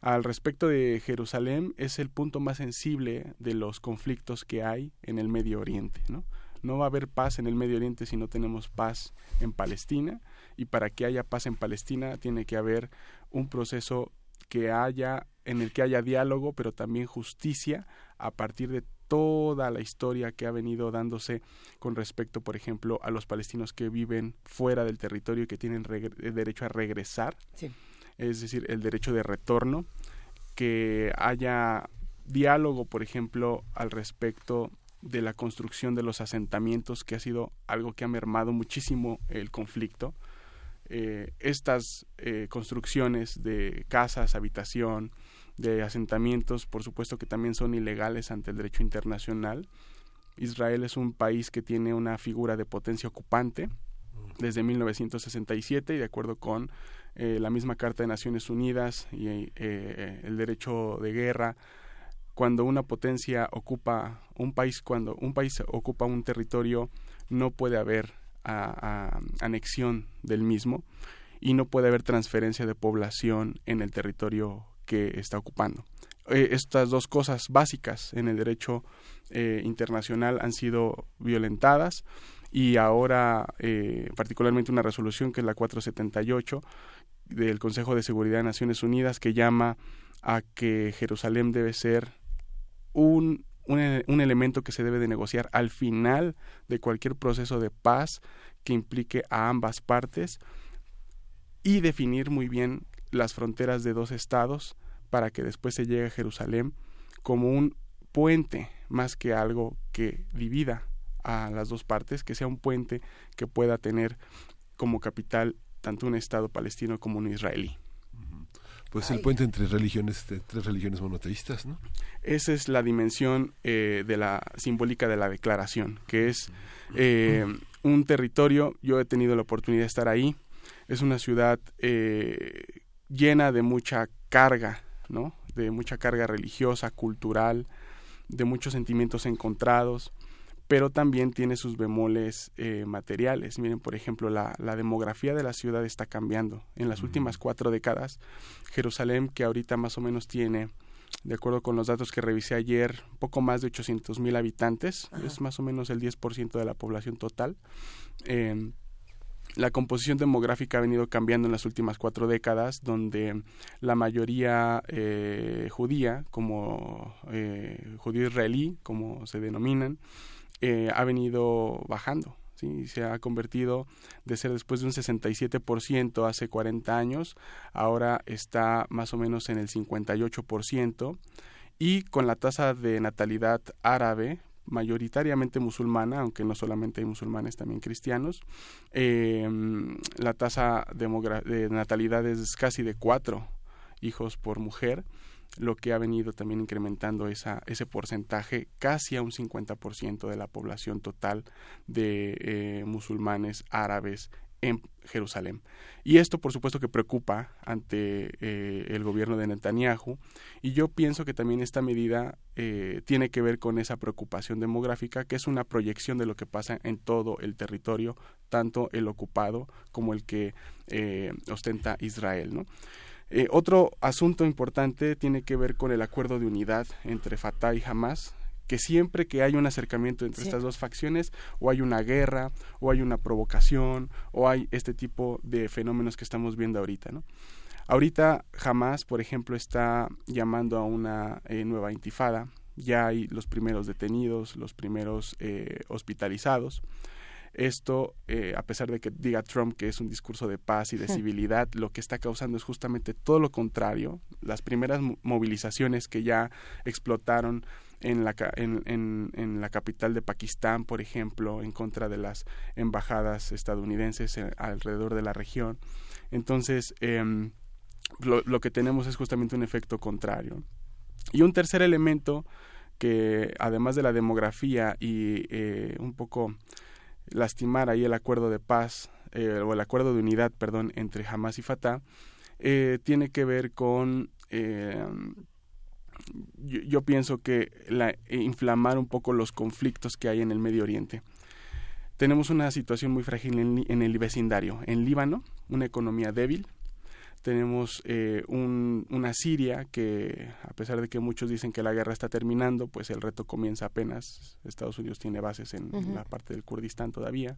[SPEAKER 19] Al respecto de Jerusalén, es el punto más sensible de los conflictos que hay en el Medio Oriente, ¿no? No va a haber paz en el Medio Oriente si no tenemos paz en Palestina y para que haya paz en Palestina tiene que haber un proceso que haya en el que haya diálogo, pero también justicia a partir de toda la historia que ha venido dándose con respecto, por ejemplo, a los palestinos que viven fuera del territorio y que tienen el derecho a regresar, es decir, el derecho de retorno, que haya diálogo, por ejemplo, al respecto de la construcción de los asentamientos, que ha sido algo que ha mermado muchísimo el conflicto, eh, estas eh, construcciones de casas, habitación, de asentamientos, por supuesto que también son ilegales ante el derecho internacional. Israel es un país que tiene una figura de potencia ocupante desde 1967 y de acuerdo con eh, la misma Carta de Naciones Unidas y el derecho de guerra, cuando una potencia ocupa un país, cuando un país ocupa un territorio, no puede haber a, anexión del mismo y no puede haber transferencia de población en el territorio que está ocupando. Eh, estas dos cosas básicas en el derecho eh, internacional han sido violentadas y ahora eh, particularmente una resolución que es la 478 del Consejo de Seguridad de Naciones Unidas que llama a que Jerusalén debe ser un, un, elemento que se debe de negociar al final de cualquier proceso de paz que implique a ambas partes y definir muy bien las fronteras de dos estados para que después se llegue a Jerusalén como un puente más que algo que divida a las dos partes, que sea un puente que pueda tener como capital tanto un Estado palestino como un israelí.
[SPEAKER 2] Pues el puente entre religiones, tres religiones monoteístas, ¿no?
[SPEAKER 19] Esa es la dimensión eh, de la simbólica de la declaración, que es eh, un territorio. Yo he tenido la oportunidad de estar ahí. Es una ciudad eh, llena de mucha carga, ¿no? De mucha carga religiosa, cultural, de muchos sentimientos encontrados pero también tiene sus bemoles eh, materiales. Miren, por ejemplo, la, demografía de la ciudad está cambiando. En las últimas cuatro décadas, Jerusalén, que ahorita más o menos tiene, de acuerdo con los datos que revisé ayer, poco más de 800 mil habitantes, es más o menos el 10% de la población total. Em, la composición demográfica ha venido cambiando en las últimas cuatro décadas, donde la mayoría eh, judía, como eh, judío israelí, como se denominan, eh, ha venido bajando. ¿sí? Se ha convertido de ser después de un 67% hace 40 años, ahora está más o menos en el 58%. Y con la tasa de natalidad árabe, mayoritariamente musulmana, aunque no solamente hay musulmanes, también cristianos, em, la tasa de natalidad es casi de cuatro hijos por mujer lo que ha venido también incrementando esa, ese porcentaje casi a un 50% de la población total de eh, musulmanes árabes en Jerusalén. Y esto, por supuesto, que preocupa ante eh, el gobierno de Netanyahu. Y yo pienso que también esta medida eh, tiene que ver con esa preocupación demográfica, que es una proyección de lo que pasa en todo el territorio, tanto el ocupado como el que ostenta Israel. ¿no? Eh, otro asunto importante tiene que ver con el acuerdo de unidad entre Fatah y Hamas, que siempre que hay un acercamiento entre estas dos facciones, o hay una guerra, o hay una provocación, o hay este tipo de fenómenos que estamos viendo ahorita, ¿no? Ahorita Hamas, por ejemplo, está llamando a una eh, nueva intifada, ya hay los primeros detenidos, los primeros eh, hospitalizados. Esto, eh, a pesar de que diga Trump que es un discurso de paz y de civilidad, lo que está causando es justamente todo lo contrario. Las primeras movilizaciones que ya explotaron en la, en, en, la capital de Pakistán, por ejemplo, en contra de las embajadas estadounidenses eh, alrededor de la región. Entonces, em, lo, que tenemos es justamente un efecto contrario. Y un tercer elemento que, además de la demografía y eh, un poco lastimar ahí el acuerdo de paz eh, o el acuerdo de unidad, perdón, entre Hamas y Fatah, eh, tiene que ver con, eh, yo, pienso que la, inflamar un poco los conflictos que hay en el Medio Oriente. Tenemos una situación muy frágil en el vecindario. En Líbano, una economía débil, tenemos eh, una Siria que, a pesar de que muchos dicen que la guerra está terminando, pues el reto comienza apenas. Estados Unidos tiene bases en la parte del Kurdistán todavía.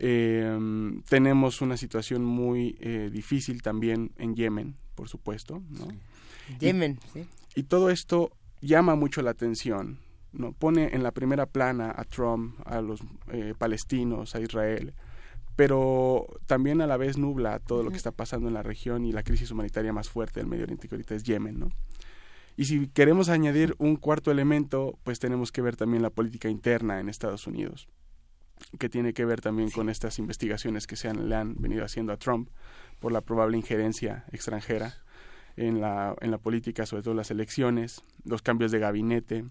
[SPEAKER 19] Em, tenemos una situación muy eh, difícil también en Yemen, por supuesto. ¿no?
[SPEAKER 1] Yemen, sí.
[SPEAKER 19] Y todo esto llama mucho la atención. ¿no? Pone en la primera plana a Trump, a los eh, palestinos, a Israel pero también a la vez nubla todo lo que está pasando en la región y la crisis humanitaria más fuerte del Medio Oriente que ahorita es Yemen, ¿no? Y si queremos añadir un cuarto elemento, pues tenemos que ver también la política interna en Estados Unidos, que tiene que ver también con estas investigaciones que se han, le han venido haciendo a Trump por la probable injerencia extranjera en la, en la política, sobre todo las elecciones, los cambios de gabinete,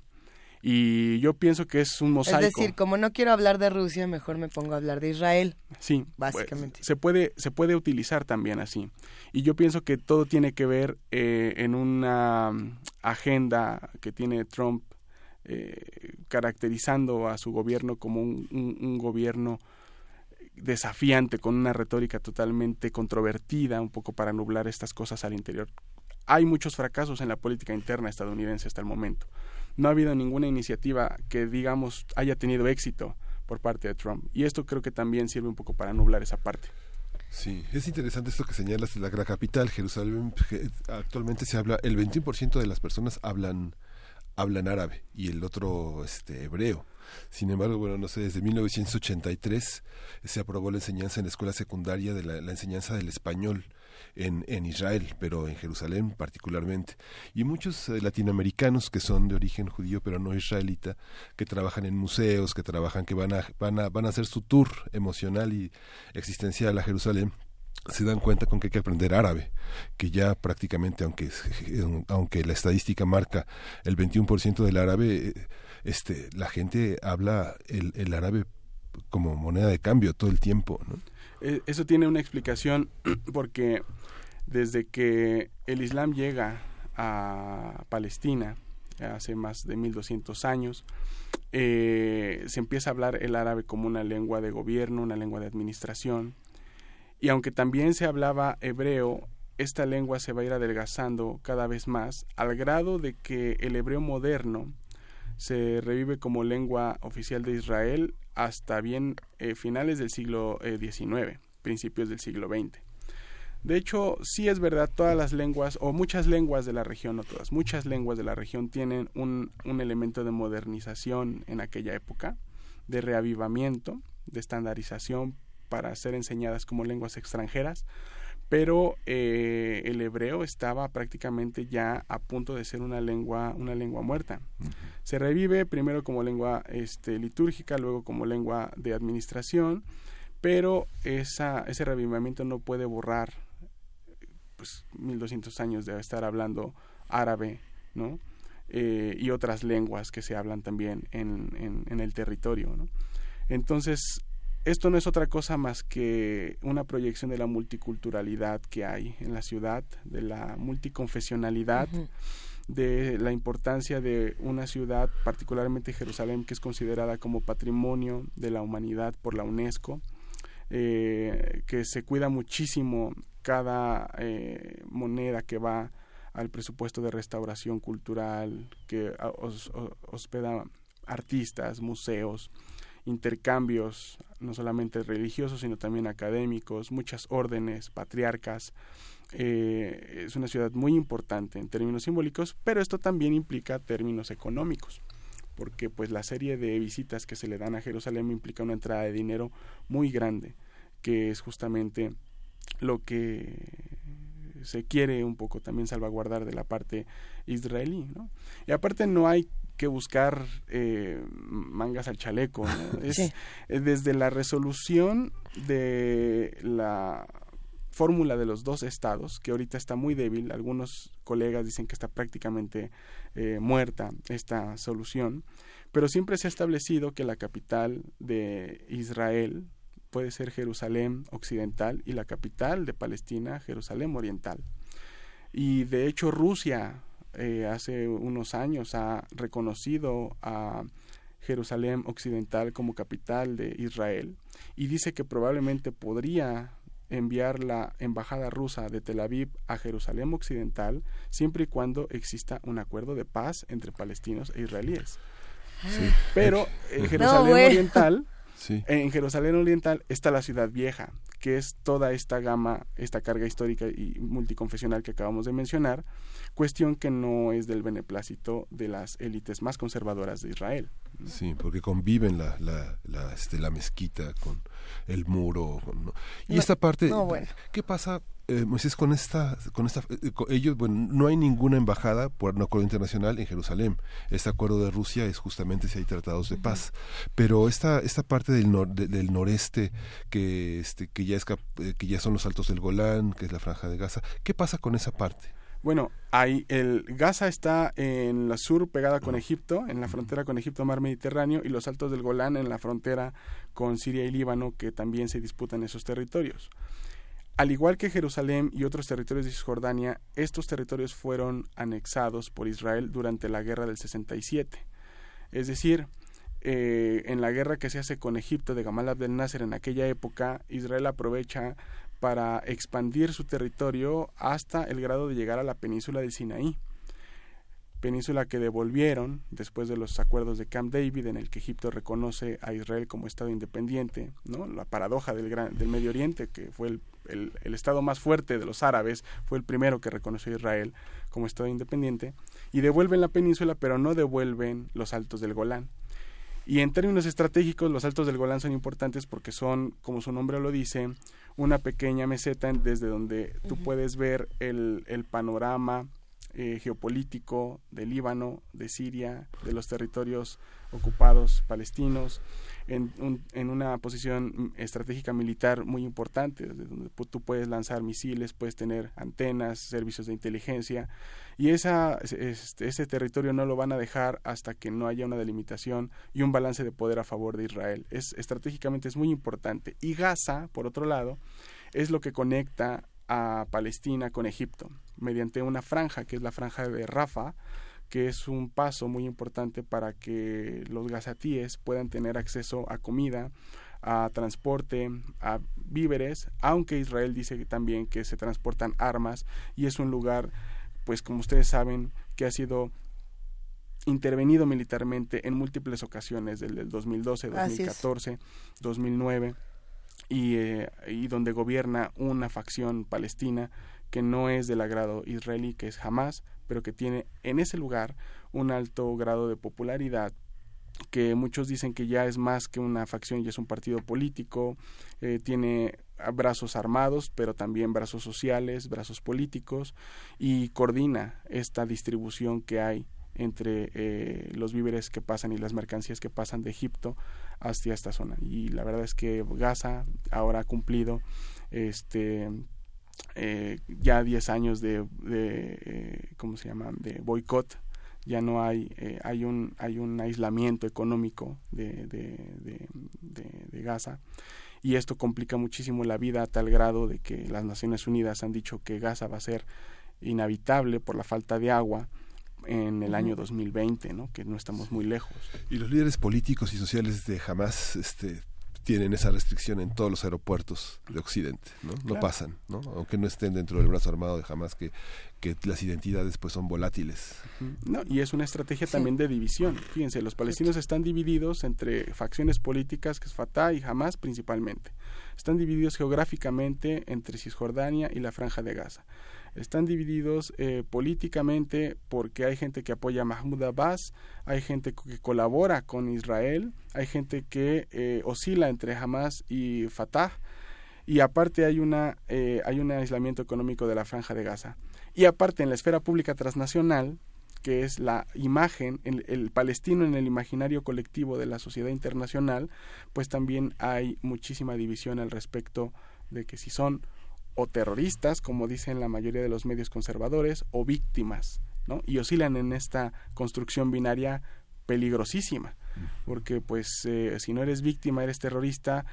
[SPEAKER 19] y yo pienso que es un mosaico.
[SPEAKER 1] Es decir, como no quiero hablar de Rusia, mejor me pongo a hablar de Israel.
[SPEAKER 19] Sí,
[SPEAKER 1] básicamente.
[SPEAKER 19] se puede se puede utilizar también así. Y yo pienso que todo tiene que ver eh, en una mm, agenda que tiene Trump eh, caracterizando a su gobierno como un, un, gobierno desafiante, con una retórica totalmente controvertida, un poco para nublar estas cosas al interior. Hay muchos fracasos en la política interna estadounidense hasta el momento. No ha habido ninguna iniciativa que, digamos, haya tenido éxito por parte de Trump. Y esto creo que también sirve un poco para nublar esa parte.
[SPEAKER 2] Sí, es interesante esto que señalas de la, capital, Jerusalén. Actualmente se habla, el 21% de las personas hablan hablan árabe y el otro este hebreo. Sin embargo, bueno, no sé, desde 1983 se aprobó la enseñanza en la escuela secundaria de la enseñanza del español en, Israel, pero en Jerusalén particularmente. Y muchos eh, latinoamericanos que son de origen judío, pero no israelita, que trabajan en museos, que trabajan, que van a, van a, van a hacer su tour emocional y existencial a Jerusalén, se dan cuenta con que hay que aprender árabe, que ya prácticamente, aunque, aunque la estadística marca el 21% del árabe, eh, este, la gente habla el, el árabe como moneda de cambio todo el tiempo. ¿no?
[SPEAKER 19] Eh, Eso tiene una explicación porque desde que el Islam llega a Palestina, hace más de 1200 años, eh, se empieza a hablar el árabe como una lengua de gobierno, una lengua de administración, y aunque también se hablaba hebreo, esta lengua se va a ir adelgazando cada vez más, al grado de que el hebreo moderno se revive como lengua oficial de Israel hasta bien eh, finales del siglo XIX, principios del siglo XX. De hecho, sí es verdad, todas las lenguas, o muchas lenguas de la región, no todas, muchas lenguas de la región tienen un, un elemento de modernización en aquella época, de reavivamiento, de estandarización para ser enseñadas como lenguas extranjeras, pero eh, el hebreo estaba prácticamente ya a punto de ser una lengua una lengua muerta. Se revive primero como lengua este, litúrgica, luego como lengua de administración, pero esa, ese revivimiento no puede borrar pues 1200 años de estar hablando árabe, ¿no? Eh, y otras lenguas que se hablan también en, en, en el territorio, ¿no? Entonces, esto no es otra cosa más que una proyección de la multiculturalidad que hay en la ciudad, de la multiconfesionalidad, de la importancia de una ciudad, particularmente Jerusalén, que es considerada como patrimonio de la humanidad por la UNESCO, eh, que se cuida muchísimo cada eh, moneda que va al presupuesto de restauración cultural, que os, hospeda artistas, museos, intercambios, no solamente religiosos, sino también académicos, muchas órdenes, patriarcas. Eh, es una ciudad muy importante en términos simbólicos, pero esto también implica términos económicos, porque pues la serie de visitas que se le dan a Jerusalén implica una entrada de dinero muy grande, que es justamente lo que se quiere un poco también salvaguardar de la parte israelí. Y aparte no hay que buscar eh, mangas al chaleco. ¿no? Es,
[SPEAKER 1] Sí.
[SPEAKER 19] eh, desde la resolución de la fórmula de los dos estados, que ahorita está muy débil, algunos colegas dicen que está prácticamente eh, muerta esta solución, pero siempre se ha establecido que la capital de Israel puede ser Jerusalén occidental y la capital de Palestina Jerusalén oriental. Y de hecho Rusia eh, hace unos años ha reconocido a Jerusalén occidental como capital de Israel y dice que probablemente podría enviar la embajada rusa de Tel Aviv a Jerusalén occidental siempre y cuando exista un acuerdo de paz entre palestinos e israelíes.
[SPEAKER 2] Sí.
[SPEAKER 19] Pero en
[SPEAKER 2] No,
[SPEAKER 19] Jerusalén
[SPEAKER 2] bueno.
[SPEAKER 19] oriental
[SPEAKER 2] Sí.
[SPEAKER 19] en Jerusalén Oriental está la ciudad vieja, que es toda esta gama, esta carga histórica y multiconfesional que acabamos de mencionar, cuestión que no es del beneplácito de las élites más conservadoras de Israel.
[SPEAKER 2] Sí, porque conviven la, la, la, este, la mezquita con el muro. con- ¿no? Y
[SPEAKER 1] No,
[SPEAKER 2] esta parte,
[SPEAKER 1] no, bueno.
[SPEAKER 2] ¿qué pasa, eh, Moisés, con esta, con esta, eh, con ellos, bueno, no hay ninguna embajada por un acuerdo internacional en Jerusalén. Este acuerdo de Rusia es justamente si hay tratados de paz. Pero esta, esta parte del, nor- de- del noreste, que, este, que, ya es, eh, que ya son los altos del Golán, que es la franja de Gaza, ¿qué pasa con esa parte?
[SPEAKER 19] Bueno, hay el Gaza está en la sur pegada con Egipto, en la frontera con Egipto mar Mediterráneo y los Altos del Golán en la frontera con Siria y Líbano que también se disputan esos territorios. Al igual que Jerusalén y otros territorios de Cisjordania, estos territorios fueron anexados por Israel durante la guerra del 67. Es decir, eh, en la guerra que se hace con Egipto de Gamal Abdel Nasser en aquella época, Israel aprovecha para expandir su territorio hasta el grado de llegar a la península de Sinaí península que devolvieron después de los acuerdos de Camp David en el que Egipto reconoce a Israel como Estado independiente, ¿no? la paradoja del, del Medio Oriente, que fue el, el, Estado más fuerte de los árabes, fue el primero que reconoció a Israel como Estado independiente, y devuelven la península, pero no devuelven los altos del Golán. Y en términos estratégicos, los altos del Golán son importantes porque son, como su nombre lo dice, una pequeña meseta desde donde tú puedes ver el, el panorama eh, geopolítico del Líbano, de Siria, de los territorios ocupados palestinos, en, en una posición estratégica militar muy importante, donde tú puedes lanzar misiles, puedes tener antenas, servicios de inteligencia, y esa, este, ese territorio no lo van a dejar hasta que no haya una delimitación y un balance de poder a favor de Israel. Es, estratégicamente es muy importante. Y Gaza, por otro lado, es lo que conecta a Palestina con Egipto mediante una franja que es la franja de Rafa que es un paso muy importante para que los gazatíes puedan tener acceso a comida, a transporte, a víveres, aunque Israel dice también que se transportan armas y es un lugar, pues como ustedes saben, que ha sido intervenido militarmente en múltiples ocasiones, desde el 2012, 2014, 2009 y, eh, y donde gobierna una facción palestina que no es del agrado israelí, que es Hamas, pero que tiene en ese lugar un alto grado de popularidad que muchos dicen que ya es más que una facción, ya es un partido político, eh, tiene brazos armados, pero también brazos sociales, brazos políticos, y coordina esta distribución que hay entre eh, los víveres que pasan y las mercancías que pasan de Egipto hacia esta zona. Y la verdad es que Gaza ahora ha cumplido este eh, ya 10 años de, de eh, ¿cómo se llama?, de boicot, ya no hay, eh, hay, un, hay un aislamiento económico de, de, de, Gaza y esto complica muchísimo la vida a tal grado de que las Naciones Unidas han dicho que Gaza va a ser inhabitable por la falta de agua en el año 2020, ¿no? que no estamos muy lejos.
[SPEAKER 2] Y los líderes políticos y sociales de Hamas este, tienen esa restricción en todos los aeropuertos de Occidente, ¿no? No pasan, ¿no? Aunque no estén dentro del brazo armado de jamás que, que las identidades pues son volátiles.
[SPEAKER 19] No, y es una estrategia también de división. Fíjense, los palestinos están divididos entre facciones políticas, que es Fatah y Hamas principalmente. Están divididos geográficamente entre Cisjordania y la Franja de Gaza están divididos eh, políticamente porque hay gente que apoya a Mahmoud Abbas, hay gente que colabora con Israel, hay gente que eh, oscila entre Hamas y Fatah y aparte hay una eh, hay un aislamiento económico de la franja de Gaza. Y aparte en la esfera pública transnacional que es la imagen, el, el, palestino en el imaginario colectivo de la sociedad internacional, pues también hay muchísima división al respecto de que si son o terroristas, como dicen la mayoría de los medios conservadores, o víctimas, ¿no? Y oscilan en esta construcción binaria peligrosísima, porque pues eh, si no eres víctima, eres terrorista,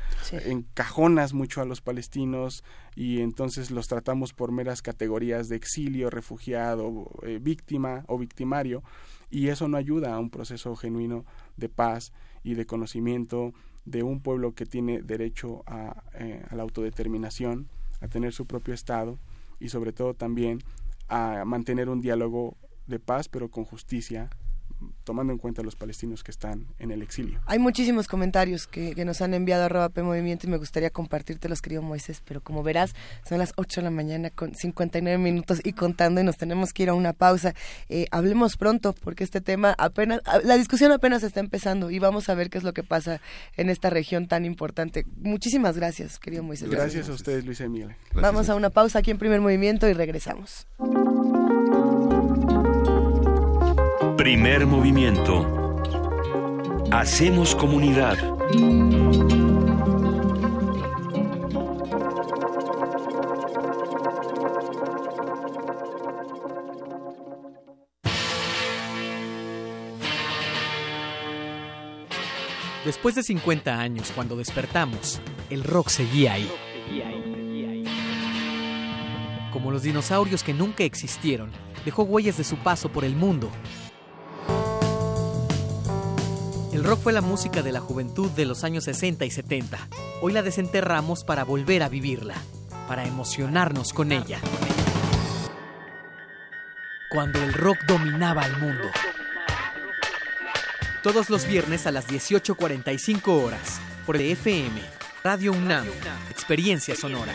[SPEAKER 19] encajonas mucho a los palestinos y entonces los tratamos por meras categorías de exilio, refugiado, eh, víctima o victimario, y eso no ayuda a un proceso genuino de paz y de conocimiento de un pueblo que tiene derecho a, eh, a la autodeterminación a tener su propio Estado y sobre todo también a mantener un diálogo de paz pero con justicia tomando en cuenta a los palestinos que están en el exilio.
[SPEAKER 1] Hay muchísimos comentarios que, nos han enviado a Arroba P Movimiento y me gustaría compartírtelos, querido Moisés, pero como verás, son las 8 de la mañana con 59 minutos y contando y nos tenemos que ir a una pausa. Eh, hablemos pronto porque este tema apenas, la discusión apenas está empezando y vamos a ver qué es lo que pasa en esta región tan importante. Muchísimas gracias, querido Moisés.
[SPEAKER 19] Gracias, a ustedes, Luis Emilio.
[SPEAKER 1] Vamos a una pausa aquí en Primer Movimiento y regresamos.
[SPEAKER 3] Primer movimiento. Hacemos comunidad.
[SPEAKER 20] Después de 50 años, cuando despertamos, el rock seguía ahí. Como los dinosaurios que nunca existieron, dejó huellas de su paso por el mundo El rock fue la música de la juventud de los años 60 y 70. Hoy la desenterramos para volver a vivirla, para emocionarnos con ella. Cuando el rock dominaba al mundo. Todos los viernes a las 18.45 horas, por FM, Radio UNAM, Experiencia Sonora.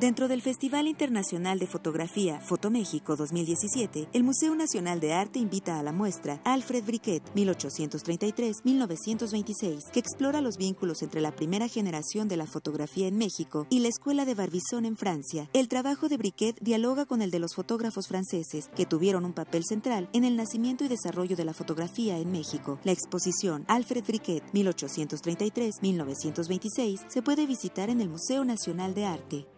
[SPEAKER 21] Dentro del Festival Internacional de Fotografía Fotoméxico 2017, el Museo Nacional de Arte invita a la muestra Alfred Briquet 1833-1926, que explora los vínculos entre la primera generación de la fotografía en México y la Escuela de Barbizon en Francia. El trabajo de Briquet dialoga con el de los fotógrafos franceses, que tuvieron un papel central en el nacimiento y desarrollo de la fotografía en México. La exposición Alfred Briquet 1833-1926 se puede visitar en el Museo Nacional de Arte.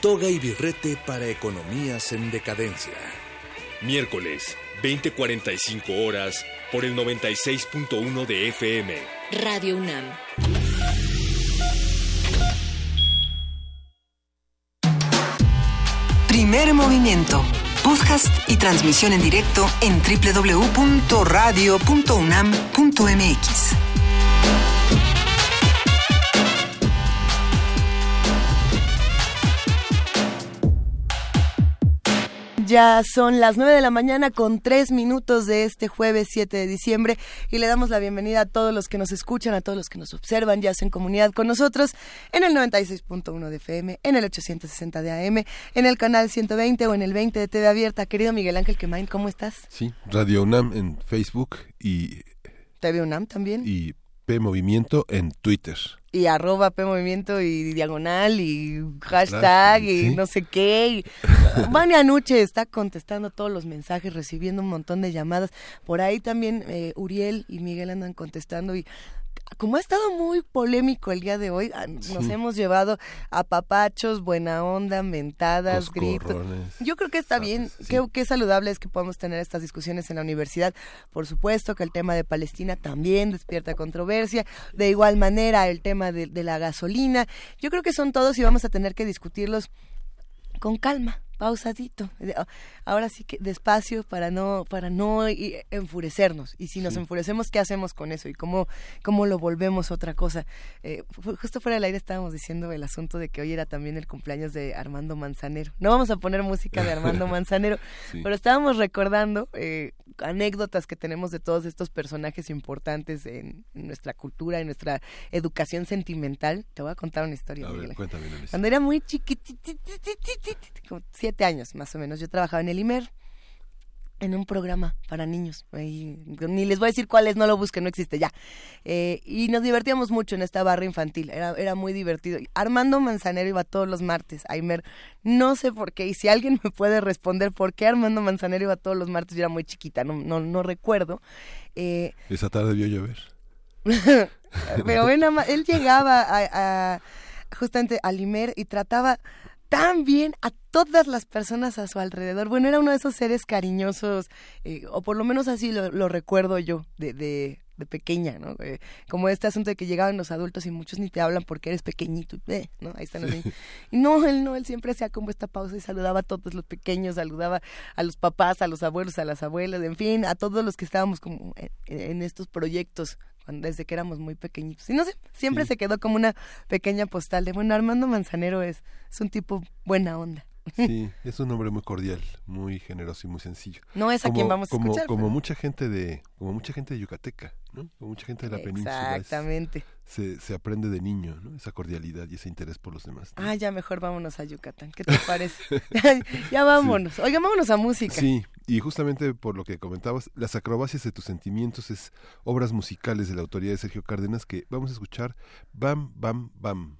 [SPEAKER 10] Toga y birrete para economías en decadencia.
[SPEAKER 4] Miércoles, 20:45 horas, por el 96.1 de FM.
[SPEAKER 11] Radio UNAM.
[SPEAKER 16] Primer movimiento. Podcast y transmisión en directo en www.radio.unam.mx.
[SPEAKER 1] Ya son las 9 de la mañana con 3 minutos de este jueves 7 de diciembre y le damos la bienvenida a todos los que nos escuchan, a todos los que nos observan, ya hacen comunidad con nosotros en el 96.1 de FM, en el 860 de AM, en el canal 120 o en el 20 de TV Abierta. Querido Miguel Ángel Quemain, ¿cómo estás?
[SPEAKER 2] Sí, Radio UNAM en Facebook y...
[SPEAKER 1] TV UNAM también.
[SPEAKER 2] Y P Movimiento en Twitter
[SPEAKER 1] y arroba P Movimiento y diagonal y hashtag y no sé qué. Y... Vania Nuche está contestando todos los mensajes, recibiendo un montón de llamadas. Por ahí también eh, Uriel y Miguel andan contestando y como ha estado muy polémico el día de hoy, ah, nos
[SPEAKER 2] Sí.
[SPEAKER 1] hemos llevado a papachos, buena onda, mentadas, gritos. Yo creo que está bien, qué, qué saludable es que podamos tener estas discusiones en la universidad. Por supuesto que el tema de Palestina también despierta controversia. De igual manera, el tema de, de la gasolina. Yo creo que son todos y vamos a tener que discutirlos con calma, pausadito. Ah, Ahora sí que despacio para no para no enfurecernos. Y si nos
[SPEAKER 2] Sí.
[SPEAKER 1] enfurecemos, ¿qué hacemos con eso? Y cómo cómo lo volvemos otra cosa. Eh, justo fuera del aire estábamos diciendo el asunto de que hoy era también el cumpleaños de Armando Manzanero. No vamos a poner música de Armando Manzanero,
[SPEAKER 2] Sí.
[SPEAKER 1] pero estábamos recordando eh, anécdotas que tenemos de todos estos personajes importantes en, en nuestra cultura, en nuestra educación sentimental. Te voy a contar una historia.
[SPEAKER 2] A ver, cuéntame.
[SPEAKER 1] Cuando era muy como siete años más o menos, yo trabajaba en el IMER en un programa para niños. Ahí, ni les voy a decir cuál es, no lo busquen, no existe ya. Eh, y nos divertíamos mucho en esta barra infantil, era, era muy divertido. Armando Manzanero iba todos los martes a Imer, no sé por qué, y si alguien me puede responder por qué Armando Manzanero iba todos los martes, yo era muy chiquita, no, no, no recuerdo. Eh,
[SPEAKER 2] Esa tarde vio llover.
[SPEAKER 1] pero ven, él llegaba a, a- justamente al Imer y trataba tan bien a todas las personas a su alrededor. Bueno, era uno de esos seres cariñosos, eh, o por lo menos así lo, lo recuerdo yo, de, de, de pequeña, ¿no? Eh, como este asunto de que llegaban los adultos y muchos ni te hablan porque eres pequeñito, eh, ¿no? Ahí están los niños. Y no, él no, él siempre hacía como esta pausa y saludaba a todos los pequeños, saludaba a los papás, a los abuelos, a las abuelas, en fin, a todos los que estábamos como en, en estos proyectos desde que éramos muy pequeñitos. Y no sé, siempre
[SPEAKER 2] Sí.
[SPEAKER 1] se quedó como una pequeña postal de, bueno, Armando Manzanero es, es un tipo buena onda.
[SPEAKER 2] Sí, es un hombre muy cordial, muy generoso y muy sencillo.
[SPEAKER 1] No es a quien vamos a
[SPEAKER 2] como,
[SPEAKER 1] escuchar,
[SPEAKER 2] Como
[SPEAKER 1] pero-
[SPEAKER 2] mucha gente de, como mucha gente de Yucateca, ¿no? Como mucha gente de la península. es-
[SPEAKER 1] Exactamente.
[SPEAKER 2] se, se aprende de niño, ¿no? Esa cordialidad y ese interés por los demás. ¿no?
[SPEAKER 1] Ah, ya mejor vámonos a Yucatán. ¿Qué te parece? ya, vámonos. Oiga, vámonos a música.
[SPEAKER 2] Sí, y justamente por lo que comentabas, Las acrobacias de tus sentimientos es obras musicales de la autoría de Sergio Cárdenas que vamos a escuchar Bam, Bam, Bam.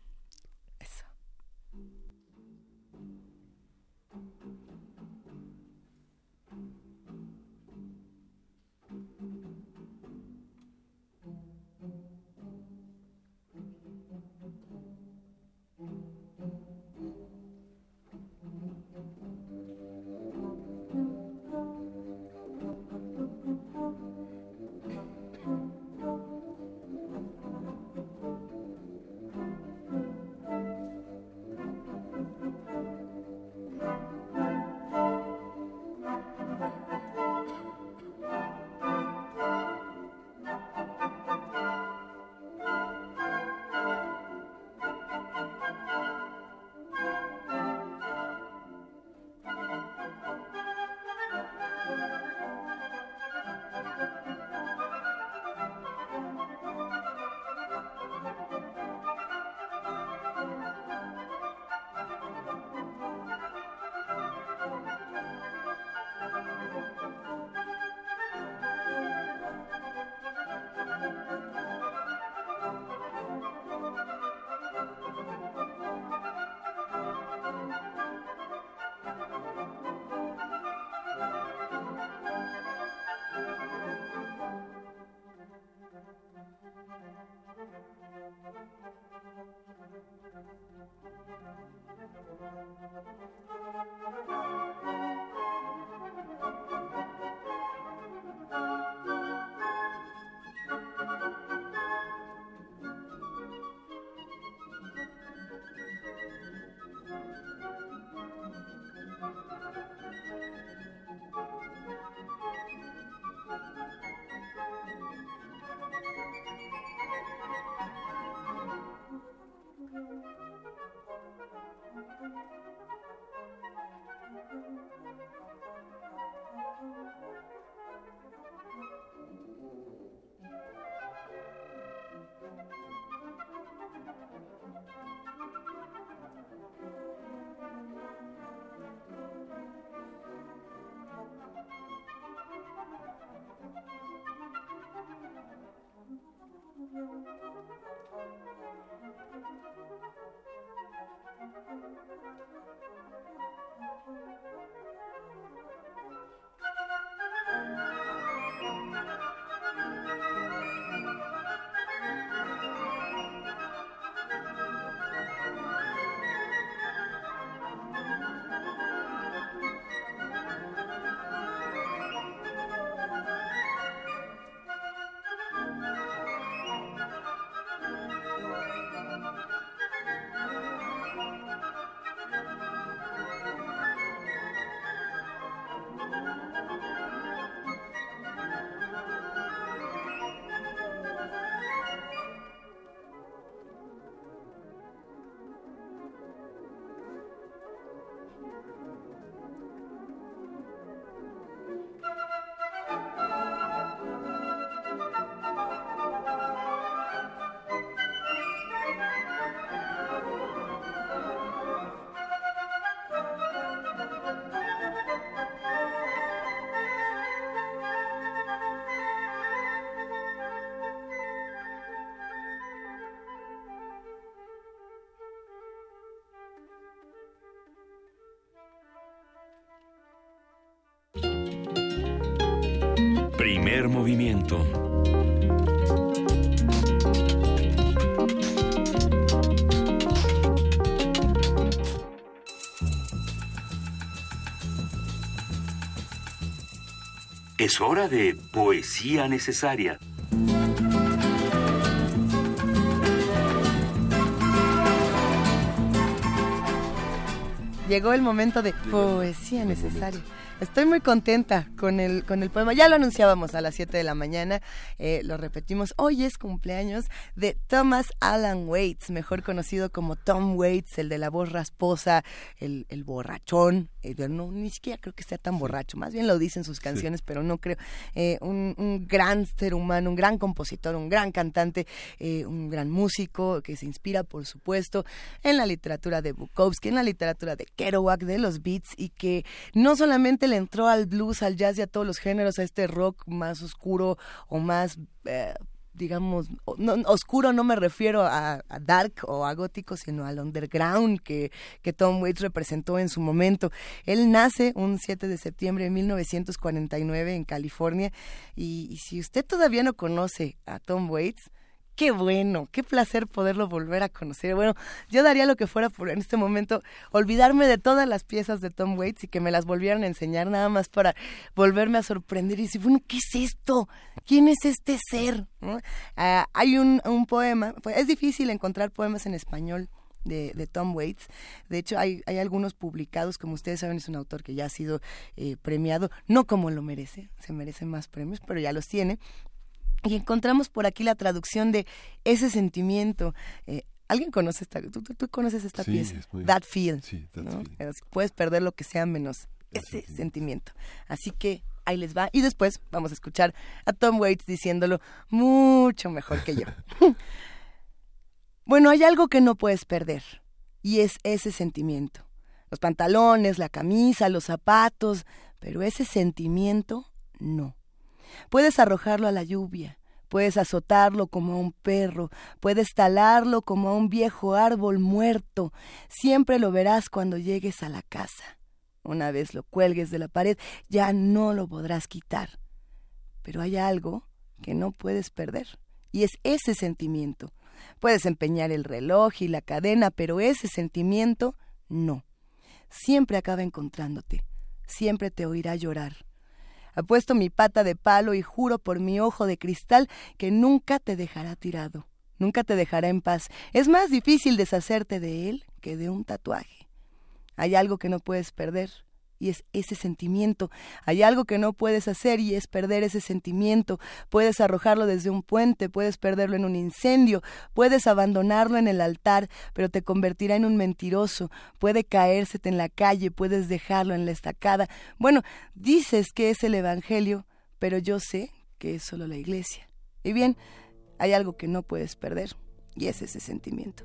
[SPEAKER 4] Primer movimiento. Es hora de poesía necesaria.
[SPEAKER 1] Llegó el momento de poesía necesaria. Estoy muy contenta con el, con el poema. Ya lo anunciábamos a las 7 de la mañana, eh, lo repetimos. Hoy es cumpleaños de Thomas Alan Waits, mejor conocido como Tom Waits, el de la voz rasposa, el, el borrachón. Eh, no, ni siquiera creo que sea tan borracho, más bien lo dicen sus canciones, pero no creo. Eh, un, un, gran ser humano, un gran compositor, un gran cantante, un gran músico que se inspira, por supuesto, en la literatura de Bukowski, en la literatura de Kerouac, de los Beats, y que no solamente le entró al blues, al jazz y a todos los géneros, a este rock más oscuro o más, eh, digamos, oscuro no me refiero a, dark o a gótico, sino al underground que, que Tom Waits representó en su momento. Él nace un 7 de septiembre de 1949 en California y, y si usted todavía no conoce a Tom Waits, qué bueno, qué placer poderlo volver a conocer. Bueno, yo daría lo que fuera por en este momento olvidarme de todas las piezas de Tom Waits y que me las volvieran a enseñar nada más para volverme a sorprender y decir, bueno, ¿qué es esto? ¿Quién es este ser? Ah, hay un, poema, pues, es difícil encontrar poemas en español. De, Tom Waits. De hecho, hay, hay algunos publicados, como ustedes saben, es un autor que ya ha sido eh, premiado, no como lo merece, se merece más premios, pero ya los tiene. Y encontramos por aquí la traducción de ese sentimiento. Eh, ¿Alguien conoce esta? ¿Tú, tú, conoces esta pieza? That Feel. Sí, Puedes perder lo que sea menos ese sentimiento. Así que ahí les va. Y después vamos a escuchar a Tom Waits diciéndolo mucho mejor que yo. bueno, hay algo que no puedes perder. Y es ese sentimiento. Los pantalones, la camisa, los zapatos. Pero ese sentimiento, no. Puedes arrojarlo a la lluvia, puedes azotarlo como a un perro, puedes talarlo como a un viejo árbol muerto. Siempre lo verás cuando llegues a la casa. Una vez lo cuelgues de la pared, ya no lo podrás quitar. Pero hay algo que no puedes perder, y es ese sentimiento. Puedes empeñar el reloj y la cadena, pero ese sentimiento no. Siempre acaba encontrándote, siempre te oirá llorar Apuesto mi pata de palo y juro por mi ojo de cristal que nunca te dejará tirado, nunca te dejará en paz. Es más difícil deshacerte de él que de un tatuaje. Hay algo que no puedes perder, y es ese sentimiento. Hay algo que no puedes hacer y es perder ese sentimiento. Puedes arrojarlo desde un puente, puedes perderlo en un incendio, puedes abandonarlo en el altar, pero te convertirá en un mentiroso. Puede caérsete en la calle, puedes dejarlo en la estacada. Bueno, dices que es el Evangelio, pero yo sé que es solo la iglesia. Y bien, hay algo que no puedes perder y es ese sentimiento.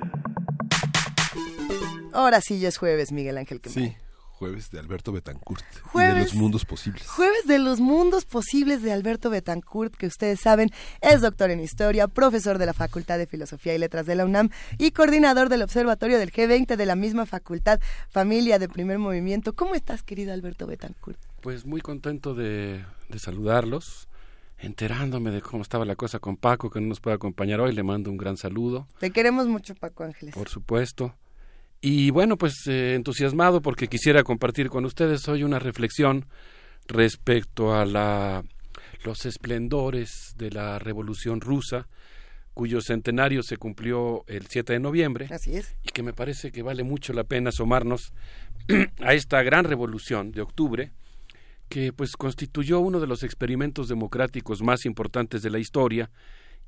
[SPEAKER 1] Ahora sí ya es jueves, Miguel Ángel.
[SPEAKER 2] Sí, jueves de Alberto Betancourt. Y de
[SPEAKER 1] Jueves.
[SPEAKER 2] los mundos posibles.
[SPEAKER 1] Jueves de los mundos posibles de Alberto Betancourt, que ustedes saben es doctor en historia, profesor de la Facultad de Filosofía y Letras de la UNAM y coordinador del Observatorio del G20 de la misma facultad, familia de primer movimiento. ¿Cómo estás, querido Alberto Betancourt?
[SPEAKER 22] Pues muy contento de, de saludarlos, enterándome de cómo estaba la cosa con Paco, que no nos puede acompañar hoy. Le mando un gran saludo,
[SPEAKER 1] Te queremos mucho, Paco Ángeles.
[SPEAKER 22] por supuesto. Y bueno, pues eh, entusiasmado porque quisiera compartir con ustedes hoy una reflexión respecto a la, los esplendores de la Revolución Rusa, cuyo centenario se cumplió el 7 de noviembre.
[SPEAKER 1] Así es.
[SPEAKER 22] Y que me parece que vale mucho la pena asomarnos a esta gran revolución de octubre, que pues constituyó uno de los experimentos democráticos más importantes de la historia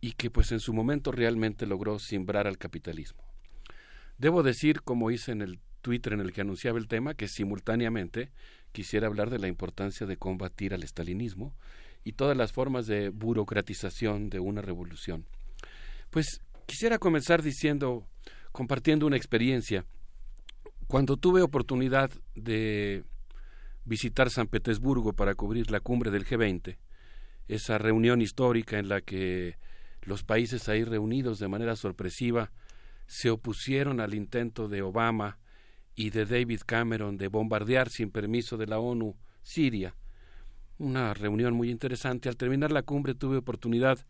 [SPEAKER 22] y que pues en su momento realmente logró simbrar al capitalismo. Debo decir, como hice en el Twitter en el que anunciaba el tema, que simultáneamente quisiera hablar de la importancia de combatir al estalinismo y todas las formas de burocratización de una revolución. Pues quisiera comenzar diciendo, compartiendo una experiencia. Cuando tuve oportunidad de visitar San Petersburgo para cubrir la cumbre del G20, esa reunión histórica en la que los países ahí reunidos de manera sorpresiva se opusieron al intento de Obama y de David Cameron de bombardear sin permiso de la ONU Siria. Una reunión muy interesante. Al terminar la cumbre tuve oportunidad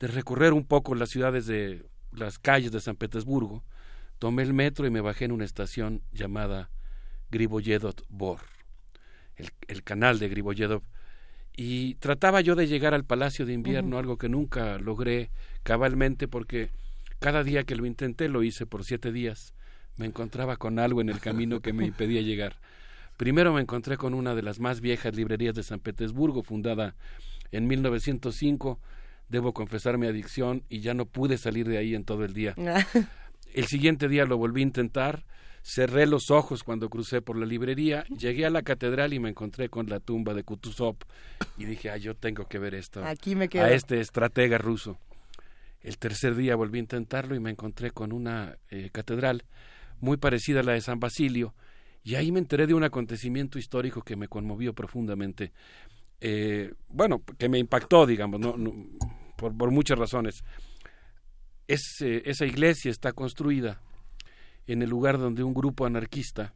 [SPEAKER 22] de recorrer un poco las ciudades de las calles de San Petersburgo. Tomé el metro y me bajé en una estación llamada Griboyedov Bor, el, el canal de Griboyedov. Y trataba yo de llegar al Palacio de Invierno, algo que nunca logré cabalmente porque cada día que lo intenté lo hice por siete días. Me encontraba con algo en el camino que me impedía llegar. Primero me encontré con una de las más viejas librerías de San Petersburgo, fundada en 1905. Debo confesar mi adicción y ya no pude salir de ahí en todo el día. El siguiente día lo volví a intentar. Cerré los ojos cuando crucé por la librería, llegué a la catedral y me encontré con la tumba de Kutuzov y dije, ah, yo tengo que ver esto,
[SPEAKER 1] Aquí me quedo.
[SPEAKER 22] a este estratega ruso. El tercer día volví a intentarlo y me encontré con una eh, catedral muy parecida a la de San Basilio y ahí me enteré de un acontecimiento histórico que me conmovió profundamente. Eh, bueno, que me impactó, digamos, por, muchas razones. Es, eh, esa iglesia está construida en el lugar donde un grupo anarquista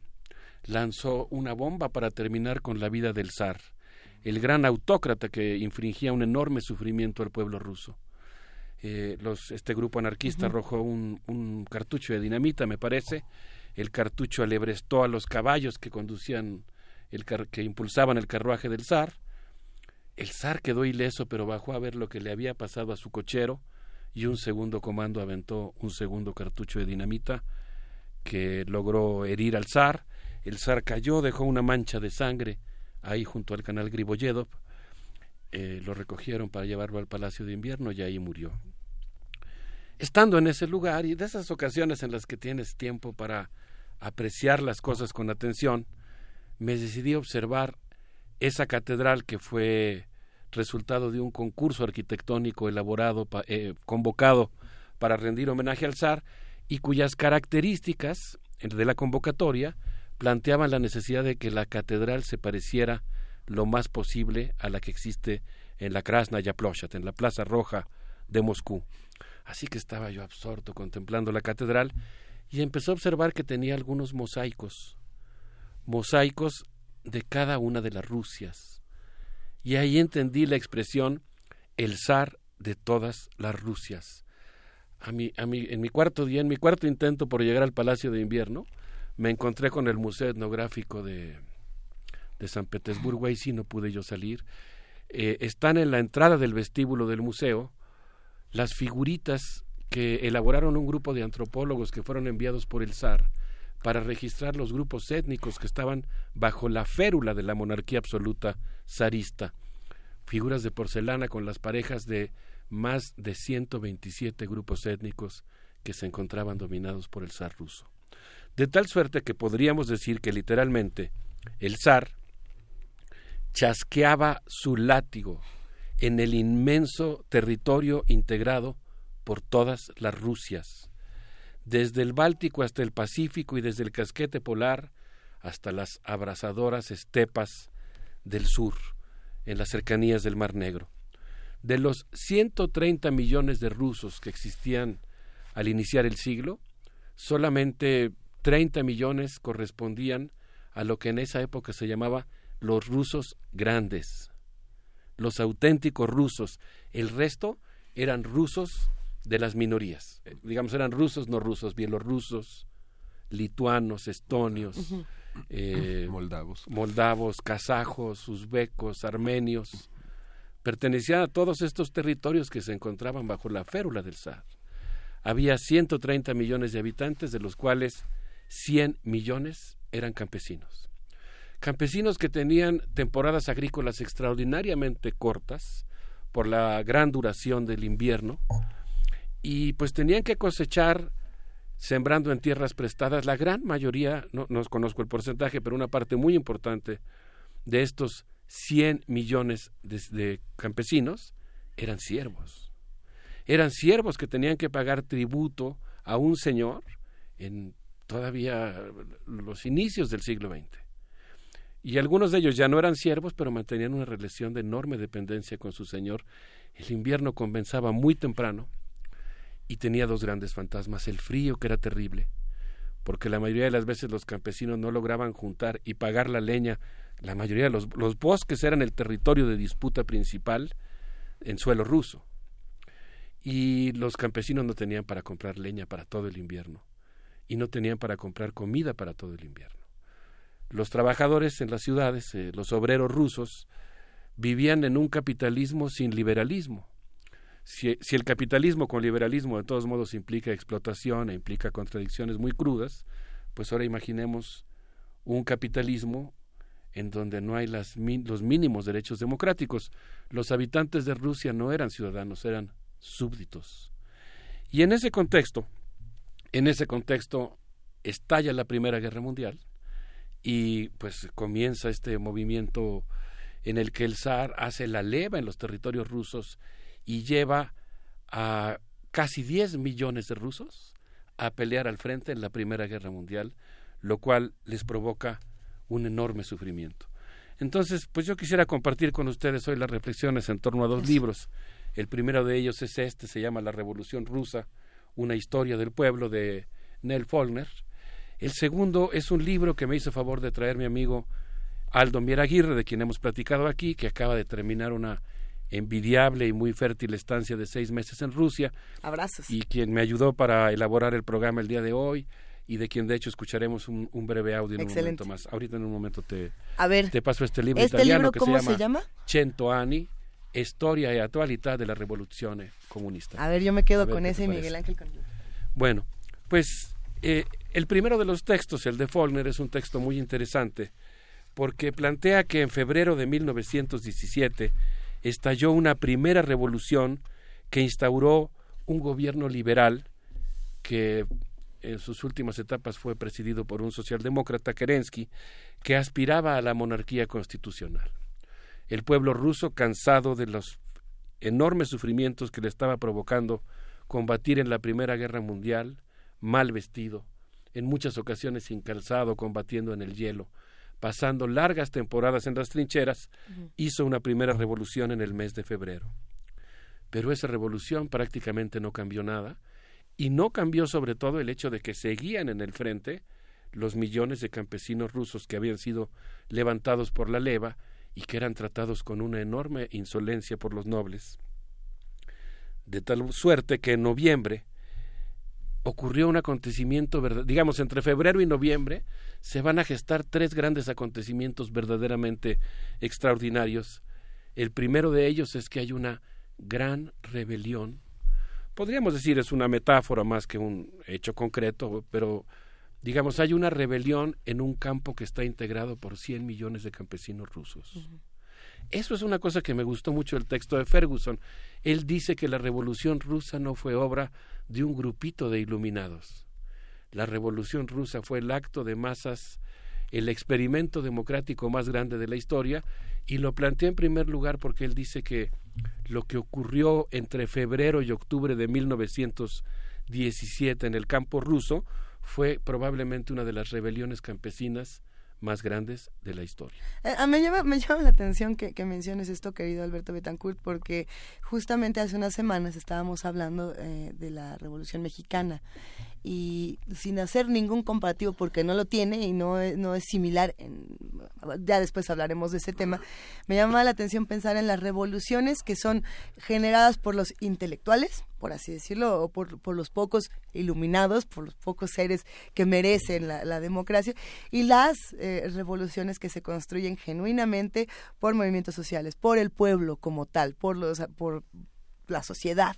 [SPEAKER 22] lanzó una bomba para terminar con la vida del zar, el gran autócrata que infringía un enorme sufrimiento al pueblo ruso. Eh, los, este grupo anarquista arrojó un, un cartucho de dinamita, me parece. El cartucho alebrestó a los caballos que conducían, el car- que impulsaban el carruaje del zar. El zar quedó ileso, pero bajó a ver lo que le había pasado a su cochero y un segundo comando aventó un segundo cartucho de dinamita que logró herir al zar. El zar cayó, dejó una mancha de sangre ahí junto al canal Griboyedov. Eh, lo recogieron para llevarlo al Palacio de Invierno y ahí murió. Estando en ese lugar y de esas ocasiones en las que tienes tiempo para apreciar las cosas con atención, me decidí observar esa catedral que fue resultado de un concurso arquitectónico elaborado, eh, convocado para rendir homenaje al zar y cuyas características de la convocatoria planteaban la necesidad de que la catedral se pareciera lo más posible a la que existe en la Krasnaya Ploshat, en la Plaza Roja de Moscú. Así que estaba yo absorto contemplando la catedral y empecé a observar que tenía algunos mosaicos, mosaicos de cada una de las Rusias. Y ahí entendí la expresión el zar de todas las Rusias. A en mi cuarto día, en mi cuarto intento por llegar al Palacio de Invierno, me encontré con el Museo Etnográfico de, de San Petersburgo, ahí sí no pude yo salir. Eh, están en la entrada del vestíbulo del museo las figuritas que elaboraron un grupo de antropólogos que fueron enviados por el zar para registrar los grupos étnicos que estaban bajo la férula de la monarquía absoluta zarista. Figuras de porcelana con las parejas de más de 127 grupos étnicos que se encontraban dominados por el zar ruso. De tal suerte que podríamos decir que literalmente el zar chasqueaba su látigo en el inmenso territorio integrado por todas las Rusias, desde el Báltico hasta el Pacífico y desde el casquete polar hasta las abrasadoras estepas del sur, en las cercanías del Mar Negro. De los 130 millones de rusos que existían al iniciar el siglo, solamente 30 millones correspondían a lo que en esa época se llamaba los rusos grandes, los auténticos rusos. El resto eran rusos de las minorías. Eh, digamos, eran rusos, no rusos, bielorrusos, lituanos, estonios, eh,
[SPEAKER 2] moldavos.
[SPEAKER 22] moldavos, kazajos, uzbecos, armenios. Pertenecían a todos estos territorios que se encontraban bajo la férula del zar. Había 130 millones de habitantes, de los cuales 100 millones eran campesinos. Campesinos que tenían temporadas agrícolas extraordinariamente cortas por la gran duración del invierno y pues tenían que cosechar sembrando en tierras prestadas. La gran mayoría, no, no conozco el porcentaje, pero una parte muy importante de estos 100 millones de, de campesinos eran siervos. Eran siervos que tenían que pagar tributo a un señor en todavía los inicios del siglo XX. Y algunos de ellos ya no eran siervos, pero mantenían una relación de enorme dependencia con su señor. El invierno comenzaba muy temprano y tenía dos grandes fantasmas, el frío que era terrible, porque la mayoría de las veces los campesinos no lograban juntar y pagar la leña, la mayoría de los, los bosques eran el territorio de disputa principal en suelo ruso, y los campesinos no tenían para comprar leña para todo el invierno, y no tenían para comprar comida para todo el invierno. Los trabajadores en las ciudades, eh, los obreros rusos, vivían en un capitalismo sin liberalismo, si, el capitalismo con liberalismo de todos modos implica explotación e implica contradicciones muy crudas, pues ahora imaginemos un capitalismo en donde no hay las, los mínimos derechos democráticos. Los habitantes de Rusia no eran ciudadanos, eran súbditos. Y en ese contexto, en ese contexto estalla la Primera Guerra Mundial y pues comienza este movimiento en el que el zar hace la leva en los territorios rusos y lleva a casi 10 millones de rusos a pelear al frente en la Primera Guerra Mundial, lo cual les provoca un enorme sufrimiento. Entonces, pues yo quisiera compartir con ustedes hoy las reflexiones en torno a dos libros. El primero de ellos es este, se llama La Revolución Rusa, una historia del pueblo de Nell Follner. El segundo es un libro que me hizo favor de traer mi amigo Aldo Mieraguirre, de quien hemos platicado aquí, que acaba de terminar una envidiable y muy fértil estancia de seis meses en Rusia.
[SPEAKER 1] Abrazos.
[SPEAKER 22] Y quien me ayudó para elaborar el programa el día de hoy y de quien de hecho escucharemos un, breve audio en un momento más. Ahorita en un momento te,
[SPEAKER 1] A ver,
[SPEAKER 22] te paso este libro
[SPEAKER 1] ¿este
[SPEAKER 22] italiano
[SPEAKER 1] libro
[SPEAKER 22] que
[SPEAKER 1] cómo
[SPEAKER 22] se llama,
[SPEAKER 1] se llama?
[SPEAKER 22] Cento anni, Storia e attualità della rivoluzione comunista.
[SPEAKER 1] A ver, yo me quedo con ese Miguel Ángel. Con...
[SPEAKER 22] Bueno, pues eh, el primero de los textos, el de Faulkner, es un texto muy interesante porque plantea que en febrero de 1917 estalló una primera revolución que instauró un gobierno liberal que en sus últimas etapas fue presidido por un socialdemócrata Kerensky que aspiraba a la monarquía constitucional. El pueblo ruso, cansado de los enormes sufrimientos que le estaba provocando combatir en la Primera Guerra Mundial, mal vestido, en muchas ocasiones sin calzado, combatiendo en el hielo, pasando largas temporadas en las trincheras, hizo una primera revolución en el mes de febrero. Pero esa revolución prácticamente no cambió nada, y no cambió sobre todo el hecho de que seguían en el frente los millones de campesinos rusos que habían sido levantados por la leva y que eran tratados con una enorme insolencia por los nobles. De tal suerte que en noviembre ocurrió un acontecimiento, digamos, entre febrero y noviembre se van a gestar tres grandes acontecimientos verdaderamente extraordinarios. El primero de ellos es que hay una gran rebelión. Podríamos decir es una metáfora más que un hecho concreto, pero digamos, hay una rebelión en un campo que está integrado por 100 millones de campesinos rusos. Eso es una cosa que me gustó mucho del texto de Ferguson. Él dice que la revolución rusa no fue obra de un grupito de iluminados. la revolución rusa fue el acto de masas, el experimento democrático más grande de la historia, y lo plantea en primer lugar porque él dice que lo que ocurrió entre febrero y octubre de 1917 en el campo ruso fue probablemente una de las rebeliones campesinas más grandes de la historia.
[SPEAKER 1] Eh, me, llama, me llama la atención que, que, menciones esto, querido Alberto Betancourt, porque justamente hace unas semanas estábamos hablando eh, de la Revolución Mexicana y sin hacer ningún comparativo porque no lo tiene y no, no es similar, en, ya después hablaremos de ese tema, me llama la atención pensar en las revoluciones que son generadas por los intelectuales, por así decirlo, o por, por los pocos iluminados, por los pocos seres que merecen la, democracia, y las eh, revoluciones que se construyen genuinamente por movimientos sociales, por el pueblo como tal, por los por la sociedad.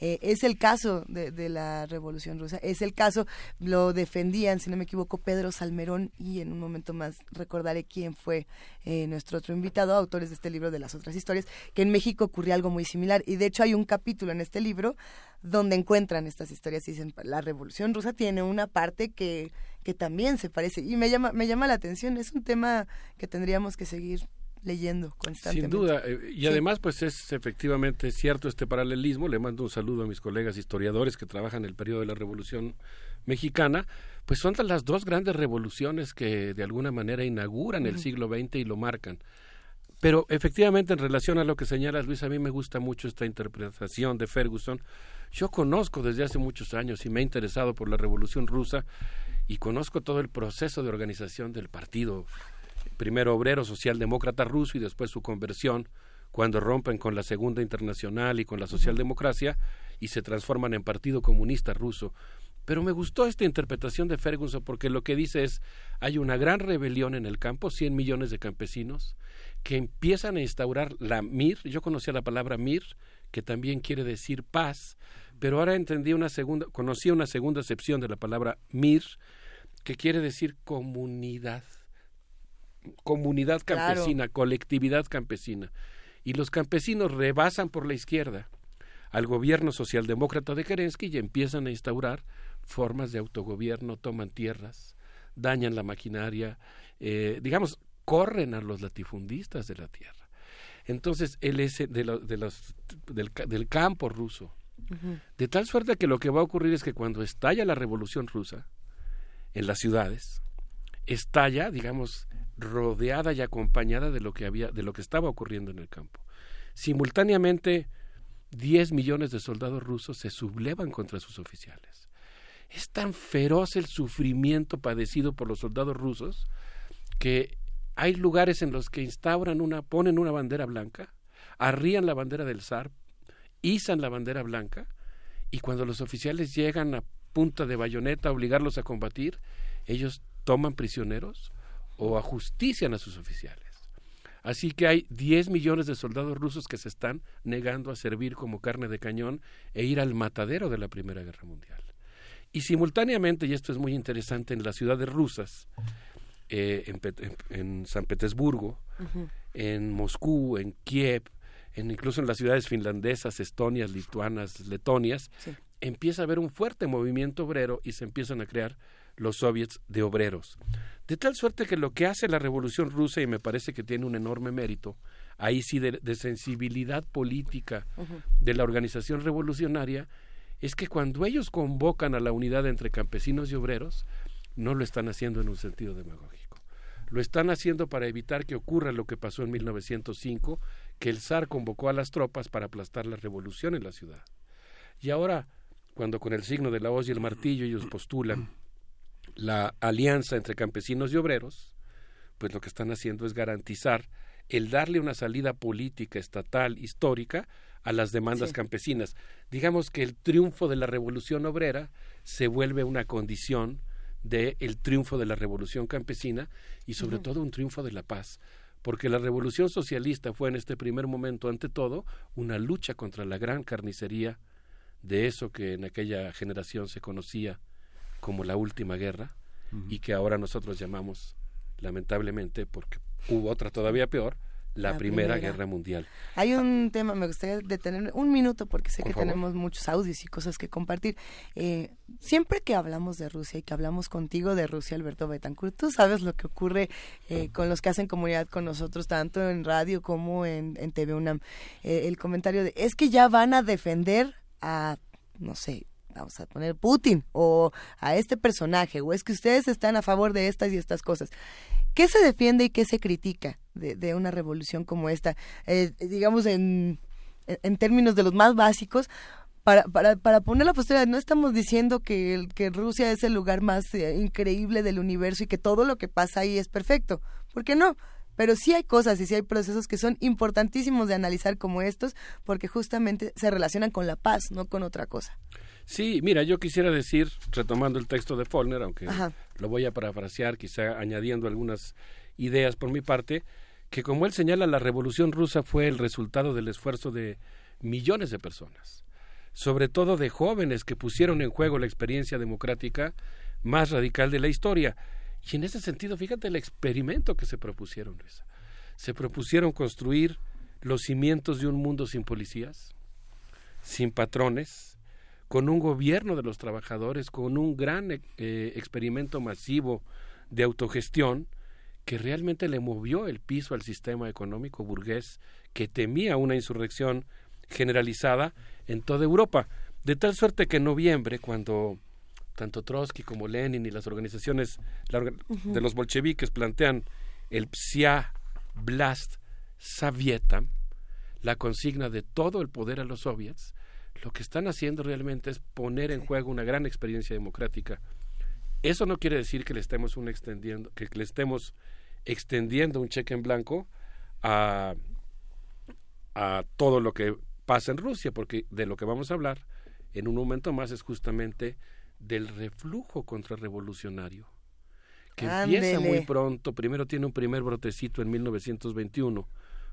[SPEAKER 1] Eh, es el caso de, la Revolución Rusa, es el caso, lo defendían, si no me equivoco, Pedro Salmerón y en un momento más recordaré quién fue eh, nuestro otro invitado, autores de este libro de las otras historias, que en México ocurrió algo muy similar y de hecho hay un capítulo en este libro donde encuentran estas historias y dicen, la Revolución Rusa tiene una parte que, que también se parece y me llama, me llama la atención, es un tema que tendríamos que seguir leyendo constantemente.
[SPEAKER 22] Sin duda, eh, y además pues es efectivamente cierto este paralelismo, le mando un saludo a mis colegas historiadores que trabajan en el periodo de la Revolución Mexicana, pues son las dos grandes revoluciones que de alguna manera inauguran el siglo XX y lo marcan. Pero efectivamente en relación a lo que señalas Luis, a mí me gusta mucho esta interpretación de Ferguson. Yo conozco desde hace muchos años y me he interesado por la Revolución Rusa y conozco todo el proceso de organización del partido primero obrero socialdemócrata ruso y después su conversión cuando rompen con la Segunda Internacional y con la socialdemocracia y se transforman en Partido Comunista Ruso. Pero me gustó esta interpretación de Ferguson porque lo que dice es hay una gran rebelión en el campo, 100 millones de campesinos que empiezan a instaurar la MIR, yo conocía la palabra MIR, que también quiere decir paz, pero ahora entendí una segunda, conocí una segunda acepción de la palabra MIR, que quiere decir comunidad comunidad campesina, colectividad campesina. Y los campesinos rebasan por la izquierda al gobierno socialdemócrata de Kerensky y empiezan a instaurar formas de autogobierno, toman tierras, dañan la maquinaria, eh, digamos, corren a los latifundistas de la tierra. Entonces, él es de, de los, del, campo ruso. De tal suerte que lo que va a ocurrir es que cuando estalla la revolución rusa en las ciudades, estalla, digamos, rodeada y acompañada de lo que había, de lo que estaba ocurriendo en el campo. Simultáneamente, 10 millones de soldados rusos se sublevan contra sus oficiales. Es tan feroz el sufrimiento padecido por los soldados rusos que hay lugares en los que instauran una, ponen una bandera blanca, arrían la bandera del zar, izan la bandera blanca, y cuando los oficiales llegan a punta de bayoneta a obligarlos a combatir, ellos toman prisioneros o ajustician a sus oficiales. Así que hay 10 millones de soldados rusos que se están negando a servir como carne de cañón e ir al matadero de la Primera Guerra Mundial. Y simultáneamente, y esto es muy interesante, en las ciudades rusas, eh, en, San Petersburgo, en Moscú, en Kiev, en, incluso en las ciudades finlandesas, estonias, lituanas, letonias, empieza a haber un fuerte movimiento obrero y se empiezan a crear los soviets de obreros. De tal suerte que lo que hace la revolución rusa, y me parece que tiene un enorme mérito, ahí sí de, sensibilidad política de la organización revolucionaria, es que cuando ellos convocan a la unidad entre campesinos y obreros, no lo están haciendo en un sentido demagógico. Lo están haciendo para evitar que ocurra lo que pasó en 1905, que el zar convocó a las tropas para aplastar la revolución en la ciudad. Y ahora, cuando con el signo de la hoz y el martillo ellos postulan la alianza entre campesinos y obreros, pues lo que están haciendo es garantizar el darle una salida política, estatal, histórica a las demandas campesinas. Digamos que el triunfo de la revolución obrera se vuelve una condición del el triunfo de la revolución campesina y sobre todo un triunfo de la paz, porque la revolución socialista fue en este primer momento, ante todo, una lucha contra la gran carnicería de eso que en aquella generación se conocía como la última guerra y que ahora nosotros llamamos, lamentablemente, porque hubo otra todavía peor, la,
[SPEAKER 1] La
[SPEAKER 22] primera,
[SPEAKER 1] Primera.
[SPEAKER 22] Guerra Mundial.
[SPEAKER 1] Hay un tema, me gustaría detener un minuto porque sé
[SPEAKER 22] Por
[SPEAKER 1] que
[SPEAKER 22] favor.
[SPEAKER 1] tenemos muchos audios y cosas que compartir. Eh, siempre que hablamos de Rusia y que hablamos contigo de Rusia, Alberto Betancourt, tú sabes lo que ocurre eh, con los que hacen comunidad con nosotros, tanto en radio como en, en TV UNAM. Eh, el comentario de, es que ya van a defender a, no sé, vamos a poner Putin o a este personaje, o es que ustedes están a favor de estas y estas cosas. ¿Qué se defiende y qué se critica de, de una revolución como esta? Eh, digamos, en, en- términos de los más básicos, para, para, para poner la postura, no estamos diciendo que, que Rusia es el lugar más eh, increíble del universo y que todo lo que pasa ahí es perfecto. ¿Por qué no? Pero sí hay cosas y sí hay procesos que son importantísimos de analizar como estos, porque justamente se relacionan con la paz, no con otra cosa.
[SPEAKER 22] Sí, mira, yo quisiera decir, retomando el texto de Follner, aunque
[SPEAKER 1] Ajá.
[SPEAKER 22] lo voy a parafrasear, quizá añadiendo algunas ideas por mi parte, que como él señala, la revolución rusa fue el resultado del esfuerzo de millones de personas, sobre todo de jóvenes que pusieron en juego la experiencia democrática más radical de la historia. Y en ese sentido, fíjate el experimento que se propusieron. Luisa. Se propusieron construir los cimientos de un mundo sin policías, sin patrones, con un gobierno de los trabajadores, con un gran eh, experimento masivo de autogestión que realmente le movió el piso al sistema económico burgués que temía una insurrección generalizada en toda Europa. De tal suerte que en noviembre, cuando tanto Trotsky como Lenin y las organizaciones de los bolcheviques plantean el Psia Blast Savietam, la consigna de todo el poder a los soviets, lo que están haciendo realmente es poner en juego una gran experiencia democrática. Eso no quiere decir que le estemos un extendiendo, que le estemos extendiendo un cheque en blanco a, a todo lo que pasa en Rusia, porque de lo que vamos a hablar en un momento más es justamente del reflujo contrarrevolucionario, que empieza muy pronto. Primero tiene un primer brotecito en 1921,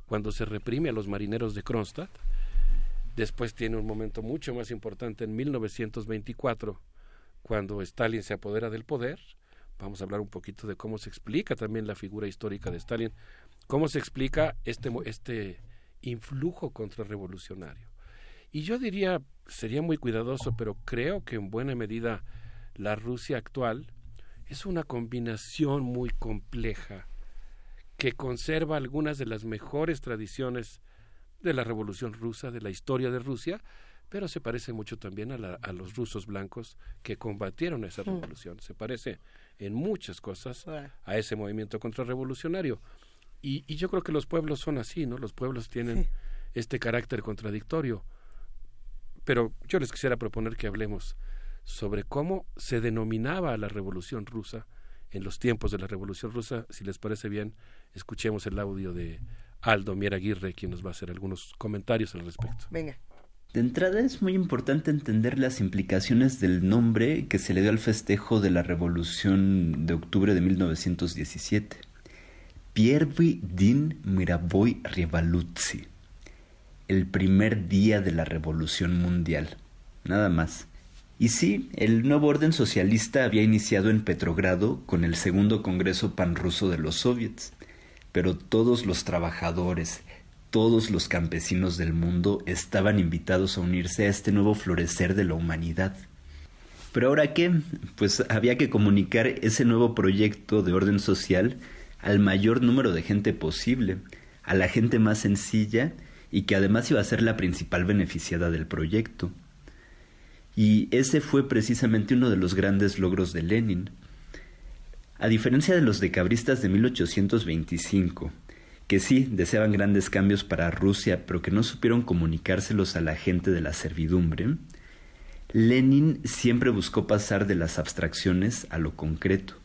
[SPEAKER 22] cuando se reprime a los marineros de Kronstadt. Después tiene un momento mucho más importante en 1924, cuando Stalin se apodera del poder. Vamos a hablar un poquito de cómo se explica también la figura histórica de Stalin, cómo se explica este, este influjo contrarrevolucionario. Y yo diría, sería muy cuidadoso, pero creo que en buena medida la Rusia actual es una combinación muy compleja que conserva algunas de las mejores tradiciones de la Revolución Rusa, de la historia de Rusia, pero se parece mucho también a, la- a los rusos blancos que combatieron esa
[SPEAKER 1] Mm.
[SPEAKER 22] revolución. Se parece en muchas cosas a ese movimiento contrarrevolucionario. Y, y yo creo que los pueblos son así, ¿no? Los pueblos tienen este carácter contradictorio. Pero yo les quisiera proponer que hablemos sobre cómo se denominaba la Revolución Rusa en los tiempos de la Revolución Rusa. Si les parece bien, escuchemos el audio de Aldo Mier Aguirre, quien nos va a hacer algunos comentarios al respecto.
[SPEAKER 1] Venga.
[SPEAKER 23] De entrada es muy importante entender las implicaciones del nombre que se le dio al festejo de la Revolución de octubre de 1917. Piervi din Miraboy Rivaluzzi. El primer día de la Revolución Mundial. Nada más. Y sí, el nuevo orden socialista había iniciado en Petrogrado con el segundo Congreso Panruso de los Soviets pero todos los trabajadores, todos los campesinos del mundo estaban invitados a unirse a este nuevo florecer de la humanidad. Pero ahora qué? Pues había que comunicar ese nuevo proyecto de orden social al mayor número de gente posible, a la gente más sencilla y que además iba a ser la principal beneficiada del proyecto. Y ese fue precisamente uno de los grandes logros de Lenin. A diferencia de los decabristas de 1825, que sí deseaban grandes cambios para Rusia, pero que no supieron comunicárselos a la gente de la servidumbre, Lenin siempre buscó pasar de las abstracciones a lo concreto.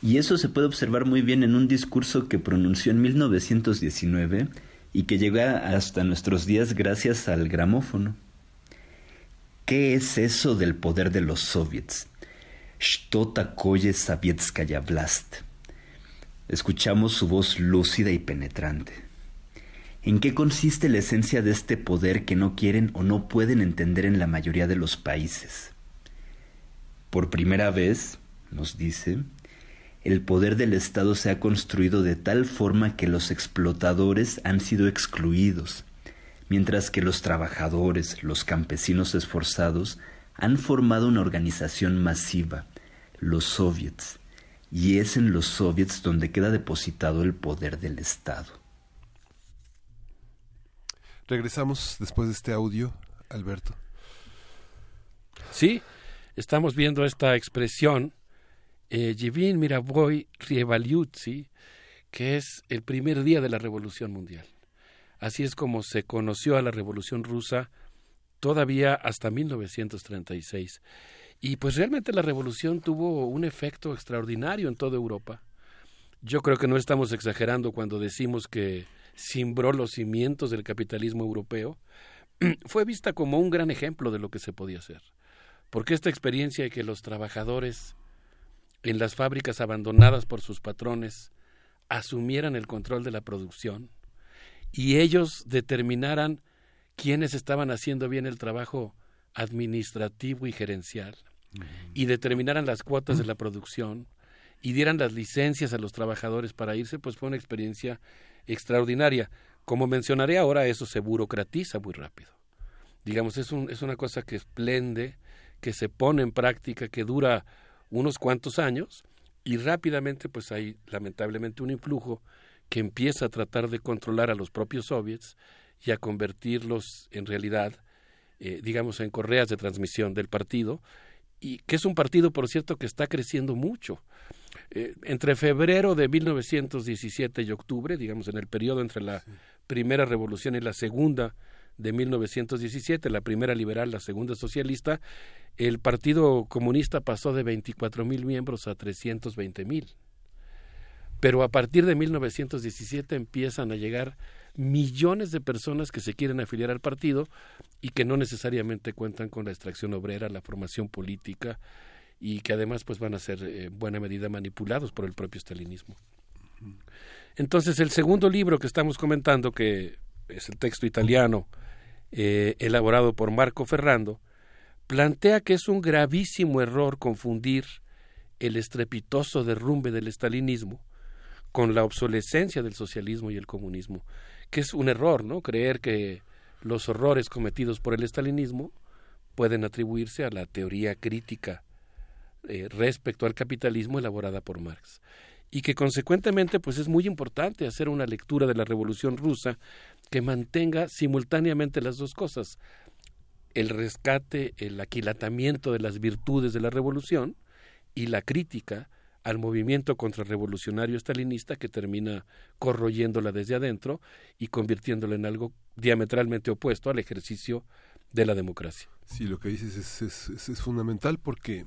[SPEAKER 23] Y eso se puede observar muy bien en un discurso que pronunció en 1919 y que llega hasta nuestros días gracias al gramófono. ¿Qué es eso del poder de los soviets? Что такое советская власть? Escuchamos su voz lúcida y penetrante. ¿En qué consiste la esencia de este poder que no quieren o no pueden entender en la mayoría de los países? Por primera vez, nos dice, el poder del Estado se ha construido de tal forma que los explotadores han sido excluidos, mientras que los trabajadores, los campesinos esforzados, han formado una organización masiva, los soviets, y es en los soviets donde queda depositado el poder del Estado.
[SPEAKER 2] Regresamos después de este audio, Alberto.
[SPEAKER 22] Sí, estamos viendo esta expresión, eh, Yevin Miraboy Rievalyutsi, que es el primer día de la Revolución Mundial. Así es como se conoció a la Revolución Rusa todavía hasta 1936. Y pues realmente la revolución tuvo un efecto extraordinario en toda Europa. Yo creo que no estamos exagerando cuando decimos que cimbró los cimientos del capitalismo europeo. Fue vista como un gran ejemplo de lo que se podía hacer. Porque esta experiencia de que los trabajadores en las fábricas abandonadas por sus patrones asumieran el control de la producción y ellos determinaran quiénes estaban haciendo bien el trabajo administrativo y gerencial y determinaran las cuotas de la producción y dieran las licencias a los trabajadores para irse, pues fue una experiencia extraordinaria. Como mencionaré ahora, eso se burocratiza muy rápido. Digamos, es, un, es una cosa que esplende, que se pone en práctica, que dura unos cuantos años y rápidamente pues hay lamentablemente un influjo que empieza a tratar de controlar a los propios soviets y a convertirlos en realidad, eh, digamos, en correas de transmisión del partido, y que es un partido, por cierto, que está creciendo mucho. Eh, entre febrero de 1917 y octubre, digamos, en el periodo entre la primera revolución y la segunda de 1917, la primera liberal, la segunda socialista, el Partido Comunista pasó de 24 mil miembros a 320 mil. Pero a partir de 1917 empiezan a llegar millones de personas que se quieren afiliar al partido y que no necesariamente cuentan con la extracción obrera, la formación política y que además pues van a ser eh, en buena medida manipulados por el propio stalinismo. Entonces el segundo libro que estamos comentando, que es el texto italiano eh, elaborado por Marco Ferrando, plantea que es un gravísimo error confundir el estrepitoso derrumbe del estalinismo con la obsolescencia del socialismo y el comunismo que es un error, ¿no? Creer que los horrores cometidos por el estalinismo pueden atribuirse a la teoría crítica eh, respecto al capitalismo elaborada por Marx y que consecuentemente pues es muy importante hacer una lectura de la Revolución rusa que mantenga simultáneamente las dos cosas el rescate, el aquilatamiento de las virtudes de la revolución y la crítica al movimiento contrarrevolucionario estalinista que termina corroyéndola desde adentro y convirtiéndola en algo diametralmente opuesto al ejercicio de la democracia.
[SPEAKER 2] Sí, lo que dices es, es, es fundamental porque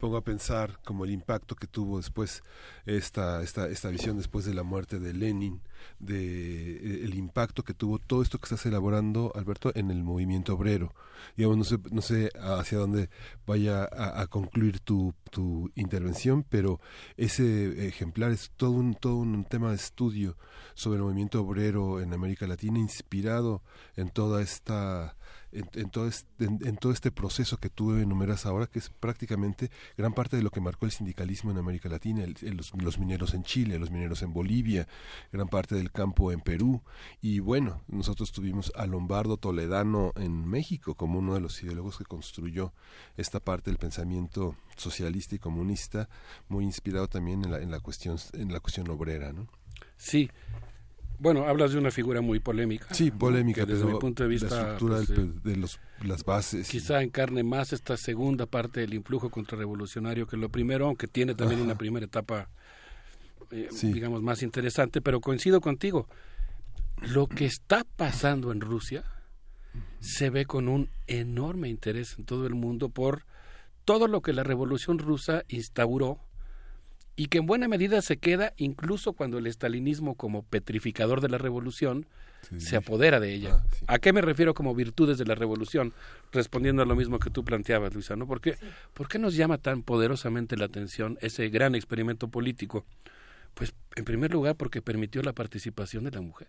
[SPEAKER 2] pongo a pensar como el impacto que tuvo después esta, esta, esta visión después de la muerte de Lenin, de eh, el impacto que tuvo todo esto que estás elaborando, Alberto, en el movimiento obrero. Digamos, no sé, no sé hacia dónde vaya a, concluir tu, tu intervención, pero ese ejemplar es todo un, todo un tema de estudio sobre el movimiento obrero en América Latina, inspirado en toda esta en, todo este, en, todo este proceso que tú enumeras ahora, que es prácticamente gran parte de lo que marcó el sindicalismo en América Latina, los, mineros en Chile, los mineros en Bolivia, gran parte del campo en Perú. Y bueno, nosotros tuvimos a Lombardo Toledano en México como uno de los ideólogos que construyó esta parte del pensamiento socialista y comunista, muy inspirado también en la, en la cuestión en la cuestión obrera, ¿no?
[SPEAKER 22] Sí, bueno, hablas de una figura muy polémica.
[SPEAKER 2] Sí, polémica.
[SPEAKER 22] desde mi punto de vista.
[SPEAKER 2] La estructura
[SPEAKER 22] pues,
[SPEAKER 2] eh, de los, las bases.
[SPEAKER 22] Quizá encarne más esta segunda parte del influjo contrarrevolucionario que lo primero, aunque tiene también una primera etapa, eh, digamos, más interesante. Pero coincido contigo. Lo que está pasando en Rusia se ve con un enorme interés en todo el mundo por todo lo que la revolución rusa instauró y que en buena medida se queda incluso cuando el estalinismo como petrificador de la revolución se apodera de ella. Ah, ¿A qué me refiero como virtudes de la revolución? Respondiendo a lo mismo que tú planteabas, Luisa, ¿no? ¿Por qué, ¿Por qué nos llama tan poderosamente la atención ese gran experimento político? Pues en primer lugar porque permitió la participación de la mujer.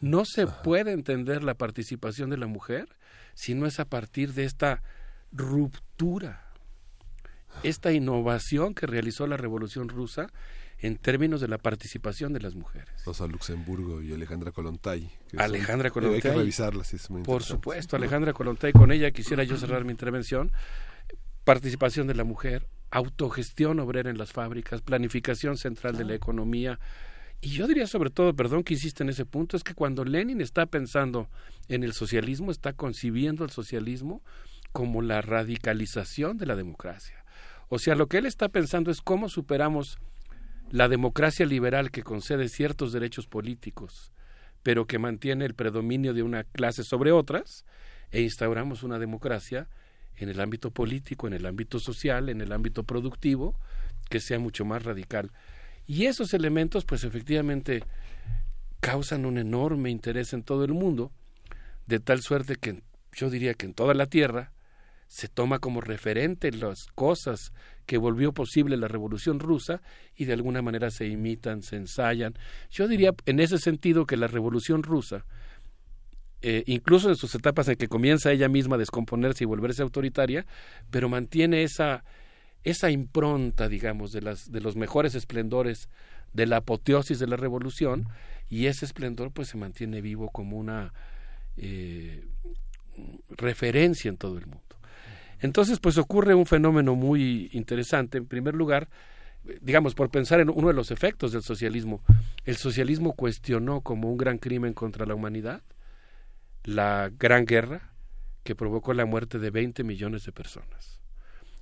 [SPEAKER 22] No se puede entender la participación de la mujer si no es a partir de esta ruptura esta innovación que realizó la Revolución Rusa en términos de la participación de las mujeres.
[SPEAKER 2] Rosa Luxemburgo y Alejandra Kolontai. que
[SPEAKER 22] Alejandra Kolontai.
[SPEAKER 2] Hay que revisarlas, es muy
[SPEAKER 22] Por supuesto, Alejandra Kolontai, con ella quisiera yo cerrar mi intervención. Participación de la mujer, autogestión obrera en las fábricas, planificación central de la economía. Y yo diría sobre todo, perdón que insiste en ese punto, es que cuando Lenin está pensando en el socialismo, está concibiendo el socialismo como la radicalización de la democracia. O sea, lo que él está pensando es cómo superamos la democracia liberal que concede ciertos derechos políticos, pero que mantiene el predominio de una clase sobre otras, e instauramos una democracia en el ámbito político, en el ámbito social, en el ámbito productivo, que sea mucho más radical. Y esos elementos, pues efectivamente, causan un enorme interés en todo el mundo, de tal suerte que yo diría que en toda la Tierra se toma como referente las cosas que volvió posible la Revolución Rusa y de alguna manera se imitan, se ensayan. Yo diría en ese sentido que la Revolución Rusa, eh, incluso en sus etapas en que comienza ella misma a descomponerse y volverse autoritaria, pero mantiene esa, esa impronta, digamos, de, las, de los mejores esplendores de la apoteosis de la revolución y ese esplendor pues se mantiene vivo como una eh, referencia en todo el mundo. Entonces, pues ocurre un fenómeno muy interesante. En primer lugar, digamos, por pensar en uno de los efectos del socialismo, el socialismo cuestionó como un gran crimen contra la humanidad la gran guerra que provocó la muerte de 20 millones de personas.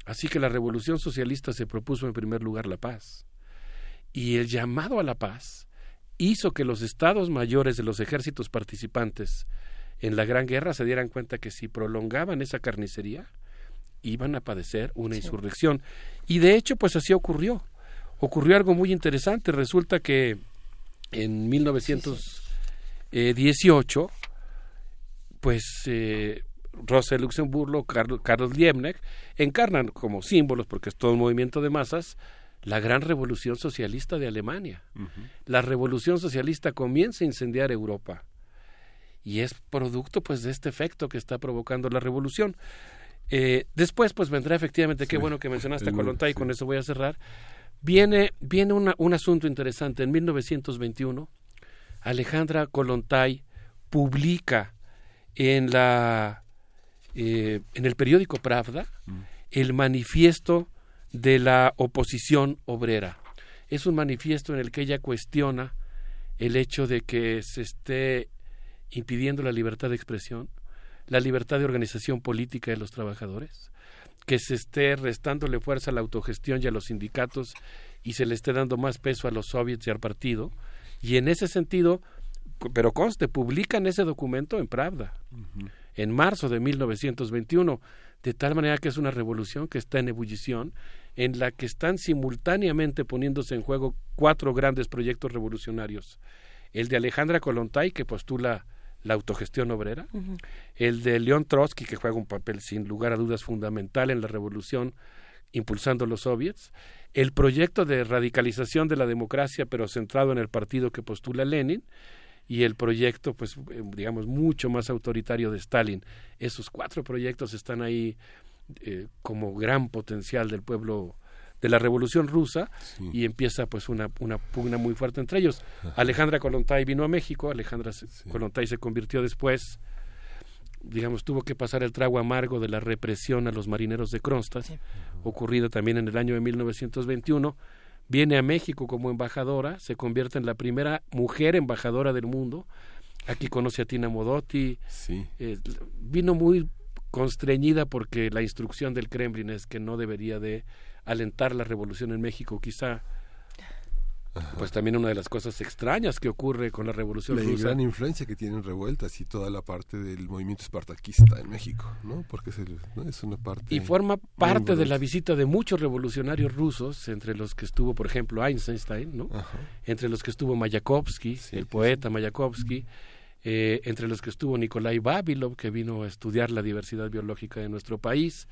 [SPEAKER 22] Así que la revolución socialista se propuso en primer lugar la paz. Y el llamado a la paz hizo que los estados mayores de los ejércitos participantes en la Gran Guerra se dieran cuenta que si prolongaban esa carnicería, iban a padecer una insurrección. Y de hecho, pues así ocurrió. Ocurrió algo muy interesante. Resulta que en 1918, pues eh, Rosa Luxemburgo, Carlos, Carlos Liebknecht, encarnan como símbolos, porque es todo un movimiento de masas, la gran revolución socialista de Alemania. La revolución socialista comienza a incendiar Europa y es producto pues de este efecto que está provocando la revolución. Eh, después pues vendrá efectivamente, qué
[SPEAKER 2] Sí,
[SPEAKER 22] bueno que mencionaste a
[SPEAKER 2] el-
[SPEAKER 22] Kolontai, con eso voy a cerrar. Viene, viene una- un asunto interesante. En 1921, Alejandra Kolontai publica en la eh, en el periódico Pravda el manifiesto de la oposición obrera. Es un manifiesto en el que ella cuestiona el hecho de que se esté impidiendo la libertad de expresión, la libertad de organización política de los trabajadores, que se esté restándole fuerza a la autogestión y a los sindicatos y se le esté dando más peso a los soviets y al partido. Y en ese sentido, pero conste, publican ese documento en Pravda, en marzo de 1921, de tal manera que es una revolución que está en ebullición, en la que están simultáneamente poniéndose en juego cuatro grandes proyectos revolucionarios. El de Alejandra Kolontai, que postula la autogestión obrera, el de León Trotsky, que juega un papel sin lugar a dudas fundamental en la revolución, impulsando los soviets, el proyecto de radicalización de la democracia, pero centrado en el partido que postula Lenin, y el proyecto, pues, eh, digamos, mucho más autoritario de Stalin. Esos cuatro proyectos están ahí eh, como gran potencial del pueblo de la revolución rusa y empieza pues una, una pugna muy fuerte entre ellos. Alejandra Kolontai vino a México, Alejandra Kolontai se convirtió después, digamos, tuvo que pasar el trago amargo de la represión a los marineros de Kronstadt, ocurrida también en el año de 1921. Viene a México como embajadora, se convierte en la primera mujer embajadora del mundo. Aquí conoce a Tina Modotti. Eh, vino muy constreñida porque la instrucción del Kremlin es que no debería de alentar la revolución en México. Quizá, pues también una de las cosas extrañas que ocurre con la revolución
[SPEAKER 2] la
[SPEAKER 22] rusa.
[SPEAKER 2] gran influencia que tienen revueltas y toda la parte del movimiento espartaquista en México, ¿no? Porque es, el- ¿no? es una parte...
[SPEAKER 22] Y forma parte de la visita de muchos revolucionarios rusos, entre los que estuvo, por ejemplo, Einstein, ¿no? entre los que estuvo Mayakovsky, el poeta Mayakovsky, eh, entre los que estuvo Nikolai Babilov, que vino a estudiar la diversidad biológica de nuestro país,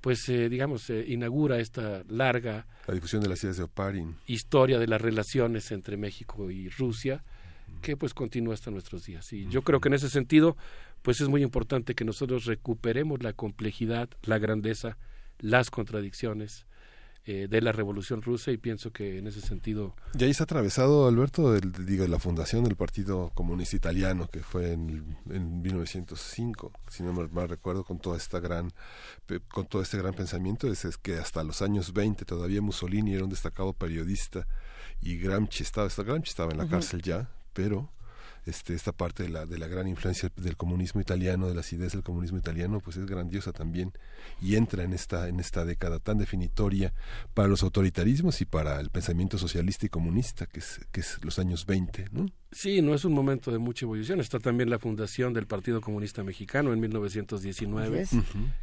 [SPEAKER 22] pues, eh, digamos, eh, inaugura esta larga
[SPEAKER 2] La difusión de las ideas de Oparin.
[SPEAKER 22] historia de las relaciones entre México y Rusia, que pues continúa hasta nuestros días. Y yo creo que en ese sentido, pues es muy importante que nosotros recuperemos la complejidad, la grandeza, las contradicciones eh, de la Revolución Rusa y pienso que en ese sentido...
[SPEAKER 2] Y ahí se ha atravesado, Alberto, el, digo, la fundación del Partido Comunista Italiano, que fue en, en 1905, si no mal recuerdo, con toda esta gran, con todo este gran pensamiento, es, es, que hasta los años 20 todavía Mussolini era un destacado periodista y Gramsci estaba, Gramsci estaba en la cárcel ya, pero este, esta parte de la, de la gran influencia del comunismo italiano, de las ideas del comunismo italiano, pues es grandiosa también y entra en esta, en esta década tan definitoria para los autoritarismos y para el pensamiento socialista y comunista, que es, que es los años 20, ¿no?
[SPEAKER 22] Sí, no es un momento de mucha evolución. Está también la fundación del Partido Comunista Mexicano en 1919,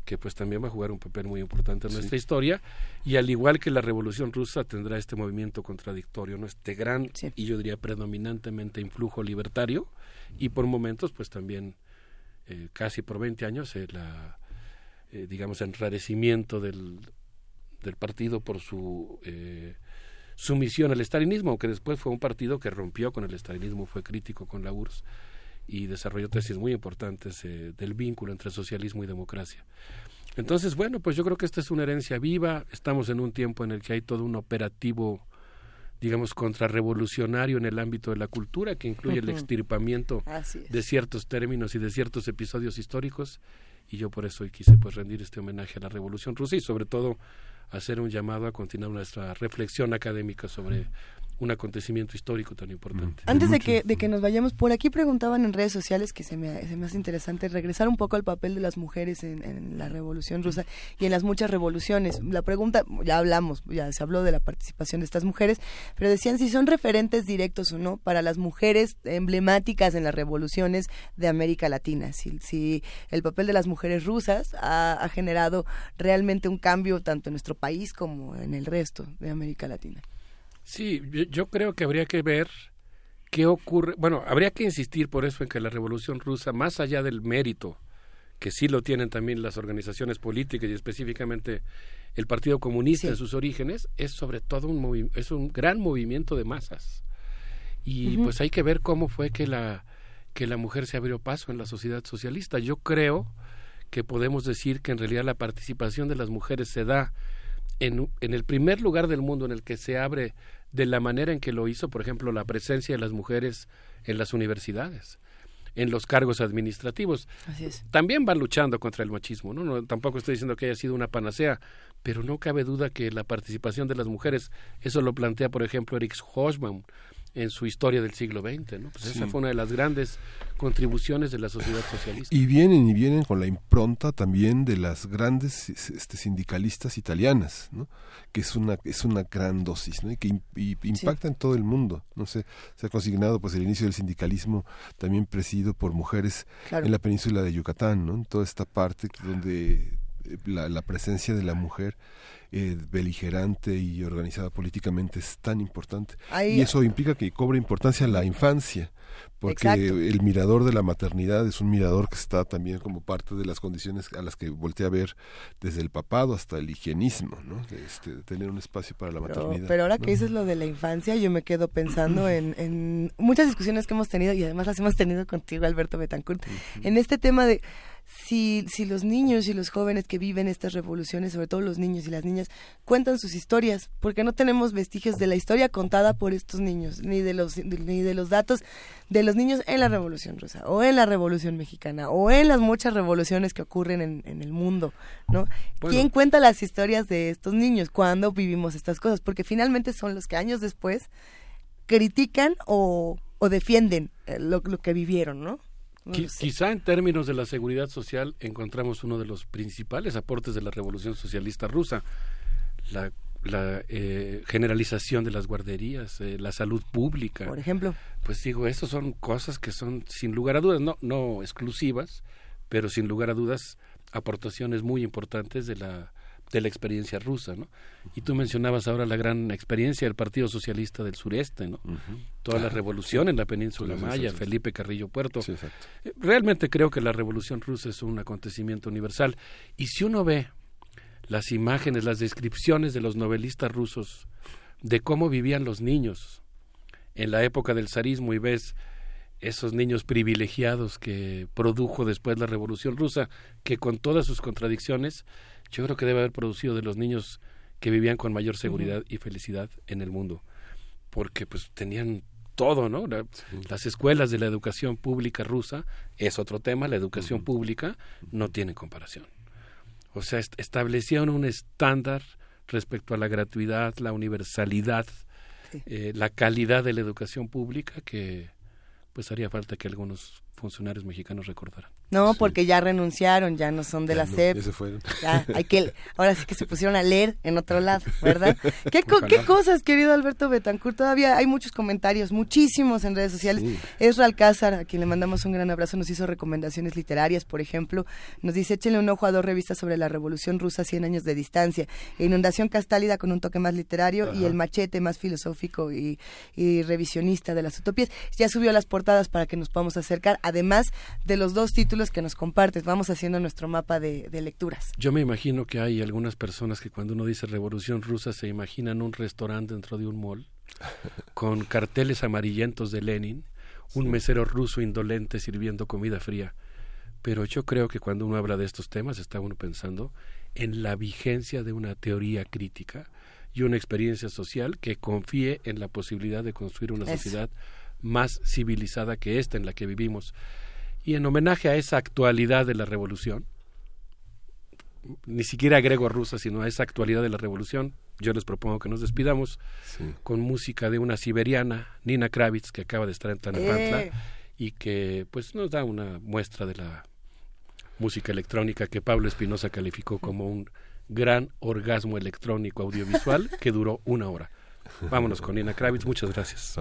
[SPEAKER 22] que pues también va a jugar un papel muy importante en nuestra historia. Y al igual que la Revolución Rusa tendrá este movimiento contradictorio, ¿no? este gran y yo diría predominantemente influjo libertario y por momentos pues también eh, casi por 20 años eh, la, eh, digamos, enrarecimiento del, del partido por su sumisión al estalinismo, aunque después fue un partido que rompió con el estalinismo, fue crítico con la URSS y desarrolló tesis muy importantes eh, del vínculo entre socialismo y democracia. Entonces, bueno, pues yo creo que esta es una herencia viva, estamos en un tiempo en el que hay todo un operativo digamos, contrarrevolucionario en el ámbito de la cultura, que incluye el extirpamiento de ciertos términos y de ciertos episodios históricos, y yo por eso hoy quise pues rendir este homenaje a la Revolución Rusa y sobre todo hacer un llamado a continuar nuestra reflexión académica sobre un acontecimiento histórico tan importante.
[SPEAKER 1] Antes de que, de que nos vayamos, por aquí preguntaban en redes sociales, que se me, se me hace interesante, regresar un poco al papel de las mujeres en, en, la Revolución Rusa y en las muchas revoluciones. La pregunta, ya hablamos, ya se habló de la participación de estas mujeres, pero decían si son referentes directos o no para las mujeres emblemáticas en las revoluciones de América Latina, si, si el papel de las mujeres rusas ha, ha generado realmente un cambio tanto en nuestro país como en el resto de América Latina.
[SPEAKER 22] Sí, yo, creo que habría que ver qué ocurre. Bueno, habría que insistir por eso en que la Revolución Rusa, más allá del mérito, que sí lo tienen también las organizaciones políticas y específicamente el Partido Comunista en sus orígenes, es sobre todo un, es un gran movimiento de masas. Y pues hay que ver cómo fue que la, que la mujer se abrió paso en la sociedad socialista. Yo creo que podemos decir que en realidad la participación de las mujeres se da en, en el primer lugar del mundo en el que se abre de la manera en que lo hizo, por ejemplo, la presencia de las mujeres en las universidades en los cargos administrativos. También van luchando contra el machismo, ¿no? ¿no? Tampoco estoy diciendo que haya sido una panacea, pero no cabe duda que la participación de las mujeres, eso lo plantea, por ejemplo, Eric Hobsbawm, en su historia del siglo XX. ¿no? Pues esa fue una de las grandes contribuciones de la sociedad socialista.
[SPEAKER 2] Y vienen y vienen con la impronta también de las grandes este, sindicalistas italianas, ¿no? que es una es una gran dosis ¿no? y que impacta en todo el mundo. No sé, se ha consignado pues el inicio del sindicalismo también presidido por mujeres en la península de Yucatán, ¿no? en toda esta parte donde eh, la, la presencia de la mujer eh, beligerante y organizada políticamente es tan importante. y eso implica que cobra importancia la infancia, porque el mirador de la maternidad es un mirador que está también como parte de las condiciones a las que voltea a ver desde el papado hasta el higienismo, ¿no? Este, tener un espacio para la maternidad.
[SPEAKER 1] Pero ahora que dices lo de la infancia, yo me quedo pensando en, en, muchas discusiones que hemos tenido y además las hemos tenido contigo, Alberto Betancourt, en este tema de si, si los niños y los jóvenes que viven estas revoluciones, sobre todo los niños y las niñas, cuentan sus historias, porque no tenemos vestigios de la historia contada por estos niños, ni de los, ni de los datos de los niños en la Revolución Rusa, o en la Revolución Mexicana, o en las muchas revoluciones que ocurren en, en el mundo, ¿no? ¿Quién cuenta las historias de estos niños? cuando vivimos estas cosas? Porque finalmente son los que años después critican o, o defienden eh, lo, lo que vivieron, ¿no?
[SPEAKER 22] Quizá en términos de la seguridad social encontramos uno de los principales aportes de la revolución socialista rusa, la, eh, generalización de las guarderías, eh, la salud pública.
[SPEAKER 1] Por ejemplo.
[SPEAKER 22] Pues digo, estas son cosas que son sin lugar a dudas, no, no exclusivas, pero sin lugar a dudas aportaciones muy importantes de la de la experiencia rusa, ¿no? Y tú mencionabas ahora la gran experiencia del Partido Socialista del Sureste, ¿no? Toda la revolución en la península Maya, Felipe Carrillo Puerto. Eh, realmente creo que la revolución rusa es un acontecimiento universal. Y si uno ve las imágenes, las descripciones de los novelistas rusos de cómo vivían los niños en la época del zarismo y ves esos niños privilegiados que produjo después la revolución rusa, que con todas sus contradicciones yo creo que debe haber producido de los niños que vivían con mayor seguridad y felicidad en el mundo, porque pues tenían todo, ¿no? La- Las escuelas de la educación pública rusa es otro tema, la educación pública no tiene comparación. O sea, est- establecieron un estándar respecto a la gratuidad, la universalidad, eh, la calidad de la educación pública que pues haría falta que algunos funcionarios mexicanos recordaran.
[SPEAKER 1] No, porque ya renunciaron, ya no son de
[SPEAKER 22] Ya
[SPEAKER 1] la
[SPEAKER 22] no,
[SPEAKER 1] SEP.
[SPEAKER 22] ya se fueron.
[SPEAKER 1] Ya, hay que, ahora sí que se pusieron a leer en otro lado, ¿verdad? ¿Qué, co-
[SPEAKER 22] Ojalá.
[SPEAKER 1] qué cosas, querido Alberto Betancourt? Todavía hay muchos comentarios, muchísimos en redes sociales. Esra Alcázar, a quien le mandamos un gran abrazo, nos hizo recomendaciones literarias, por ejemplo. Nos dice, échenle un ojo a dos revistas sobre la Revolución Rusa, 100 años de distancia. Inundación Castálida con un toque más literario y. El Machete más filosófico y, y revisionista de las utopías. Ya subió las portadas para que nos podamos acercar, además de los dos títulos que nos compartes. Vamos haciendo nuestro mapa de, de lecturas.
[SPEAKER 22] Yo me imagino que hay algunas personas que cuando uno dice revolución rusa se imaginan un restaurante dentro de un mall con carteles amarillentos de Lenin, un mesero ruso indolente sirviendo comida fría. Pero yo creo que cuando uno habla de estos temas está uno pensando en la vigencia de una teoría crítica y una experiencia social que confíe en la posibilidad de construir una
[SPEAKER 24] Eso.
[SPEAKER 22] sociedad más civilizada que esta en la que vivimos. Y en homenaje a esa actualidad de la revolución, ni siquiera agrego rusa, sino a esa actualidad de la revolución, yo les propongo que nos despidamos con música de una siberiana, Nina Kravitz, que acaba de estar en Tlanepantla
[SPEAKER 24] Eh.
[SPEAKER 22] y que pues nos da una muestra de la música electrónica que Pablo Espinosa calificó como un gran orgasmo electrónico audiovisual que duró una hora. Vámonos con Nina Kravitz, muchas gracias.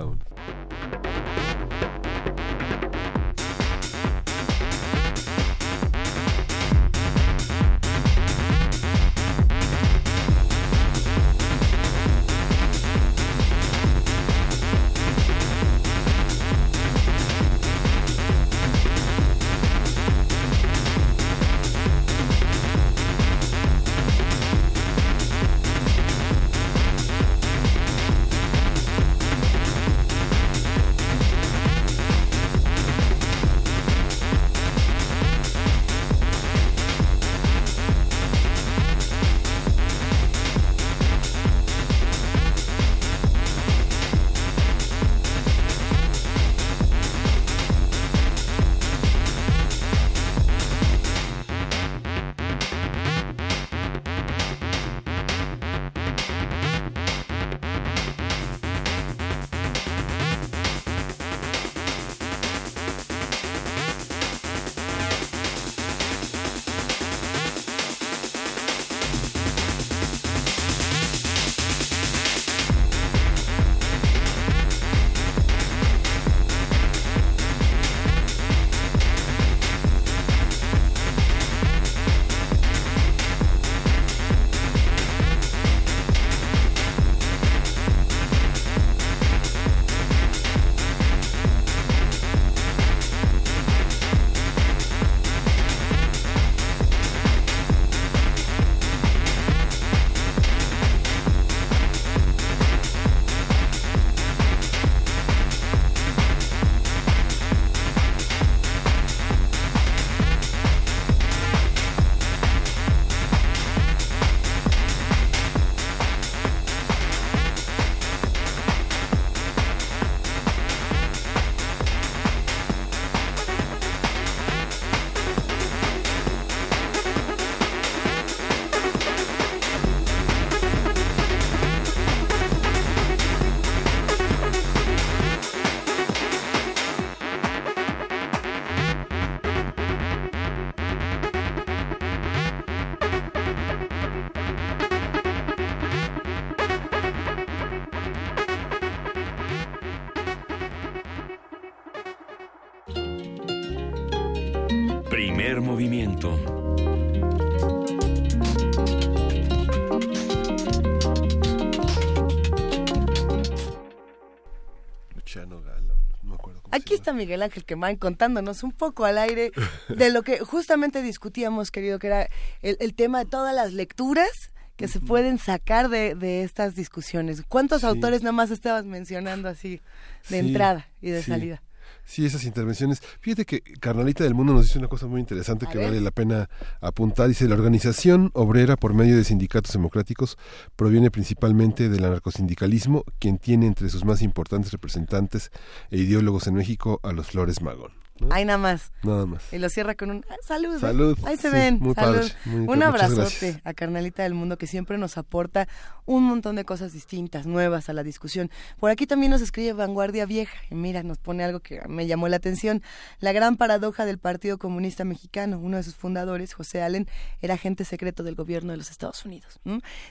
[SPEAKER 1] Está Miguel Ángel Quemain contándonos un poco al aire de lo que justamente discutíamos, querido, que era el, el tema de todas las lecturas que se pueden sacar de, de estas discusiones. ¿Cuántos autores nada más estabas mencionando así de
[SPEAKER 2] Sí,
[SPEAKER 1] entrada y de
[SPEAKER 2] sí.
[SPEAKER 1] salida?
[SPEAKER 2] Sí, esas intervenciones. Fíjate que Carnalita del Mundo nos dice una cosa muy interesante que vale la pena apuntar. Dice, la organización obrera por medio de sindicatos democráticos proviene principalmente del anarcosindicalismo, quien tiene entre sus más importantes representantes e ideólogos en México a los Flores Magón. ¿No?
[SPEAKER 1] Ahí nada más.
[SPEAKER 2] Nada más.
[SPEAKER 1] Y lo cierra con un ah, salud.
[SPEAKER 2] Salud.
[SPEAKER 1] Ahí se
[SPEAKER 2] Sí,
[SPEAKER 1] ven.
[SPEAKER 2] muy
[SPEAKER 1] salud.
[SPEAKER 2] padre, muy
[SPEAKER 1] un abrazote a Carnalita del Mundo que siempre nos aporta un montón de cosas distintas, nuevas a la discusión. Por aquí también nos escribe Vanguardia Vieja. Y mira, nos pone algo que me llamó la atención. La gran paradoja del Partido Comunista Mexicano. Uno de sus fundadores, José Allen, era agente secreto del gobierno de los Estados Unidos.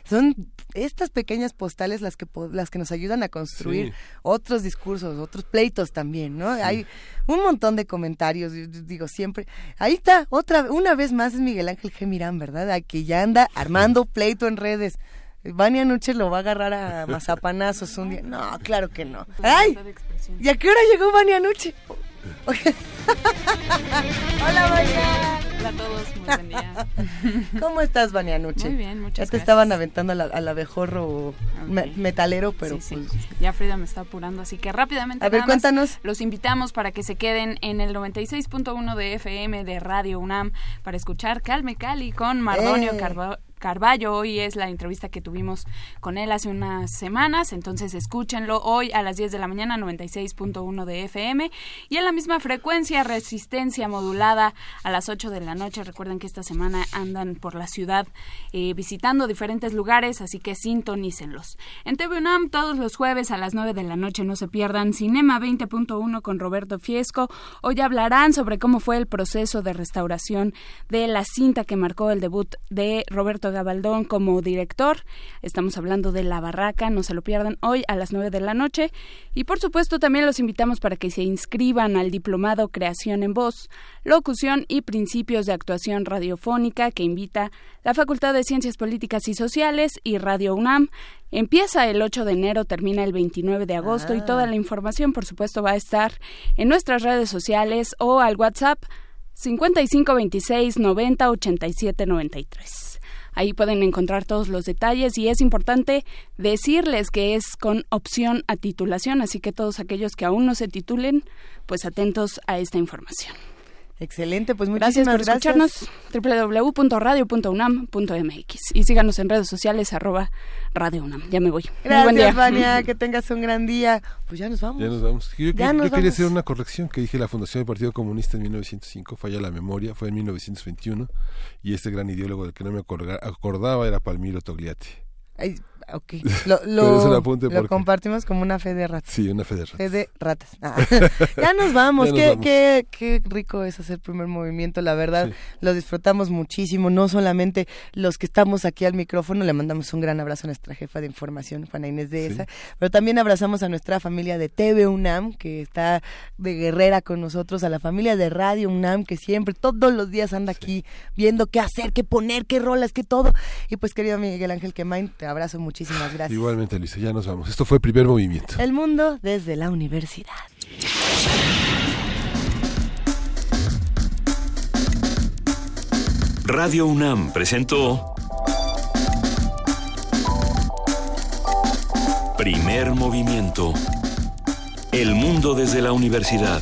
[SPEAKER 1] Son estas pequeñas postales las que, las que nos ayudan a construir
[SPEAKER 2] Sí.
[SPEAKER 1] otros discursos, otros pleitos también, ¿no? Hay un montón de comentarios, digo siempre. Ahí está, otra, una vez más es Miguel Ángel G. Mirán, ¿verdad? Aquí ya anda armando pleito en redes. Vania Nuche lo va a agarrar a mazapanazos un día. No, claro que no. ¡Ay! ¿Y a qué hora llegó Vania Nuche? Hola, Vania.
[SPEAKER 24] Hola a todos, muy buen día.
[SPEAKER 1] ¿Cómo estás, Vania Nuche?
[SPEAKER 24] Muy bien, muchas
[SPEAKER 1] Ya te
[SPEAKER 24] gracias.
[SPEAKER 1] estaban aventando al, al abejorro me- metalero, pero
[SPEAKER 24] Sí, sí.
[SPEAKER 1] pues,
[SPEAKER 24] Ya Frida me está apurando, así que rápidamente.
[SPEAKER 1] A ver, cuéntanos.
[SPEAKER 24] Los invitamos para que se queden en el 96.1 de FM de Radio UNAM para escuchar Calme Cali con Mardonio
[SPEAKER 1] ¡Eh!
[SPEAKER 24] Carballo. Hoy es la entrevista que tuvimos con él hace unas semanas, entonces escúchenlo hoy a las 10 de la mañana, 96.1 de FM y en la misma frecuencia, resistencia modulada a las 8 de la noche. Recuerden que esta semana andan por la ciudad eh, visitando diferentes lugares, así que sintonícenlos. En TV UNAM todos los jueves a las 9 de la noche no se pierdan Cinema 20.1 con Roberto Fiesco. Hoy hablarán sobre cómo fue el proceso de restauración de la cinta que marcó el debut de Roberto Gabaldón como director. Estamos hablando de La Barraca, no se lo pierdan hoy a las 9 de la noche. Y por supuesto también los invitamos para que se inscriban al diplomado Creación en Voz, Locución y Principios de Actuación Radiofónica que invita la Facultad de Ciencias Políticas y Sociales y Radio UNAM. Empieza el 8 de enero, termina el 29 de agosto y toda la información, por supuesto, va a estar en nuestras redes sociales o al WhatsApp 5526 90 87 93. Ahí pueden encontrar todos los detalles y es importante decirles que es con opción a titulación, así que todos aquellos que aún no se titulen, pues atentos a esta información.
[SPEAKER 1] Excelente, pues
[SPEAKER 24] Gracias
[SPEAKER 1] muchísimas
[SPEAKER 24] por escucharnos www.radio.unam.mx y síganos en redes sociales arroba Radio UNAM. Ya me voy. Muy buen día.
[SPEAKER 1] Gracias, Vania, que tengas un gran día. Pues ya nos vamos.
[SPEAKER 2] Ya nos vamos. Yo,
[SPEAKER 1] Ya
[SPEAKER 2] yo-
[SPEAKER 1] nos
[SPEAKER 2] yo quería
[SPEAKER 1] vamos.
[SPEAKER 2] hacer una corrección que dije la fundación del Partido Comunista en 1905, falla la memoria, fue en 1921 y este gran ideólogo del que no me acorga- acordaba era Palmiro Togliatti.
[SPEAKER 1] Ay, ok. Lo, lo, lo
[SPEAKER 2] porque-
[SPEAKER 1] compartimos como una fe de ratas.
[SPEAKER 2] Sí, una fe de ratas.
[SPEAKER 1] Fe de ratas. Ah. ya nos vamos.
[SPEAKER 2] Ya nos
[SPEAKER 1] qué,
[SPEAKER 2] vamos.
[SPEAKER 1] Qué, qué rico es hacer primer movimiento. La verdad, lo disfrutamos muchísimo. No solamente los que estamos aquí al micrófono, le mandamos un gran abrazo a nuestra jefa de información, Juana Inés de esa, pero también abrazamos a nuestra familia de TV UNAM, que está de guerrera con nosotros, a la familia de Radio UNAM, que siempre, todos los días anda aquí viendo qué hacer, qué poner, qué rolas, qué todo. Y pues, querido Miguel Ángel Quemain, te abrazo muchísimas gracias.
[SPEAKER 2] Igualmente, Luisa, ya nos vamos. Esto fue primer movimiento.
[SPEAKER 1] El mundo desde la universidad.
[SPEAKER 4] Radio UNAM presentó Primer movimiento. El mundo desde la universidad.